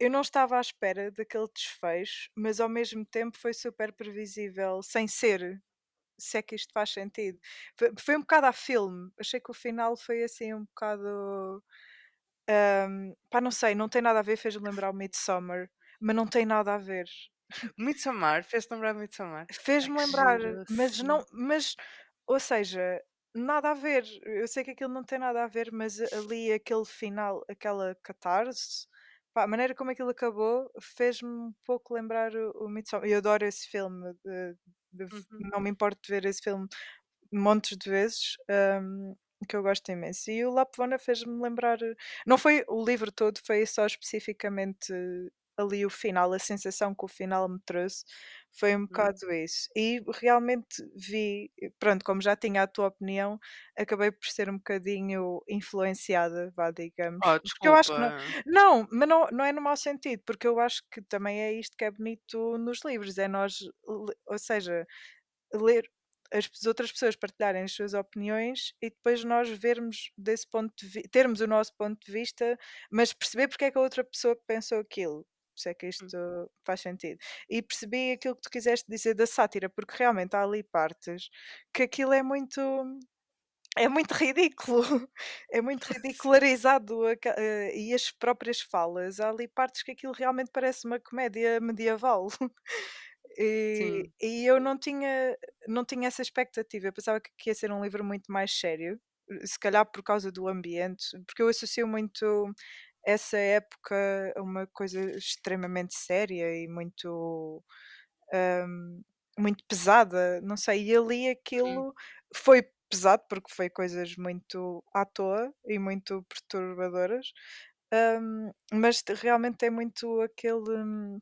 Speaker 3: eu não estava à espera daquele desfecho, mas ao mesmo tempo foi super previsível, sem ser. Se é que isto faz sentido. Foi, foi um bocado a filme. Achei que o final foi assim um bocado. ahm, pá, não sei, não tem nada a ver, fez-me lembrar o Midsommar, mas não tem nada a ver.
Speaker 2: Midsommar, fez-te lembrar Midsommar?
Speaker 3: Fez-me
Speaker 2: que
Speaker 3: lembrar,
Speaker 2: giro,
Speaker 3: mas
Speaker 2: sim.
Speaker 3: não, mas, ou seja, nada a ver. Eu sei que aquilo não tem nada a ver, mas ali aquele final, aquela catarse, pá, a maneira como aquilo acabou fez-me um pouco lembrar o, o Midsommar. Eu adoro esse filme, de- de-
Speaker 2: Uhum.
Speaker 3: não me importo de ver esse filme montes de vezes, hum, que eu gosto imenso. E o Lapvona fez-me lembrar, não foi o livro todo, foi só especificamente ali o final, a sensação que o final me trouxe foi um bocado isso. E realmente vi, pronto, como já tinha a tua opinião, acabei por ser um bocadinho influenciada, vá, digamos.
Speaker 2: Oh,
Speaker 3: Porque eu acho que não, não, mas não, não é no mau sentido, porque eu acho que também é isto que é bonito nos livros, é nós, ou seja, ler as outras pessoas partilharem as suas opiniões e depois nós vermos desse ponto de termos o nosso ponto de vista, mas perceber porque é que a outra pessoa pensou aquilo. Se é que isto faz sentido. E percebi aquilo que tu quiseste dizer da sátira, porque realmente há ali partes que aquilo é muito. É muito ridículo, *laughs* é muito *laughs* ridicularizado eh, e as próprias falas. Há ali partes que aquilo realmente parece uma comédia medieval. *laughs* E, e eu não tinha, não tinha essa expectativa. Eu pensava que que ia ser um livro muito mais sério, se calhar por causa do ambiente, porque eu associo muito essa época a uma coisa extremamente séria e muito, hum, muito pesada. Não sei, e ali aquilo foi pesado porque foi coisas muito à toa e muito perturbadoras. hum, mas te- realmente tem muito aquele hum,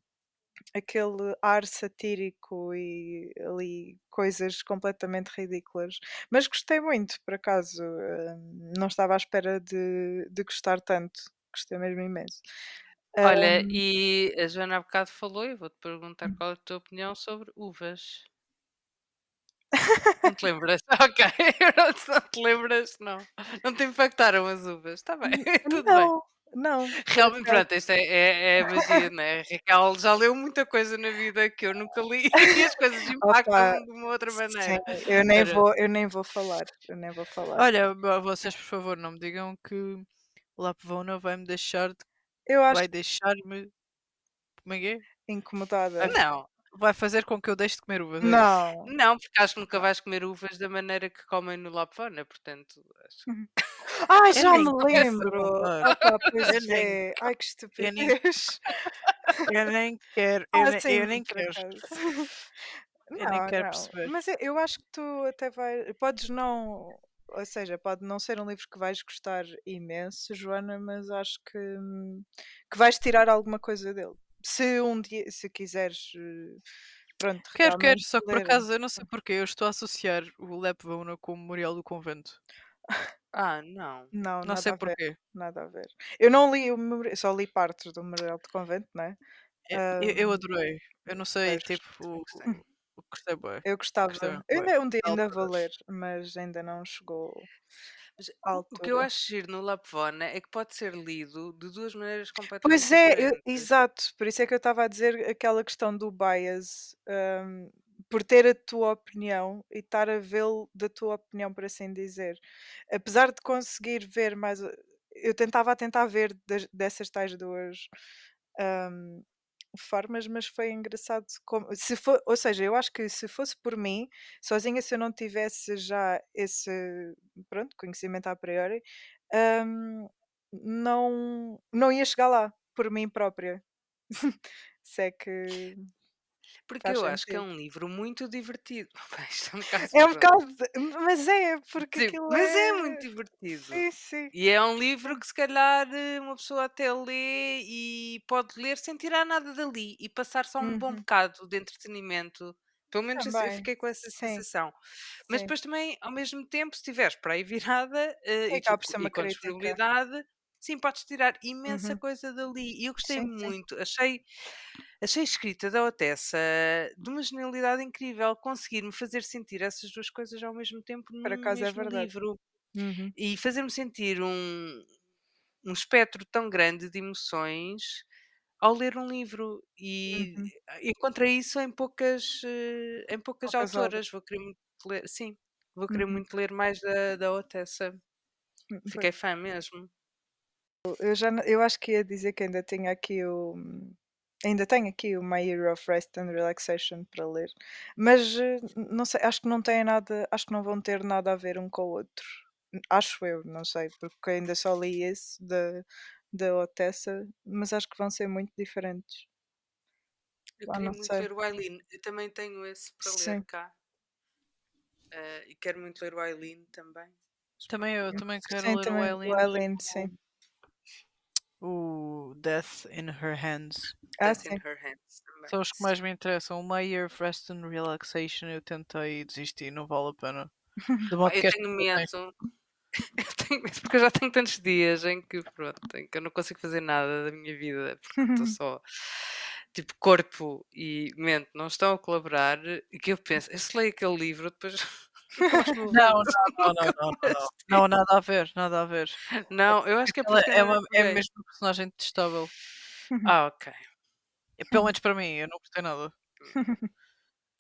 Speaker 3: aquele ar satírico e ali coisas completamente ridículas. Mas gostei muito, por acaso. hum, não estava à espera de, de gostar tanto. Gostei mesmo imenso.
Speaker 2: Olha,
Speaker 3: Hum,
Speaker 2: e a Joana há bocado falou e vou-te perguntar qual é a tua opinião sobre uvas. *laughs* Não te lembras? *laughs* Ok, *laughs* não te- não lembras? Não. Não te impactaram as uvas. Está bem, tudo bem.
Speaker 3: não, não. por
Speaker 2: Realmente,
Speaker 3: acaso.
Speaker 2: pronto, isto é, é, é a magia, né? Raquel já leu muita coisa na vida que eu nunca li e as coisas
Speaker 3: Opa,
Speaker 2: impactam de uma outra maneira.
Speaker 3: sim, eu nem
Speaker 2: Era-
Speaker 3: vou, eu nem vou falar. Eu nem vou falar.
Speaker 1: Olha, vo- vocês por favor não me digam que Lapvona vai me deixar, de-
Speaker 3: Eu acho
Speaker 1: vai deixar-me. Como é que é?
Speaker 3: incomodada.
Speaker 2: Não,
Speaker 1: Vai fazer com que eu deixe de comer uvas. é?
Speaker 3: Não.
Speaker 2: não, porque acho que nunca vais comer uvas da maneira que comem no Lapfona, portanto. acho-
Speaker 3: Ai, *laughs*
Speaker 1: Eu
Speaker 3: já
Speaker 1: nem
Speaker 3: me lembro. pois
Speaker 1: Eu nem-
Speaker 3: é. Ai, que
Speaker 1: eu nem-
Speaker 3: estupidez. *laughs*
Speaker 1: Eu nem quero. Eu,
Speaker 3: Ah,
Speaker 1: nem,
Speaker 3: sim,
Speaker 1: eu nem quero.
Speaker 3: acaso. *laughs*
Speaker 1: nem
Speaker 3: Não,
Speaker 1: quero
Speaker 3: não.
Speaker 1: perceber.
Speaker 3: Mas eu, eu acho que tu até vai. Podes não. Ou seja, pode não ser um livro que vais gostar imenso, Joana, mas acho que, hum, que vais tirar alguma coisa dele. Se um dia, se quiseres. eh, Pronto,
Speaker 1: Quero, quero, só que por acaso eu não sei porquê, eu estou a associar o Lapvona com o Memorial do Convento.
Speaker 2: Ah, não. *laughs*
Speaker 3: Não,
Speaker 1: Não sei porquê.
Speaker 3: Nada a ver. Eu não li o memori- só li partes do Memorial de Convento, não é?
Speaker 1: É, Eu, eu
Speaker 3: Ahm,
Speaker 1: adorei. Eu não sei,
Speaker 3: pois,
Speaker 1: tipo, o-
Speaker 2: gostei.
Speaker 1: bem.
Speaker 3: Eu gostava.
Speaker 1: Gostei mesmo
Speaker 3: Eu ainda um dia ainda vou ler, mas ainda não chegou
Speaker 2: Mas o- que eu acho giro no Lapvona é que pode ser lido de duas maneiras completamente
Speaker 3: Pois é, eu- exato. Por isso é que eu estava a dizer aquela questão do bias. hum, por ter a tua opinião e estar a vê-lo da tua opinião, por assim dizer. Apesar de conseguir ver mais. Eu tentava tentar ver das- dessas tais duas ahm, formas, mas foi engraçado. Como, se for, ou seja, eu acho que se fosse por mim, sozinha, se eu não tivesse já esse pronto, conhecimento a priori, ahm, não, não ia chegar lá por mim própria. *laughs* se é que
Speaker 2: Porque
Speaker 3: faz
Speaker 2: eu acho que é
Speaker 3: sentido.
Speaker 2: um livro muito divertido. *laughs* Isto é um *laughs* bocado.
Speaker 3: É um bocado. Mas é, porque
Speaker 2: Sim,
Speaker 3: aquilo
Speaker 2: mas é
Speaker 3: é.
Speaker 2: muito divertido.
Speaker 3: Sim, sim.
Speaker 2: E é um livro que se calhar eh, uma pessoa até lê e pode ler sem tirar nada dali e passar só um bom
Speaker 3: Uhum.
Speaker 2: bocado de entretenimento. Pelo menos assim, eu
Speaker 3: Também.
Speaker 2: fiquei com essa
Speaker 3: Sim,
Speaker 2: sensação. Mas
Speaker 3: sim.
Speaker 2: depois também, ao mesmo tempo, se estiveres para aí virada eh,
Speaker 3: Sim,
Speaker 2: e,
Speaker 3: acaba ser
Speaker 2: e
Speaker 3: uma
Speaker 2: com
Speaker 3: crítica.
Speaker 2: disponibilidade, sim, podes tirar imensa
Speaker 3: Uhum.
Speaker 2: coisa dali. E eu gostei
Speaker 3: Sim, sim.
Speaker 2: muito. Achei, achei a escrita da Otessa de uma genialidade incrível. Conseguir-me fazer sentir essas duas coisas ao mesmo tempo num
Speaker 3: é
Speaker 2: mesmo
Speaker 3: verdade.
Speaker 2: livro
Speaker 3: Uhum.
Speaker 2: e fazer-me sentir um, um espectro tão grande de emoções ao ler um livro e
Speaker 3: Uhum.
Speaker 2: encontrei isso em poucas eh, em poucas
Speaker 3: Poucas
Speaker 2: autoras vou querer muito ler sim vou querer
Speaker 3: Uhum.
Speaker 2: muito ler mais da, da Otessa
Speaker 3: Hum,
Speaker 2: fiquei fã mesmo
Speaker 3: Eu já eu acho que ia dizer que ainda tinha aqui o ainda tenho aqui o My Year of Rest and Relaxation para ler, mas eh, não sei, acho que não tem nada, acho que não vão ter nada a ver um com o outro. Acho eu, não sei, porque ainda só li esse da da Otessa, mas acho que vão ser muito diferentes.
Speaker 2: eu
Speaker 3: Ah,
Speaker 2: queria muito
Speaker 3: sei.
Speaker 2: ler o Aileen eu também tenho esse para ler
Speaker 3: Sim.
Speaker 2: cá Eh, e quero muito ler o Aileen também
Speaker 1: Também eu
Speaker 2: pronto
Speaker 1: também quero
Speaker 3: Sim,
Speaker 1: ler o
Speaker 3: também o
Speaker 1: Eileen,
Speaker 3: Eileen, sim.
Speaker 1: O Death in Her Hands.
Speaker 3: Ah,
Speaker 2: Death
Speaker 3: sim.
Speaker 2: in Her Hands também
Speaker 1: São os que mais me interessam. O My Year of Rest and Relaxation eu tentei desistir, não vale a pena.
Speaker 2: Pá, *laughs* eu tenho medo *laughs* Eu tenho medo porque eu já tenho tantos dias em que, pronto, em que eu não consigo fazer nada da minha vida porque estou *laughs* só tipo corpo e mente não estão a colaborar e que eu penso, eu se leio aquele livro depois
Speaker 1: Não, não, não, não, não,
Speaker 2: mais
Speaker 1: não, não, nada a ver, nada a ver.
Speaker 2: Não, eu acho que é por
Speaker 1: Ela
Speaker 2: isso que eu
Speaker 1: é, uma, é mesmo um personagem detestável.
Speaker 2: Ah, ok.
Speaker 1: É, Pelo menos para mim, eu não gostei nada. *laughs*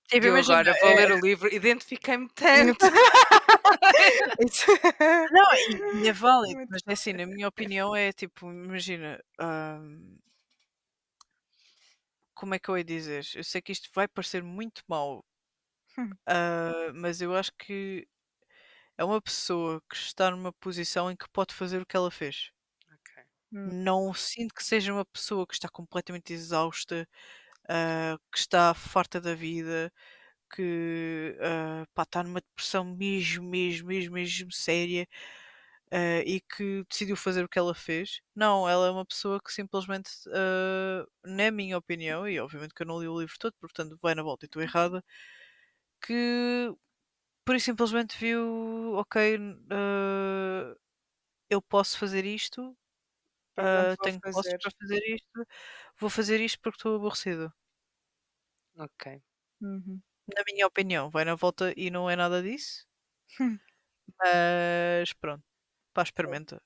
Speaker 1: Tipo,
Speaker 2: Eu
Speaker 1: imagina,
Speaker 2: agora vou
Speaker 1: é,
Speaker 2: ler o livro, identifiquei-me tanto. *laughs*
Speaker 1: Não, e, é válido, mas é assim, na minha opinião, é tipo, imagina, ahm, como é que eu ia dizer? Eu sei que isto vai parecer muito mau,
Speaker 3: Hum.
Speaker 1: Ah, mas eu acho que é uma pessoa que está numa posição em que pode fazer o que ela fez.
Speaker 2: Ok.
Speaker 3: Hum.
Speaker 1: Não sinto que seja uma pessoa que está completamente exausta, ah, que está farta da vida, que ah, pá, está numa depressão mesmo, mesmo, mesmo, mesmo séria ah, e que decidiu fazer o que ela fez. Não, ela é uma pessoa que simplesmente, ah, na minha opinião, e obviamente que eu não li o livro todo, portanto vai na volta e estou errada, que por isso simplesmente viu, ok, ah, eu posso fazer isto,
Speaker 3: vou
Speaker 1: tenho
Speaker 3: fazer.
Speaker 1: para fazer isto, vou fazer isto porque estou aborrecida.
Speaker 2: Ok.
Speaker 3: Uhum.
Speaker 1: Na minha opinião, vai na volta e não é nada disso,
Speaker 3: Hum.
Speaker 1: mas pronto, pá, experimenta.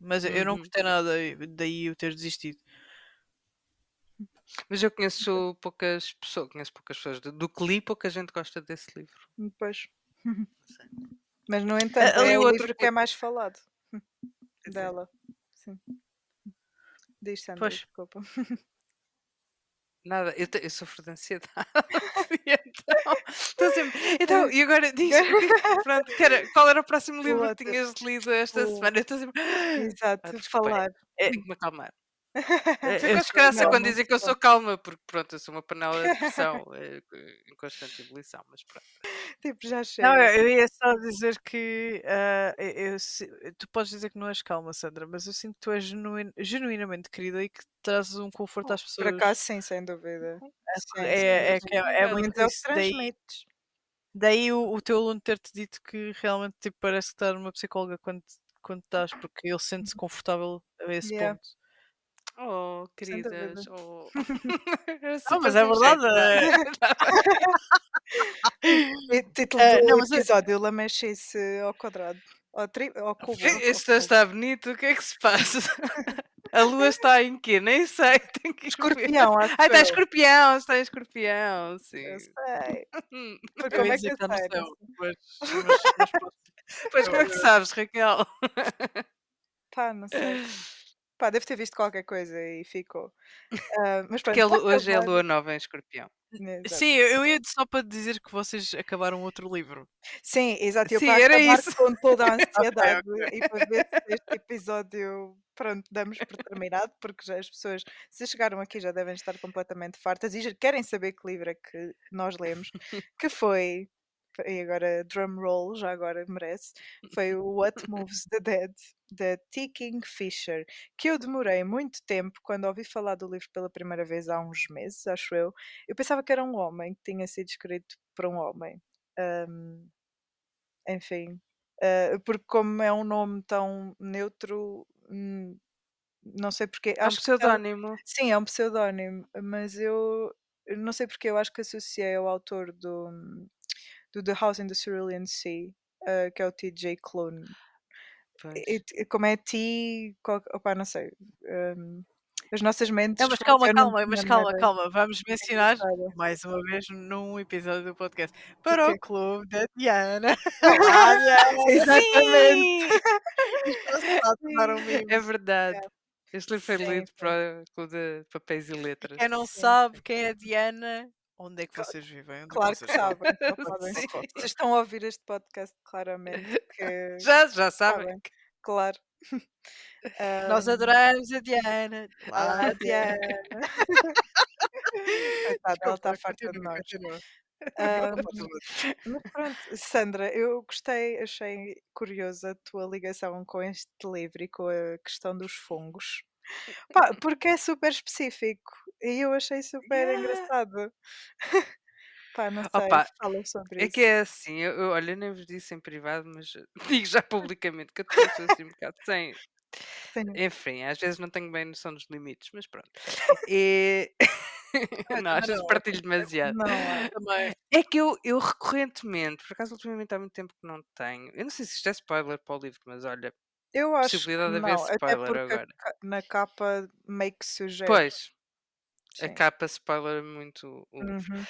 Speaker 1: Mas eu não
Speaker 2: Uhum.
Speaker 1: gostei nada daí- daí eu ter desistido.
Speaker 2: Mas eu conheço poucas pessoas, conheço poucas pessoas. Do, do que li, pouca gente gosta desse livro. Não sei. *laughs*
Speaker 3: Mas, no entanto,
Speaker 2: ali
Speaker 3: é
Speaker 2: o outro
Speaker 3: livro que
Speaker 2: que-
Speaker 3: é mais falado *laughs*
Speaker 2: Pois é.
Speaker 3: dela. Sim. Diz, Sandra,
Speaker 1: Pois.
Speaker 3: desculpa.
Speaker 2: Nada, eu, te- eu sofro de ansiedade. *laughs* e então, estou sempre. Então, e agora diz pronto, que era- qual era o próximo livro que
Speaker 3: outro.
Speaker 2: tinhas lido esta
Speaker 3: O-
Speaker 2: semana? Eu estou sempre. *gasps*
Speaker 3: Exato,
Speaker 2: Ah, desculpem,
Speaker 3: falar.
Speaker 1: É-
Speaker 2: Tenho que me acalmar.
Speaker 1: É, *laughs*
Speaker 2: Fico
Speaker 1: eu
Speaker 2: desgraça
Speaker 3: não,
Speaker 2: quando
Speaker 3: não
Speaker 2: dizem que eu sou calma, porque pronto, eu sou uma panela de *laughs* pressão eh, em constante ebulição, mas pronto.
Speaker 3: Tipo, já
Speaker 1: Não,
Speaker 3: chega.
Speaker 1: eu eu ia só dizer que ah, eu- eu tu podes dizer que não és calma, Sandra, mas eu sinto que tu és genuin- genuinamente querida e que trazes um conforto às
Speaker 3: Por
Speaker 1: pessoas.
Speaker 3: acaso, sim, sem dúvida.
Speaker 1: É,
Speaker 3: sim,
Speaker 1: é,
Speaker 3: sim.
Speaker 1: é, é muito
Speaker 3: é o que
Speaker 1: isso. Daí,
Speaker 3: transmites.
Speaker 1: daí o, o teu aluno ter-te dito que realmente tipo, parece que está numa psicóloga quando, quando estás, porque ele sente-se confortável a esse
Speaker 3: Yeah.
Speaker 1: ponto.
Speaker 2: Oh, queridas. Oh. *laughs* *laughs*
Speaker 1: Não,
Speaker 2: super
Speaker 1: mas é verdade.
Speaker 3: E *laughs* título
Speaker 1: Ah,
Speaker 3: do
Speaker 1: não, mas eu-
Speaker 3: episódio: Lamechice ao quadrado. Ao, tri... ao cubo. ao
Speaker 2: Este
Speaker 3: cubo.
Speaker 2: está bonito, o que é que se passa? A lua está em quê? Nem sei. Tenho que ver.
Speaker 3: Escorpião,
Speaker 2: Ah, está escorpião, está em escorpião, sim.
Speaker 3: Eu sei. Mas
Speaker 1: Eu
Speaker 3: como é que
Speaker 1: dizer
Speaker 3: eu
Speaker 1: que está no
Speaker 3: sei?
Speaker 1: céu,
Speaker 3: Não sei.
Speaker 1: mas, mas, mas.
Speaker 2: Pois como é que sabes, Raquel?
Speaker 3: Pá, não sei. Pá, deve ter visto qualquer coisa e ficou. Ah, mas pronto,
Speaker 2: Porque hoje é a lua nova em escorpião.
Speaker 3: Né, exato.
Speaker 1: Sim, eu ia só para dizer que vocês acabaram outro livro.
Speaker 3: Sim, exato. Eu
Speaker 2: Sim, era isso.
Speaker 3: com toda a *laughs* ansiedade
Speaker 1: ok.
Speaker 3: e para ver se este episódio, pronto, damos por terminado, porque já as pessoas, se chegaram aqui, já devem estar completamente fartas e já querem saber que livro é que nós lemos, que foi, e agora drum roll, já agora merece, foi o What *laughs* Moves the Dead, da T. Kingfisher, que eu demorei muito tempo, quando ouvi falar do livro pela primeira vez há uns meses, acho eu, eu pensava que era um homem, que tinha sido escrito por um homem. Ahm, enfim, eh, porque como é um nome tão neutro, hum, não sei porque.
Speaker 2: É um pseudónimo.
Speaker 3: Sim, é um pseudónimo, mas eu eu não sei porque eu acho que associei ao autor do, do The House in the Cerulean Sea, eh, que é o T.J. Clone. E- como é T. qual- Opá, não sei. hum, as nossas mentes.
Speaker 1: Não, mas calma, calma, mas
Speaker 3: maneira
Speaker 1: calma, calma. Vamos mencionar mais uma vez num episódio do podcast para
Speaker 3: quê?
Speaker 1: o clube da Diana. *laughs*
Speaker 3: Ah, *laughs* Exatamente.
Speaker 1: A um meme.
Speaker 2: É verdade. Este livro foi
Speaker 3: Sim,
Speaker 2: lido
Speaker 3: sim.
Speaker 2: para o Clube de Papéis e Letras.
Speaker 1: Quem não
Speaker 3: Sim,
Speaker 1: sabe quem é Diana, onde é que vocês vivem? Onde é
Speaker 3: Claro que sabem. *laughs* sabem. Vocês estão a ouvir este podcast claramente que *laughs*
Speaker 2: Já, já sabem.
Speaker 3: sabem, claro. *laughs*
Speaker 1: Nós
Speaker 3: Ahm,
Speaker 1: adoramos a Diana.
Speaker 3: Olá,
Speaker 1: Olá, Diana.
Speaker 3: Coitada, ela está farta de nós.
Speaker 1: Continua.
Speaker 3: mas pronto, Sandra, eu gostei, achei curiosa a tua ligação com este livro e com a questão dos fungos. Pá, porque é super específico e eu achei super
Speaker 2: Yeah.
Speaker 3: engraçado. *laughs* Pá, não sei,
Speaker 2: Opa,
Speaker 3: fala sobre
Speaker 2: É
Speaker 3: isso.
Speaker 2: que é assim, eu, eu- olha, eu nem vos disse em privado, mas *laughs* digo já publicamente que eu também sou assim um bocado sem.
Speaker 3: Tenho-
Speaker 2: Enfim, às vezes não tenho bem noção dos limites, mas pronto. E... *laughs* não, às
Speaker 1: também
Speaker 2: vezes
Speaker 1: não.
Speaker 2: partilho demasiado.
Speaker 3: Não.
Speaker 1: Também.
Speaker 2: É que eu, eu recorrentemente, por acaso ultimamente há muito tempo que não tenho. Eu não sei se isto é spoiler para o livro, mas olha,
Speaker 3: Eu acho que
Speaker 2: possibilidade de haver
Speaker 3: não, até
Speaker 2: spoiler
Speaker 3: porque a
Speaker 2: agora.
Speaker 3: ca- na capa meio que sugere.
Speaker 2: Pois, a
Speaker 3: Sim.
Speaker 2: capa spoiler muito o livro.
Speaker 3: Uhum.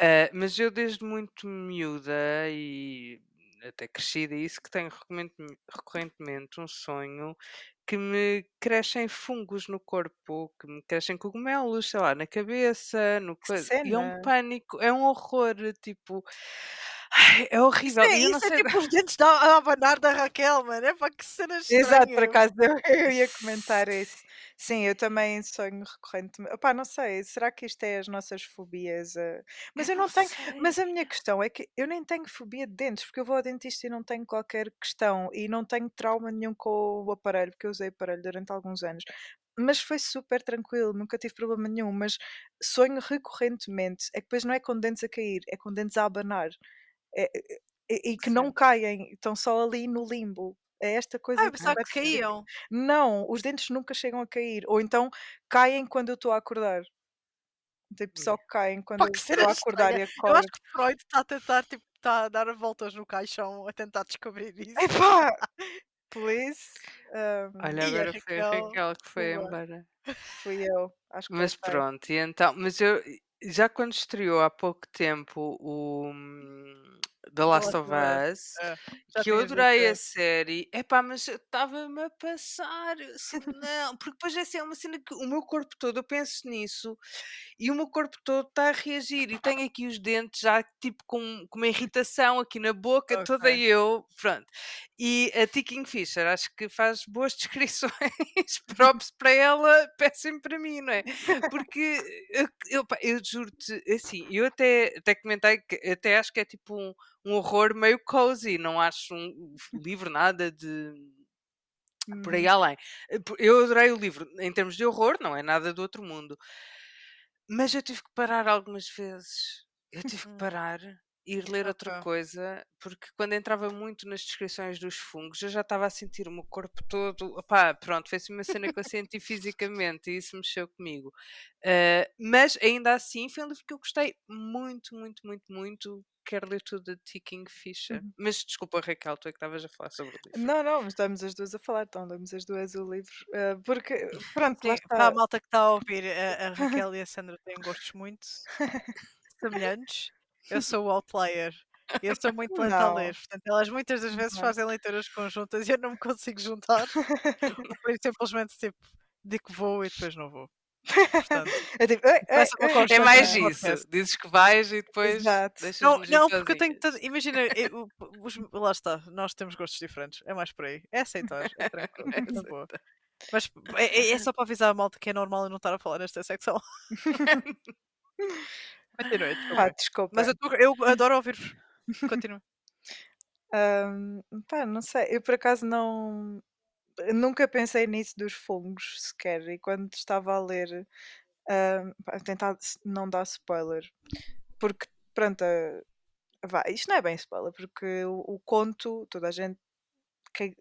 Speaker 2: Ah, mas eu desde muito miúda e até crescida, e isso que tenho recorrentemente, um sonho que me crescem fungos no corpo, que me crescem cogumelos, sei lá, na cabeça, no coisa. E é um pânico, é um horror, tipo. Ai, é
Speaker 1: Isso
Speaker 2: horrível.
Speaker 1: é, isso é
Speaker 2: sei.
Speaker 1: tipo os dentes da a abanar da Raquel, mano. É para que cena
Speaker 3: Exato, por acaso eu, eu ia comentar *laughs* isso. Sim, eu também sonho recorrentemente. Opá, não sei, será que isto é as nossas fobias? eh? Mas eu
Speaker 2: Eu
Speaker 3: não
Speaker 2: não
Speaker 3: tenho.
Speaker 2: sei.
Speaker 3: Mas a minha questão é que eu nem tenho fobia de dentes, porque eu vou ao dentista e não tenho qualquer questão e não tenho trauma nenhum com o aparelho, porque eu usei aparelho durante alguns anos. Mas foi super tranquilo, nunca tive problema nenhum. Mas sonho recorrentemente, é que depois não é com dentes a cair, é com dentes a abanar. É- é- e, e que não caem, estão só ali no limbo. É esta coisa
Speaker 1: Ah, eu
Speaker 3: que
Speaker 1: pensava que caíam.
Speaker 3: Não, os dentes nunca chegam a cair. Ou então caem quando eu estou a acordar. Tipo, só caem quando
Speaker 1: Pá,
Speaker 3: eu estou a acordar
Speaker 1: estranha.
Speaker 3: e *laughs*
Speaker 1: Eu acho
Speaker 3: acordo.
Speaker 1: que Freud está a tentar, tipo, está a dar voltas no caixão a tentar descobrir isso.
Speaker 3: Epá! Please. *laughs* Um,
Speaker 2: Olha,
Speaker 1: E a
Speaker 2: agora foi a
Speaker 1: Raquel,
Speaker 2: Raquel que foi
Speaker 1: boa.
Speaker 2: embora.
Speaker 3: fui eu. Acho que
Speaker 2: Mas pronto, e então, mas eu já quando estreou há pouco tempo o hum, The Last of Us,
Speaker 1: É,
Speaker 2: que eu adorei a série, epá, mas eu estava-me a passar, eu assim, não, porque depois assim, é uma cena que o meu corpo todo, eu penso nisso, e o meu corpo todo está a reagir, e tenho aqui os dentes já tipo com, com uma irritação aqui na boca, toda
Speaker 1: Ok.
Speaker 2: eu, pronto. E a T. Kingfisher acho que faz boas *laughs* descrições, props para ela, péssimo para mim, não é? Porque eu, eu, pá, eu juro-te, assim, eu até, até comentei que até acho que é tipo um, um horror meio cozy, não acho um livro nada de por aí
Speaker 3: Uhum.
Speaker 2: além. Eh, Eu adorei o livro, em termos de horror, não é nada do outro mundo. Mas eu tive que parar algumas vezes. Eu tive que
Speaker 1: Hum.
Speaker 2: parar ir ler outra coisa, porque quando entrava muito nas descrições dos fungos, eu já estava a sentir o meu corpo todo. Opá, pronto, assim uma cena que eu senti fisicamente e isso mexeu comigo. Eh, mas ainda assim foi um livro que eu gostei muito, muito, muito, muito. Quero ler tudo de T. Kingfisher.
Speaker 3: Uhum.
Speaker 2: Mas desculpa, Raquel, tu é que estavas a falar sobre o livro.
Speaker 3: Não, não, estamos as duas a falar, então lemos as duas o livro. ah, porque, pronto, lá
Speaker 1: Sim, para a
Speaker 3: está.
Speaker 1: malta que está a ouvir, a, a *laughs* Raquel e a Sandra têm gostos muito *laughs* semelhantes. Eu sou o outlier. Eu sou *laughs* muito lenta a ler, portanto, elas muitas das vezes
Speaker 3: Não.
Speaker 1: fazem leituras conjuntas e eu não me consigo juntar. *laughs* Por isso simplesmente tipo, digo que vou e depois não vou. Portanto, *laughs*
Speaker 3: É tipo, "Ei, ei,
Speaker 1: Começa uma
Speaker 3: ei",
Speaker 2: É
Speaker 1: constante
Speaker 2: mais isso. Dizes que vais e depois
Speaker 3: Exato.
Speaker 1: Não, não, porque eu tenho tanto. Imagina, eu- os- lá está, nós temos gostos diferentes. É mais por aí. É aceitar, é tranquilo.
Speaker 2: É
Speaker 1: boa. Mas é, é- é só para avisar a malta que é normal eu não estar a falar nesta secção. Continue,
Speaker 3: Pá,
Speaker 1: desculpa.
Speaker 3: desculpa.
Speaker 1: Mas eu, tô- eu *laughs* adoro ouvir-vos. Continua.
Speaker 3: Ahm, pá, não sei, eu por acaso não. Nunca pensei nisso dos fungos sequer. E quando estava a ler, pá, tentar não dar spoiler, porque pronto, ah, vá, isto não é bem spoiler, porque o, o conto, toda a gente. que-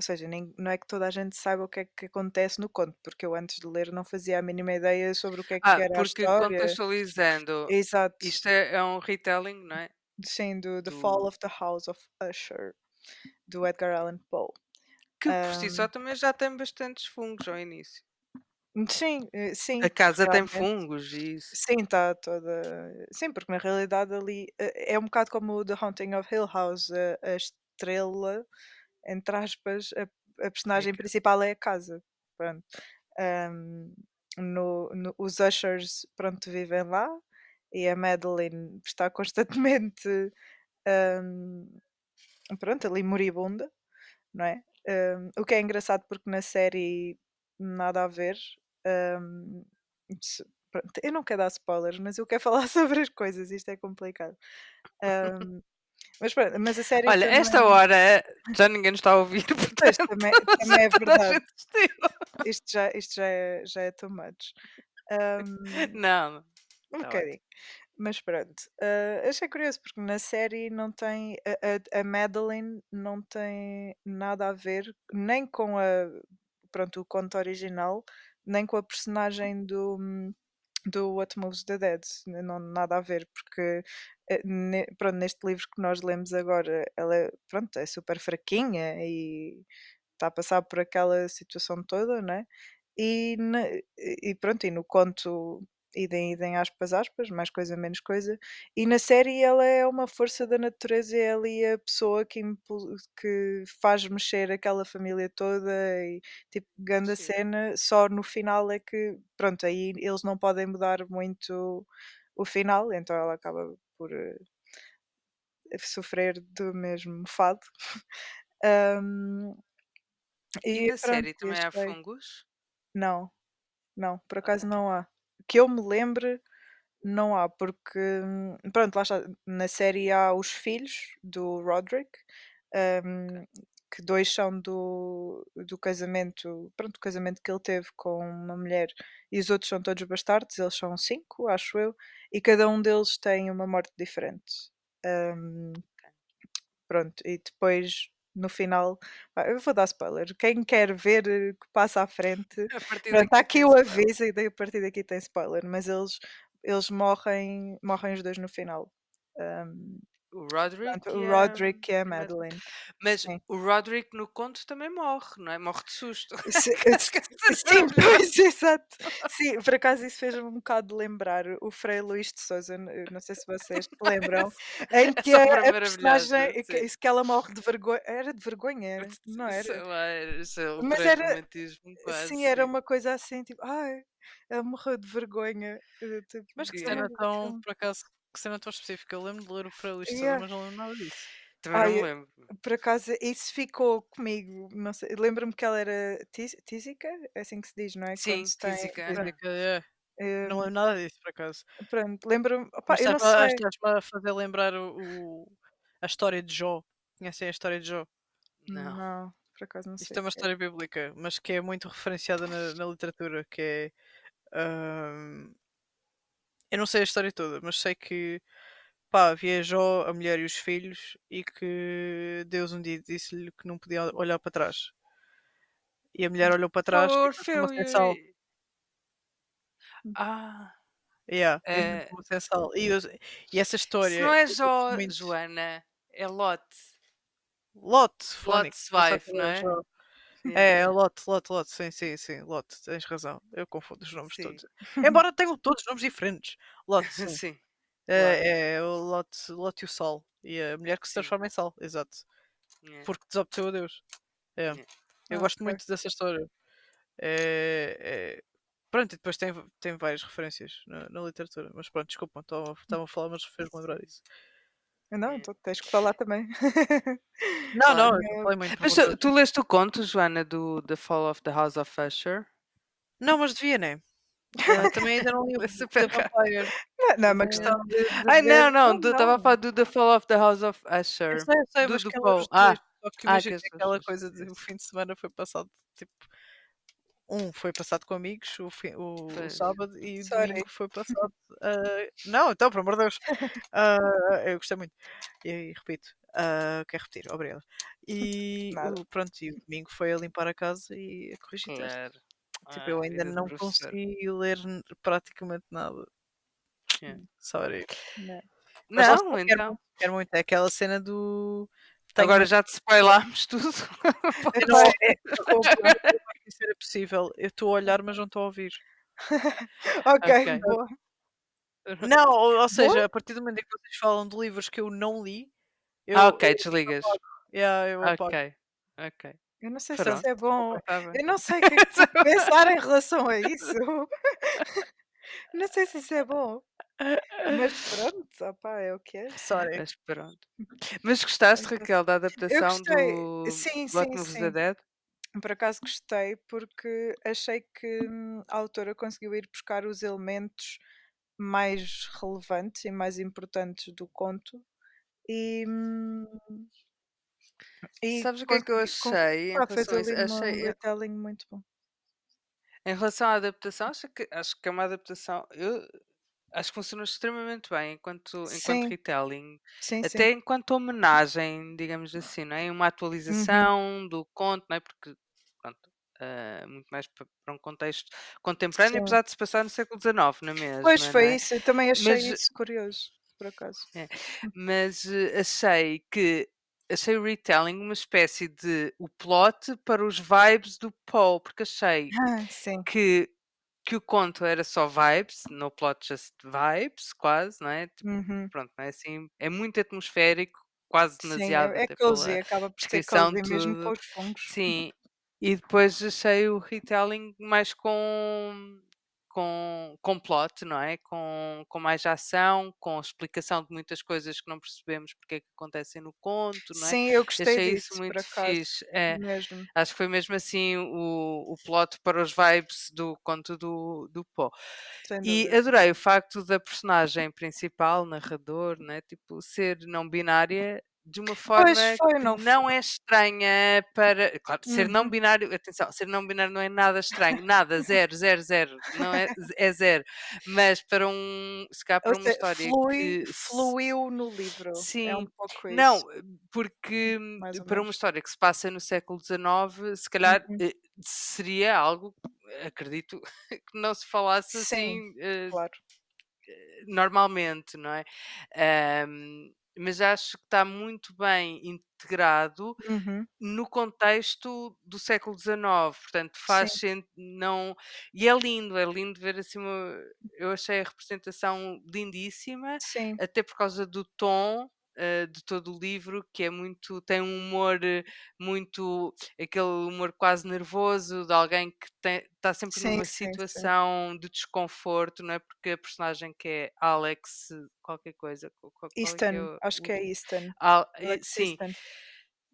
Speaker 3: ou seja, nem, não é que toda a gente saiba o que é que acontece no conto, porque eu antes de ler não fazia a mínima ideia sobre o que é que
Speaker 2: Ah,
Speaker 3: era a
Speaker 2: porque
Speaker 3: história.
Speaker 2: contextualizando,
Speaker 3: Exato,
Speaker 2: isto é, é um retelling, não é?
Speaker 3: sim, do The Fall
Speaker 2: do-
Speaker 3: of the House of Usher, do Edgar Allan Poe.
Speaker 2: Que por si só também já tem bastantes fungos ao início.
Speaker 3: Sim, eh, sim,
Speaker 2: A casa tem
Speaker 3: realmente.
Speaker 2: fungos e isso.
Speaker 3: Sim, está toda. Sim, porque na realidade ali eh, é um bocado como o The Haunting of Hill House, a estrela, entre aspas, a, a personagem principal é a casa. Pronto. Ahm, no, no- os Ushers, pronto, vivem lá e a Madeline está constantemente, ahm, pronto, ali moribunda, não é? Ahm, o que é engraçado porque na série nada a ver. se- pronto, eu não quero dar spoilers, mas eu quero *laughs* falar sobre as coisas, isto é complicado. Ahm, mas, mas a série
Speaker 2: Olha,
Speaker 3: também,
Speaker 2: esta hora já ninguém nos está a ouvir, *laughs* portanto,
Speaker 3: também, também é verdade. Isto já, isto já, é, já é too much. Ahm,
Speaker 2: Não,
Speaker 3: um
Speaker 2: tá ótimo.
Speaker 3: bocadinho. Mas pronto, ah, achei curioso porque na série não tem a, a, a Madeline não tem nada a ver nem com a pronto, o conto original, nem com a personagem do, hum, do What Moves the Dead, não nada a ver, porque eh, pronto, neste livro que nós lemos agora, ela é, pronto, é super fraquinha e está a passar por aquela situação toda, né? E, e pronto, e no conto idem, idem aspas, aspas, mais coisa, menos coisa. E na série ela é uma força da natureza, é ali a pessoa que, que faz mexer aquela família toda e tipo, grande
Speaker 2: Sim.
Speaker 3: cena. Só no final é que, pronto, aí eles não podem mudar muito o final, então ela acaba por eh, sofrer do mesmo fado. *laughs* Ahm,
Speaker 2: E
Speaker 3: e
Speaker 2: na série
Speaker 3: pronto,
Speaker 2: também há fungos?
Speaker 3: Não, não, por acaso não há. Que eu me lembre, não há, porque hum, pronto, lá está, na série há os filhos do Roderick, hum, que dois são do, do casamento, pronto, do casamento que ele teve com uma mulher, e os outros são todos bastardos, eles são cinco, acho eu, e cada um deles tem uma morte diferente. Hum, pronto, e depois no final, eu vou dar spoiler. Quem quer ver eh, que passa à frente, Pronto,
Speaker 2: daqui
Speaker 3: aqui o aviso e daí a partir daqui tem spoiler, mas eles, eles morrem, morrem os dois no final. Um,
Speaker 2: O Roderick
Speaker 3: portanto, o
Speaker 2: a,
Speaker 3: Roderick e a
Speaker 2: Madeline. Mas
Speaker 3: Sim.
Speaker 2: o Roderick no conto também morre, não é? Morre de susto. *laughs*
Speaker 3: Sim,
Speaker 2: é
Speaker 3: pois, exato. Sim, por acaso isso fez-me um bocado lembrar o Frei Luís de Souza, eu não sei se vocês lembram, em *laughs* que a,
Speaker 2: obra
Speaker 3: a personagem, que, que ela morre de vergonha, era de vergonha, era? não
Speaker 2: Sei
Speaker 3: era?
Speaker 2: lá, era- é
Speaker 3: Mas era,
Speaker 2: ultra-romantismo quase,
Speaker 3: sim, era uma coisa assim, tipo, ai, ela morreu de vergonha. eh, Tipo,
Speaker 1: Mas que
Speaker 3: ai,
Speaker 1: tão, por acaso, que cena tão específica. Eu lembro de ler o Sousa,
Speaker 3: Yeah.
Speaker 1: mas não lembro nada disso.
Speaker 2: Também não
Speaker 3: Ai,
Speaker 2: me lembro.
Speaker 3: por acaso, isso ficou comigo. Não sei, lembro-me que ela era tísica, é assim que se diz, não é?
Speaker 2: Sim,
Speaker 3: tem.
Speaker 2: tísica.
Speaker 1: Dizem que é. Não lembro nada disso, por acaso.
Speaker 3: pronto, lembro-me. não
Speaker 1: estás-me a,
Speaker 3: sei.
Speaker 1: estás-me a fazer lembrar o, o- a história de Jó. Conhecem a história de Jó?
Speaker 2: Não.
Speaker 3: Não, por acaso não
Speaker 1: Isto
Speaker 3: sei.
Speaker 1: é uma história bíblica, mas que é muito referenciada na, na literatura, que é... ahm, eu não sei a história toda, mas sei que pá, viajou a mulher e os filhos e que Deus um dia disse-lhe que não podia olhar para trás. E a mulher olhou para trás
Speaker 2: Oh,
Speaker 1: e
Speaker 2: Orfeu
Speaker 1: transformou-se em sal.
Speaker 2: e... Ah,
Speaker 1: Yeah, e
Speaker 2: é...
Speaker 1: transformou-se em sal. E, e essa
Speaker 2: Isso
Speaker 1: história
Speaker 2: não é Jó,
Speaker 1: muito.
Speaker 2: Joana, é Lot.
Speaker 1: Lot, pensava
Speaker 2: wife,
Speaker 1: que
Speaker 2: não é?
Speaker 1: Jó. É, é Lot, Lot, Lot, sim, sim, sim, Lot, tens razão. Eu confundo os nomes
Speaker 2: Sim.
Speaker 1: todos. *laughs* Embora tenham todos nomes diferentes. Lot, sim.
Speaker 2: Sim,
Speaker 1: É, é o Lot, Lot e o Sol. E a mulher que se
Speaker 2: Sim.
Speaker 1: transforma em sal, exato.
Speaker 2: yeah.
Speaker 1: Porque desobteceu a Deus. É.
Speaker 2: Yeah.
Speaker 1: Eu
Speaker 3: Ah,
Speaker 1: gosto muito dessa história. É, é- Pronto, e depois tem, tem várias referências na, na literatura. Mas pronto, desculpa, estava a falar, mas fez-me lembrar disso.
Speaker 3: Não,
Speaker 2: É.
Speaker 3: então tens que falar também. *laughs*
Speaker 1: Não, não, eu não falei muito.
Speaker 2: Mas tu, tu leste o conto, Joana, do The Fall of the House of Usher?
Speaker 1: Não, mas devia, né? Ah, também ainda não li o *laughs*
Speaker 2: É super.
Speaker 1: Vampire.
Speaker 3: Não, não é uma
Speaker 1: É.
Speaker 3: questão de. de
Speaker 2: Ai, não, não, estava a
Speaker 3: não.
Speaker 2: falar do The Fall of the House of
Speaker 1: Eu
Speaker 2: Usher.
Speaker 1: sei, eu sei,
Speaker 2: Do-
Speaker 1: mas
Speaker 2: do
Speaker 1: que
Speaker 2: Paul. Ah.
Speaker 1: Só que
Speaker 2: ah,
Speaker 1: imagina
Speaker 2: que as
Speaker 1: aquela coisa de o fim de semana foi passado tipo. Um foi passado com amigos, o, fim, o, o sábado, e
Speaker 3: Sorry.
Speaker 1: domingo foi passado. ah, não, então, pelo amor de Deus. Ah, eu gostei muito. E, repito, ah, quero repetir, obrigada. E o, pronto, e o domingo foi a limpar a casa e a corrigir.
Speaker 2: Claro.
Speaker 1: Tipo, eu
Speaker 2: Ah,
Speaker 1: ainda
Speaker 2: vida de
Speaker 1: não
Speaker 2: professor.
Speaker 1: consegui ler praticamente nada.
Speaker 2: Yeah.
Speaker 1: Sorry.
Speaker 3: Não.
Speaker 2: Não,
Speaker 1: quero,
Speaker 2: então.
Speaker 1: muito, quero muito. É aquela cena do. Tenho
Speaker 2: Agora já te spoilámos tudo. *laughs*
Speaker 1: Não, é, é, é *laughs* possível. Eu estou a olhar, mas não estou a ouvir. *laughs*
Speaker 3: Ok,
Speaker 2: Ok.
Speaker 3: boa.
Speaker 1: Não, ou, ou seja, a partir do momento em que vocês falam de livros que eu não li, eu,
Speaker 2: Ah, ok,
Speaker 1: eu,
Speaker 2: desligas.
Speaker 1: yeah, eu apago.
Speaker 2: Ok, ok.
Speaker 3: Eu não sei se
Speaker 2: Pronto.
Speaker 3: isso é bom. Eu não sei o que é pensar em relação a isso. Não sei se isso é bom. Mas *laughs* pronto, opá, é o que é.
Speaker 1: Sorry.
Speaker 2: Mas pronto. Mas gostaste, Raquel, da
Speaker 3: Eu
Speaker 2: adaptação
Speaker 3: gostei.
Speaker 2: do
Speaker 3: Sim,
Speaker 2: Blood
Speaker 3: sim,
Speaker 2: Moves the
Speaker 3: sim.
Speaker 2: Dead?
Speaker 3: Por acaso gostei porque achei que hum, a autora conseguiu ir buscar os elementos mais relevantes e mais importantes do conto e, hum, e
Speaker 2: Sabes o que é que eu
Speaker 3: consegui- con-
Speaker 2: achei em
Speaker 3: pá, fez
Speaker 2: relação a isso?
Speaker 3: ali um
Speaker 2: Achei,
Speaker 3: retelling muito bom.
Speaker 2: em relação à adaptação, acho que, acho que é uma adaptação. Eu acho que funcionou extremamente bem enquanto, enquanto
Speaker 3: Sim,
Speaker 2: retelling.
Speaker 3: sim, sim.
Speaker 2: Até enquanto homenagem, digamos assim, não é? Uma
Speaker 3: Uhum.
Speaker 2: atualização do conto, não é? Porque, pronto, ah, muito mais pa- para um contexto contemporâneo,
Speaker 3: Sim.
Speaker 2: apesar de se passar no século XIX, não é mesmo?
Speaker 3: Pois
Speaker 2: não
Speaker 3: foi
Speaker 2: é?
Speaker 3: isso, eu também achei
Speaker 2: Mas-
Speaker 3: isso curioso, por acaso.
Speaker 2: Mas eh, achei que achei o retelling uma espécie de o plot para os vibes do Poe, porque achei
Speaker 3: Ah, sim,
Speaker 2: que, que o conto era só vibes, no plot just vibes, quase, não é? Tipo,
Speaker 3: uhum.
Speaker 2: pronto, não é assim? É muito atmosférico, quase
Speaker 3: Sim,
Speaker 2: demasiado.
Speaker 3: é, é cozy,
Speaker 2: pela-
Speaker 3: acaba por ser cozy mesmo
Speaker 2: tudo.
Speaker 3: com os fungos.
Speaker 2: Sim, e depois achei o retelling mais com, com, com plot, não é? Com, com mais ação, com explicação de muitas coisas que não percebemos porque é que acontecem no conto, não é?
Speaker 3: Sim, eu gostei
Speaker 2: achei
Speaker 3: disso,
Speaker 2: isso muito
Speaker 3: acaso,
Speaker 2: fixe. É,
Speaker 3: mesmo.
Speaker 2: acho que foi mesmo assim o, o plot para os vibes do conto do, do.
Speaker 3: Sem
Speaker 2: E adorei o facto da personagem principal, narrador, né? tipo, ser não binária de uma forma
Speaker 3: foi,
Speaker 2: que
Speaker 3: não
Speaker 2: não, é estranha para. Claro, ser não
Speaker 3: Uhum.
Speaker 2: binário, atenção, ser não binário não é nada estranho, nada, zero, zero, zero, não é, é zero. Mas para um. Se calhar para
Speaker 3: Ou
Speaker 2: uma
Speaker 3: seja,
Speaker 2: história
Speaker 3: flui,
Speaker 2: que.
Speaker 3: fluiu no livro. É um
Speaker 2: Sim,
Speaker 3: pouco isso.
Speaker 2: não, porque
Speaker 3: Mais ou
Speaker 2: para uma
Speaker 3: menos.
Speaker 2: história que se passa no século XIX, se calhar
Speaker 3: Uhum.
Speaker 2: eh, seria algo, acredito, *laughs* que não se falasse
Speaker 3: Sim,
Speaker 2: assim eh,
Speaker 3: claro.
Speaker 2: normalmente, não é? Ahm, mas acho que está muito bem integrado
Speaker 3: Uhum.
Speaker 2: no contexto do século XIX, portanto faz
Speaker 3: Sim.
Speaker 2: sentido, não e é lindo, é lindo ver assim uma, eu achei a representação lindíssima,
Speaker 3: Sim,
Speaker 2: até por causa do tom eh, de todo o livro, que é muito, tem um humor eh, muito, aquele humor quase nervoso de alguém que está sempre
Speaker 3: sim,
Speaker 2: numa
Speaker 3: sim, sim.
Speaker 2: situação de desconforto, não é? Porque a personagem que é Alex, qualquer coisa, qual, qual é é
Speaker 3: Easton,
Speaker 2: o,
Speaker 3: acho que é Easton.
Speaker 2: Al- eh, sim,
Speaker 3: Easton.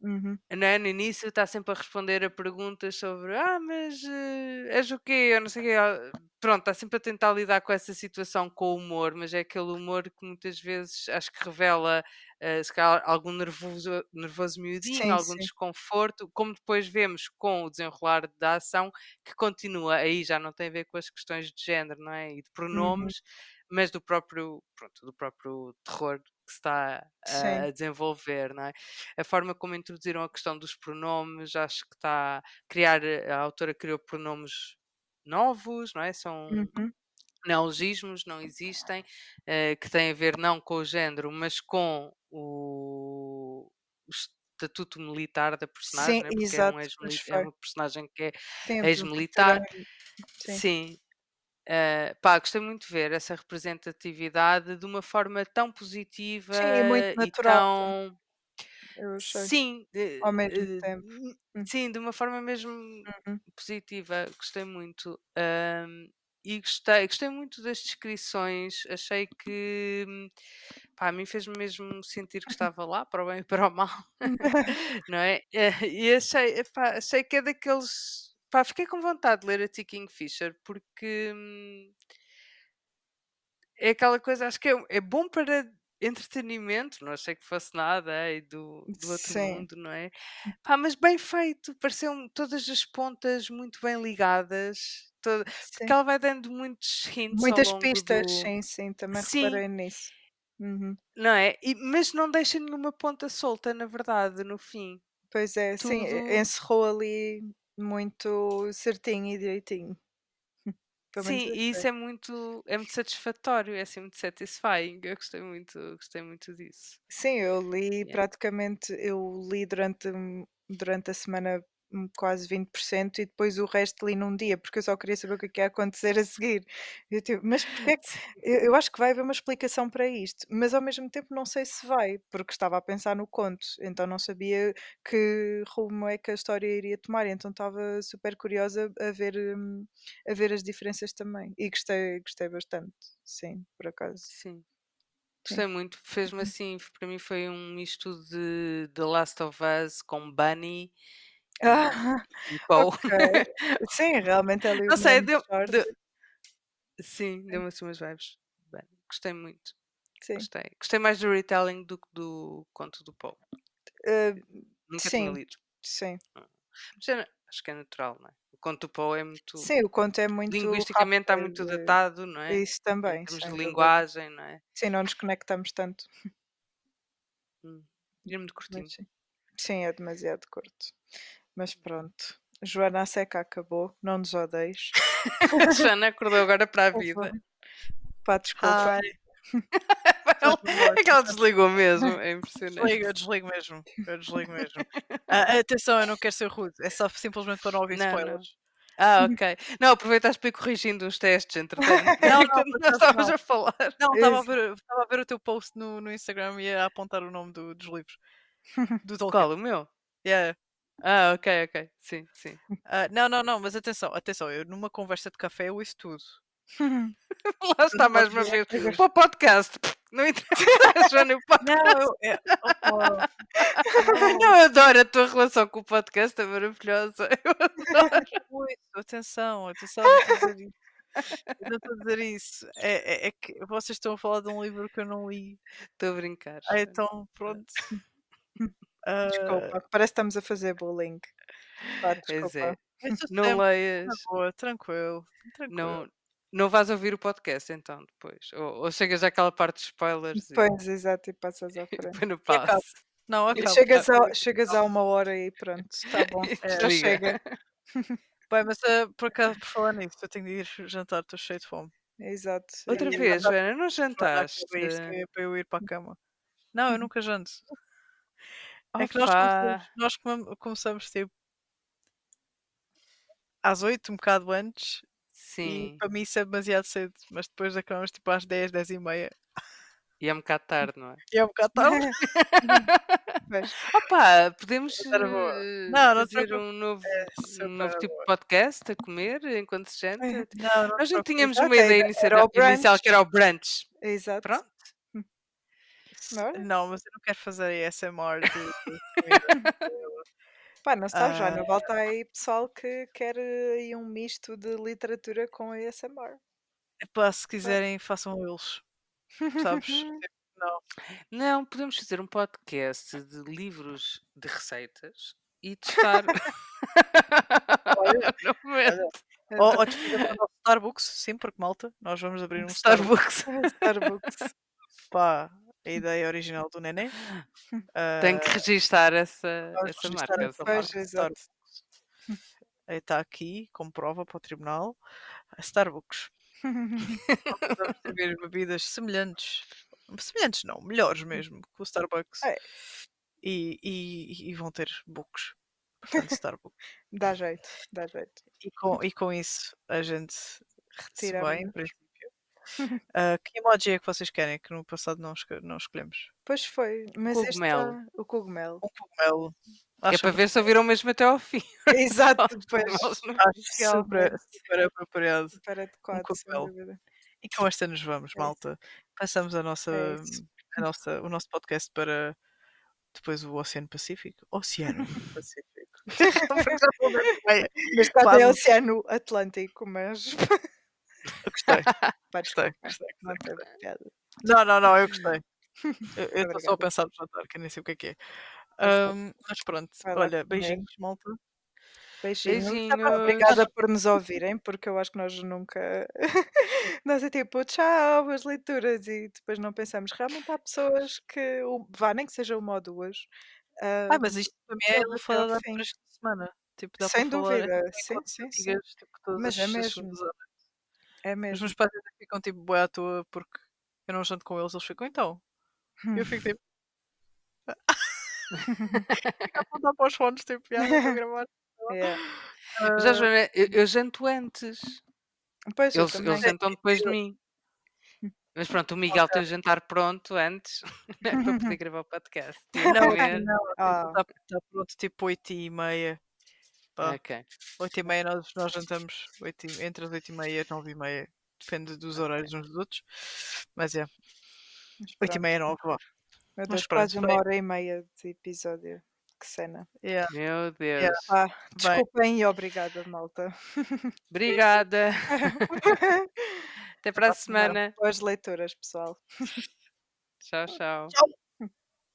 Speaker 3: Uhum.
Speaker 2: não é? No início está sempre a responder a perguntas sobre ah, mas eh, és o quê? Eu não sei o quê. Pronto, está sempre a tentar lidar com essa situação com humor, mas é aquele humor que muitas vezes acho que revela eh, se calhar algum nervoso, nervoso miudinho,
Speaker 3: Sim,
Speaker 2: algum
Speaker 3: sim.
Speaker 2: desconforto, como depois vemos com o desenrolar da ação, que continua, aí já não tem a ver com as questões de género, não é? E de
Speaker 3: Uhum.
Speaker 2: pronomes, mas do próprio, pronto, do próprio terror que se está a, a desenvolver, não é? A forma como introduziram a questão dos pronomes, acho que está a criar, a autora criou pronomes novos, não é? São
Speaker 3: Uhum.
Speaker 2: neologismos, não existem, eh, que têm a ver não com o género, mas com o, o estatuto militar da personagem,
Speaker 3: Sim,
Speaker 2: não é? porque é, um
Speaker 3: exato,
Speaker 2: ex
Speaker 3: pois
Speaker 2: é uma personagem que é ex-militar.
Speaker 3: Sim.
Speaker 2: Sim. Eh, pá, gostei muito de ver essa representatividade de uma forma tão positiva
Speaker 3: Sim, e muito natural.
Speaker 2: tão.
Speaker 3: Eu achei.
Speaker 2: Sim, de-
Speaker 3: Ao mesmo
Speaker 2: eh,
Speaker 3: tempo. Hum.
Speaker 2: sim, de uma forma mesmo
Speaker 3: Uhum.
Speaker 2: positiva, gostei muito. Ahm, e gostei, gostei muito das descrições, achei que hum, pá, a mim fez-me mesmo sentir que *laughs* estava lá, para o bem e para o mal, *laughs* *laughs* não é? Eh, E achei, epá, achei que é daqueles. Pá, fiquei com vontade de ler a T. Kingfisher porque hum, é aquela coisa, acho que é, é bom para entretenimento, não achei que fosse nada é, do, do outro
Speaker 3: Sim.
Speaker 2: mundo, não é? Pá, mas bem feito, pareceu todas as pontas muito bem ligadas, toda,
Speaker 3: Sim.
Speaker 2: porque ela vai dando muitos hints
Speaker 3: Muitas pistas,
Speaker 2: do,
Speaker 3: sim, sim, também
Speaker 2: Sim.
Speaker 3: reparei nisso. Uhum.
Speaker 2: não é? E- mas não deixa nenhuma ponta solta, na verdade, no fim.
Speaker 3: Pois é, sim, e-
Speaker 2: Tudo-
Speaker 3: encerrou ali muito certinho e direitinho. *laughs*
Speaker 2: Sim, e isso é muito, é muito satisfatório, é assim muito satisfying. Eu gostei muito, gostei muito disso.
Speaker 3: Sim, eu li
Speaker 2: Yeah.
Speaker 3: praticamente, eu li durante, durante a semana quase 20% e depois o resto li num dia, porque eu só queria saber o que é que ia acontecer a seguir. Eu, tipo, mas porquê é que eu, eu acho que vai haver uma explicação para isto, mas ao mesmo tempo não sei se vai, porque estava a pensar no conto, então não sabia que rumo é que a história iria tomar, então estava super curiosa a ver, hum, a ver as diferenças também. E gostei, gostei bastante, sim, por acaso.
Speaker 2: Sim. Gostei muito. Fez-me assim, para mim foi um misto de The Last of Us com Bunny
Speaker 3: Ah, ok. Sim, realmente é ali o
Speaker 2: Não sei,
Speaker 3: nome
Speaker 2: deu, deu- Sim, deu-me assim umas vibes. Bem, gostei muito.
Speaker 3: Sim.
Speaker 2: Gostei. Gostei mais do retelling do que do conto do Paul.
Speaker 3: Uh,
Speaker 2: Nunca tinha
Speaker 3: Sim.
Speaker 2: lido.
Speaker 3: sim.
Speaker 2: Mas é- acho que é natural, não é? O conto do Paul é muito.
Speaker 3: Sim, o conto é muito
Speaker 2: linguisticamente está muito
Speaker 3: rápido,
Speaker 2: datado, não é?
Speaker 3: Isso
Speaker 2: Em
Speaker 3: também,
Speaker 2: termos
Speaker 3: sem
Speaker 2: de
Speaker 3: dúvida.
Speaker 2: linguagem, não é?
Speaker 3: Sim, não nos conectamos tanto.
Speaker 2: Hum. E é muito curtinho.
Speaker 3: Mas sim. sim, é demasiado curto. Mas pronto. Joana, a seca acabou. Não nos odeies.
Speaker 2: A *laughs* Joana acordou agora para a vida.
Speaker 3: Pá, desculpa.
Speaker 1: Ai, *laughs*
Speaker 2: Ela-
Speaker 1: favor.
Speaker 2: é que ela desligou mesmo, é impressionante.
Speaker 1: desligo, eu desligo mesmo. Eu desligo mesmo. Ah, atenção, eu não quero ser rude. É só simplesmente para não ouvir
Speaker 2: Não, não.
Speaker 1: spoilers.
Speaker 2: Ah, ok. Não, aproveitaste para ir corrigindo uns testes, entretanto.
Speaker 1: Não, não, *laughs* não.
Speaker 2: a falar.
Speaker 1: Não, estava a, ver, estava a ver o teu post no, no Instagram e a apontar o nome do- dos livros. Do Tolkien.
Speaker 2: Qual? O meu?
Speaker 1: Yeah.
Speaker 2: Ah, ok, ok. Sim, sim. *laughs*
Speaker 1: Ah, não, não, não, mas atenção, atenção, eu numa conversa de café eu ouço tudo. *laughs* *laughs*
Speaker 2: Lá está mais uma vez. Para o podcast. Não interessa, Joana, o podcast.
Speaker 1: Não, eu, é,
Speaker 2: Não, eu adoro a tua relação com o podcast, é maravilhosa. Eu adoro.
Speaker 1: ouço, atenção, atenção, não estou a dizer isso. Eu não estou a dizer isso. É, é, é que vocês estão a falar de um livro que eu não li.
Speaker 2: Estou a brincar.
Speaker 1: Ah, então, pronto. Ah,
Speaker 3: Desculpa, parece que estamos a fazer bullying. Pá,
Speaker 2: Pois é. *laughs* *laughs* Não leias.
Speaker 1: boa, tranquilo, tranquilo.
Speaker 2: Não, não vais ouvir o podcast então depois. Ou, ou chegas àquela parte de spoilers e
Speaker 3: Pois, exato, e passas à *laughs*
Speaker 2: e
Speaker 3: frente.
Speaker 2: depois
Speaker 1: acaba.
Speaker 2: passo.
Speaker 1: Não,
Speaker 3: E
Speaker 1: acaba.
Speaker 3: chegas, a, chegas a uma hora e pronto, está bom.
Speaker 2: E
Speaker 3: Já chega.
Speaker 1: Bem, mas ah, por acaso, por falar nisso, eu tenho de ir jantar, estou cheio de fome.
Speaker 3: Exato.
Speaker 2: Outra
Speaker 3: E-
Speaker 2: vez, Joana, não jantaste?
Speaker 1: é para eu ir para a cama. Não, eu nunca janto. É que nós começamos, nós come- começamos tipo às 8, um bocado antes, e
Speaker 2: sim.
Speaker 1: para mim isso é demasiado cedo, mas depois acabamos tipo às 10, 10 e meia.
Speaker 2: E é um bocado tarde, não é?
Speaker 1: E é um bocado tarde. *laughs*
Speaker 3: Pois.
Speaker 2: Opa, podemos
Speaker 1: Essa era boa.
Speaker 2: eh,
Speaker 1: Não, não te
Speaker 2: fazer um novo,
Speaker 1: É
Speaker 2: um novo tipo de podcast a comer enquanto se *laughs* janta.
Speaker 1: Não, não
Speaker 2: Nós não tínhamos uma ideia
Speaker 3: era-
Speaker 2: inicial,
Speaker 3: era o
Speaker 2: inicial que era o brunch.
Speaker 3: Exato.
Speaker 2: Pronto.
Speaker 1: Não, mas eu não quero fazer ASMR de, de comida.
Speaker 3: Pá, não está já, na volta aí pessoal que quer eh, aí um misto de literatura com ASMR.
Speaker 1: Epá, se quiserem, façam eles. Sabes? *laughs* Não.
Speaker 2: Não, podemos fazer um podcast de livros de receitas e testar. *laughs*
Speaker 1: Olha, *laughs*
Speaker 2: momento.
Speaker 1: Ou, ou despedimos o nosso Starbucks, sim, porque malta, nós vamos abrir um
Speaker 2: Starbucks.
Speaker 3: Starbucks.
Speaker 1: Pá, a ideia original do Nenê.
Speaker 2: Tenho que
Speaker 1: Ah,
Speaker 2: registar essa, essa
Speaker 1: registrar
Speaker 2: marca.
Speaker 1: essa
Speaker 2: marca.
Speaker 3: exato.
Speaker 1: Está aqui como prova para o tribunal. A Starbucks. Servir bebidas semelhantes. Semelhantes não, melhores mesmo que o Starbucks.
Speaker 3: É.
Speaker 1: E, e, e vão ter books. Portanto, Starbucks. *laughs*
Speaker 3: Dá jeito, dá jeito.
Speaker 1: E com, e com isso a gente se
Speaker 3: Retira
Speaker 1: vai, *laughs* Ah, que emoji é que vocês querem? Que no passado não, esco- não escolhemos.
Speaker 3: Pois foi, mas este
Speaker 2: Cogumelo.
Speaker 3: o cogumelo.
Speaker 1: Um cogumelo.
Speaker 2: Que é
Speaker 1: Acho
Speaker 2: para ver se ouviram mesmo até ao fim. *laughs*
Speaker 3: Exato,
Speaker 2: Os
Speaker 3: pois.
Speaker 2: cogumelos no
Speaker 1: Acho super, super apropriado.
Speaker 3: Super adequado, dúvida.
Speaker 1: E com esta nos vamos,
Speaker 3: É
Speaker 1: malta. Passamos a nossa,
Speaker 3: É
Speaker 1: a nossa, o nosso podcast para depois o Oceano Pacífico. Oceano Pacífico.
Speaker 3: Neste caso é
Speaker 1: Quase.
Speaker 3: Oceano Atlântico, mas. *laughs*
Speaker 1: Eu gostei, *laughs* gostei,
Speaker 3: desculpa,
Speaker 1: gostei.
Speaker 3: Não.
Speaker 1: Não, não, eu gostei. Eu estou só a pensar no jantar, que nem sei o que é que é. Ahm, mas pronto, olha, beijinhos, malta.
Speaker 3: Beijinhos.
Speaker 2: Beijinhos.
Speaker 3: Obrigada por nos ouvirem, porque eu acho que nós nunca. *laughs* nós é tipo, tchau, as leituras, e depois não pensamos. Realmente há pessoas que. um- Vá, nem que seja uma ou duas.
Speaker 1: Ah,
Speaker 3: ah,
Speaker 1: mas isto para mim é
Speaker 3: ouvem
Speaker 1: a
Speaker 3: até ao
Speaker 1: lufada
Speaker 3: fim.
Speaker 1: por esta semana. Tipo,
Speaker 3: Sem
Speaker 1: falar
Speaker 3: dúvida,
Speaker 1: até
Speaker 3: sim, sim, sim.
Speaker 1: tipo,
Speaker 3: Mas é mesmo. É
Speaker 1: Os
Speaker 3: mesmo.
Speaker 1: meus pais ficam tipo bué à toa porque eu não janto com eles, eles ficam então. Eu fico *laughs* tipo. *laughs* Fico a apontar para os fones, tipo, já não estou a *laughs* gravar.
Speaker 3: É.
Speaker 2: Já,
Speaker 1: Ah,
Speaker 2: Joana, eu, eu janto antes.
Speaker 3: Pois
Speaker 2: Eles, eles jantam depois de mim. Mas pronto, o Miguel tem o jantar pronto antes para poder gravar o podcast. Que
Speaker 1: Não, não,
Speaker 3: Ah,
Speaker 1: está tá pronto tipo 8 e meia. Pá,
Speaker 2: Ok.
Speaker 1: 8 e meia nós, nós jantamos oito e- entre as 8 e meia e 9 e meia. Depende dos horários uns dos outros. Mas é,
Speaker 3: mas
Speaker 1: 8 e meia 9, vá.
Speaker 3: Meu Deus, quase uma
Speaker 1: bem.
Speaker 3: hora e meia de episódio. Que cena.
Speaker 1: Yeah,
Speaker 2: Meu Deus.
Speaker 1: yeah.
Speaker 3: Ah,
Speaker 1: Bem.
Speaker 3: desculpem e obrigada, malta.
Speaker 2: Obrigada. *laughs* Até para a semana.
Speaker 3: Boas leituras, pessoal.
Speaker 2: Tchau, tchau.
Speaker 1: Tchau.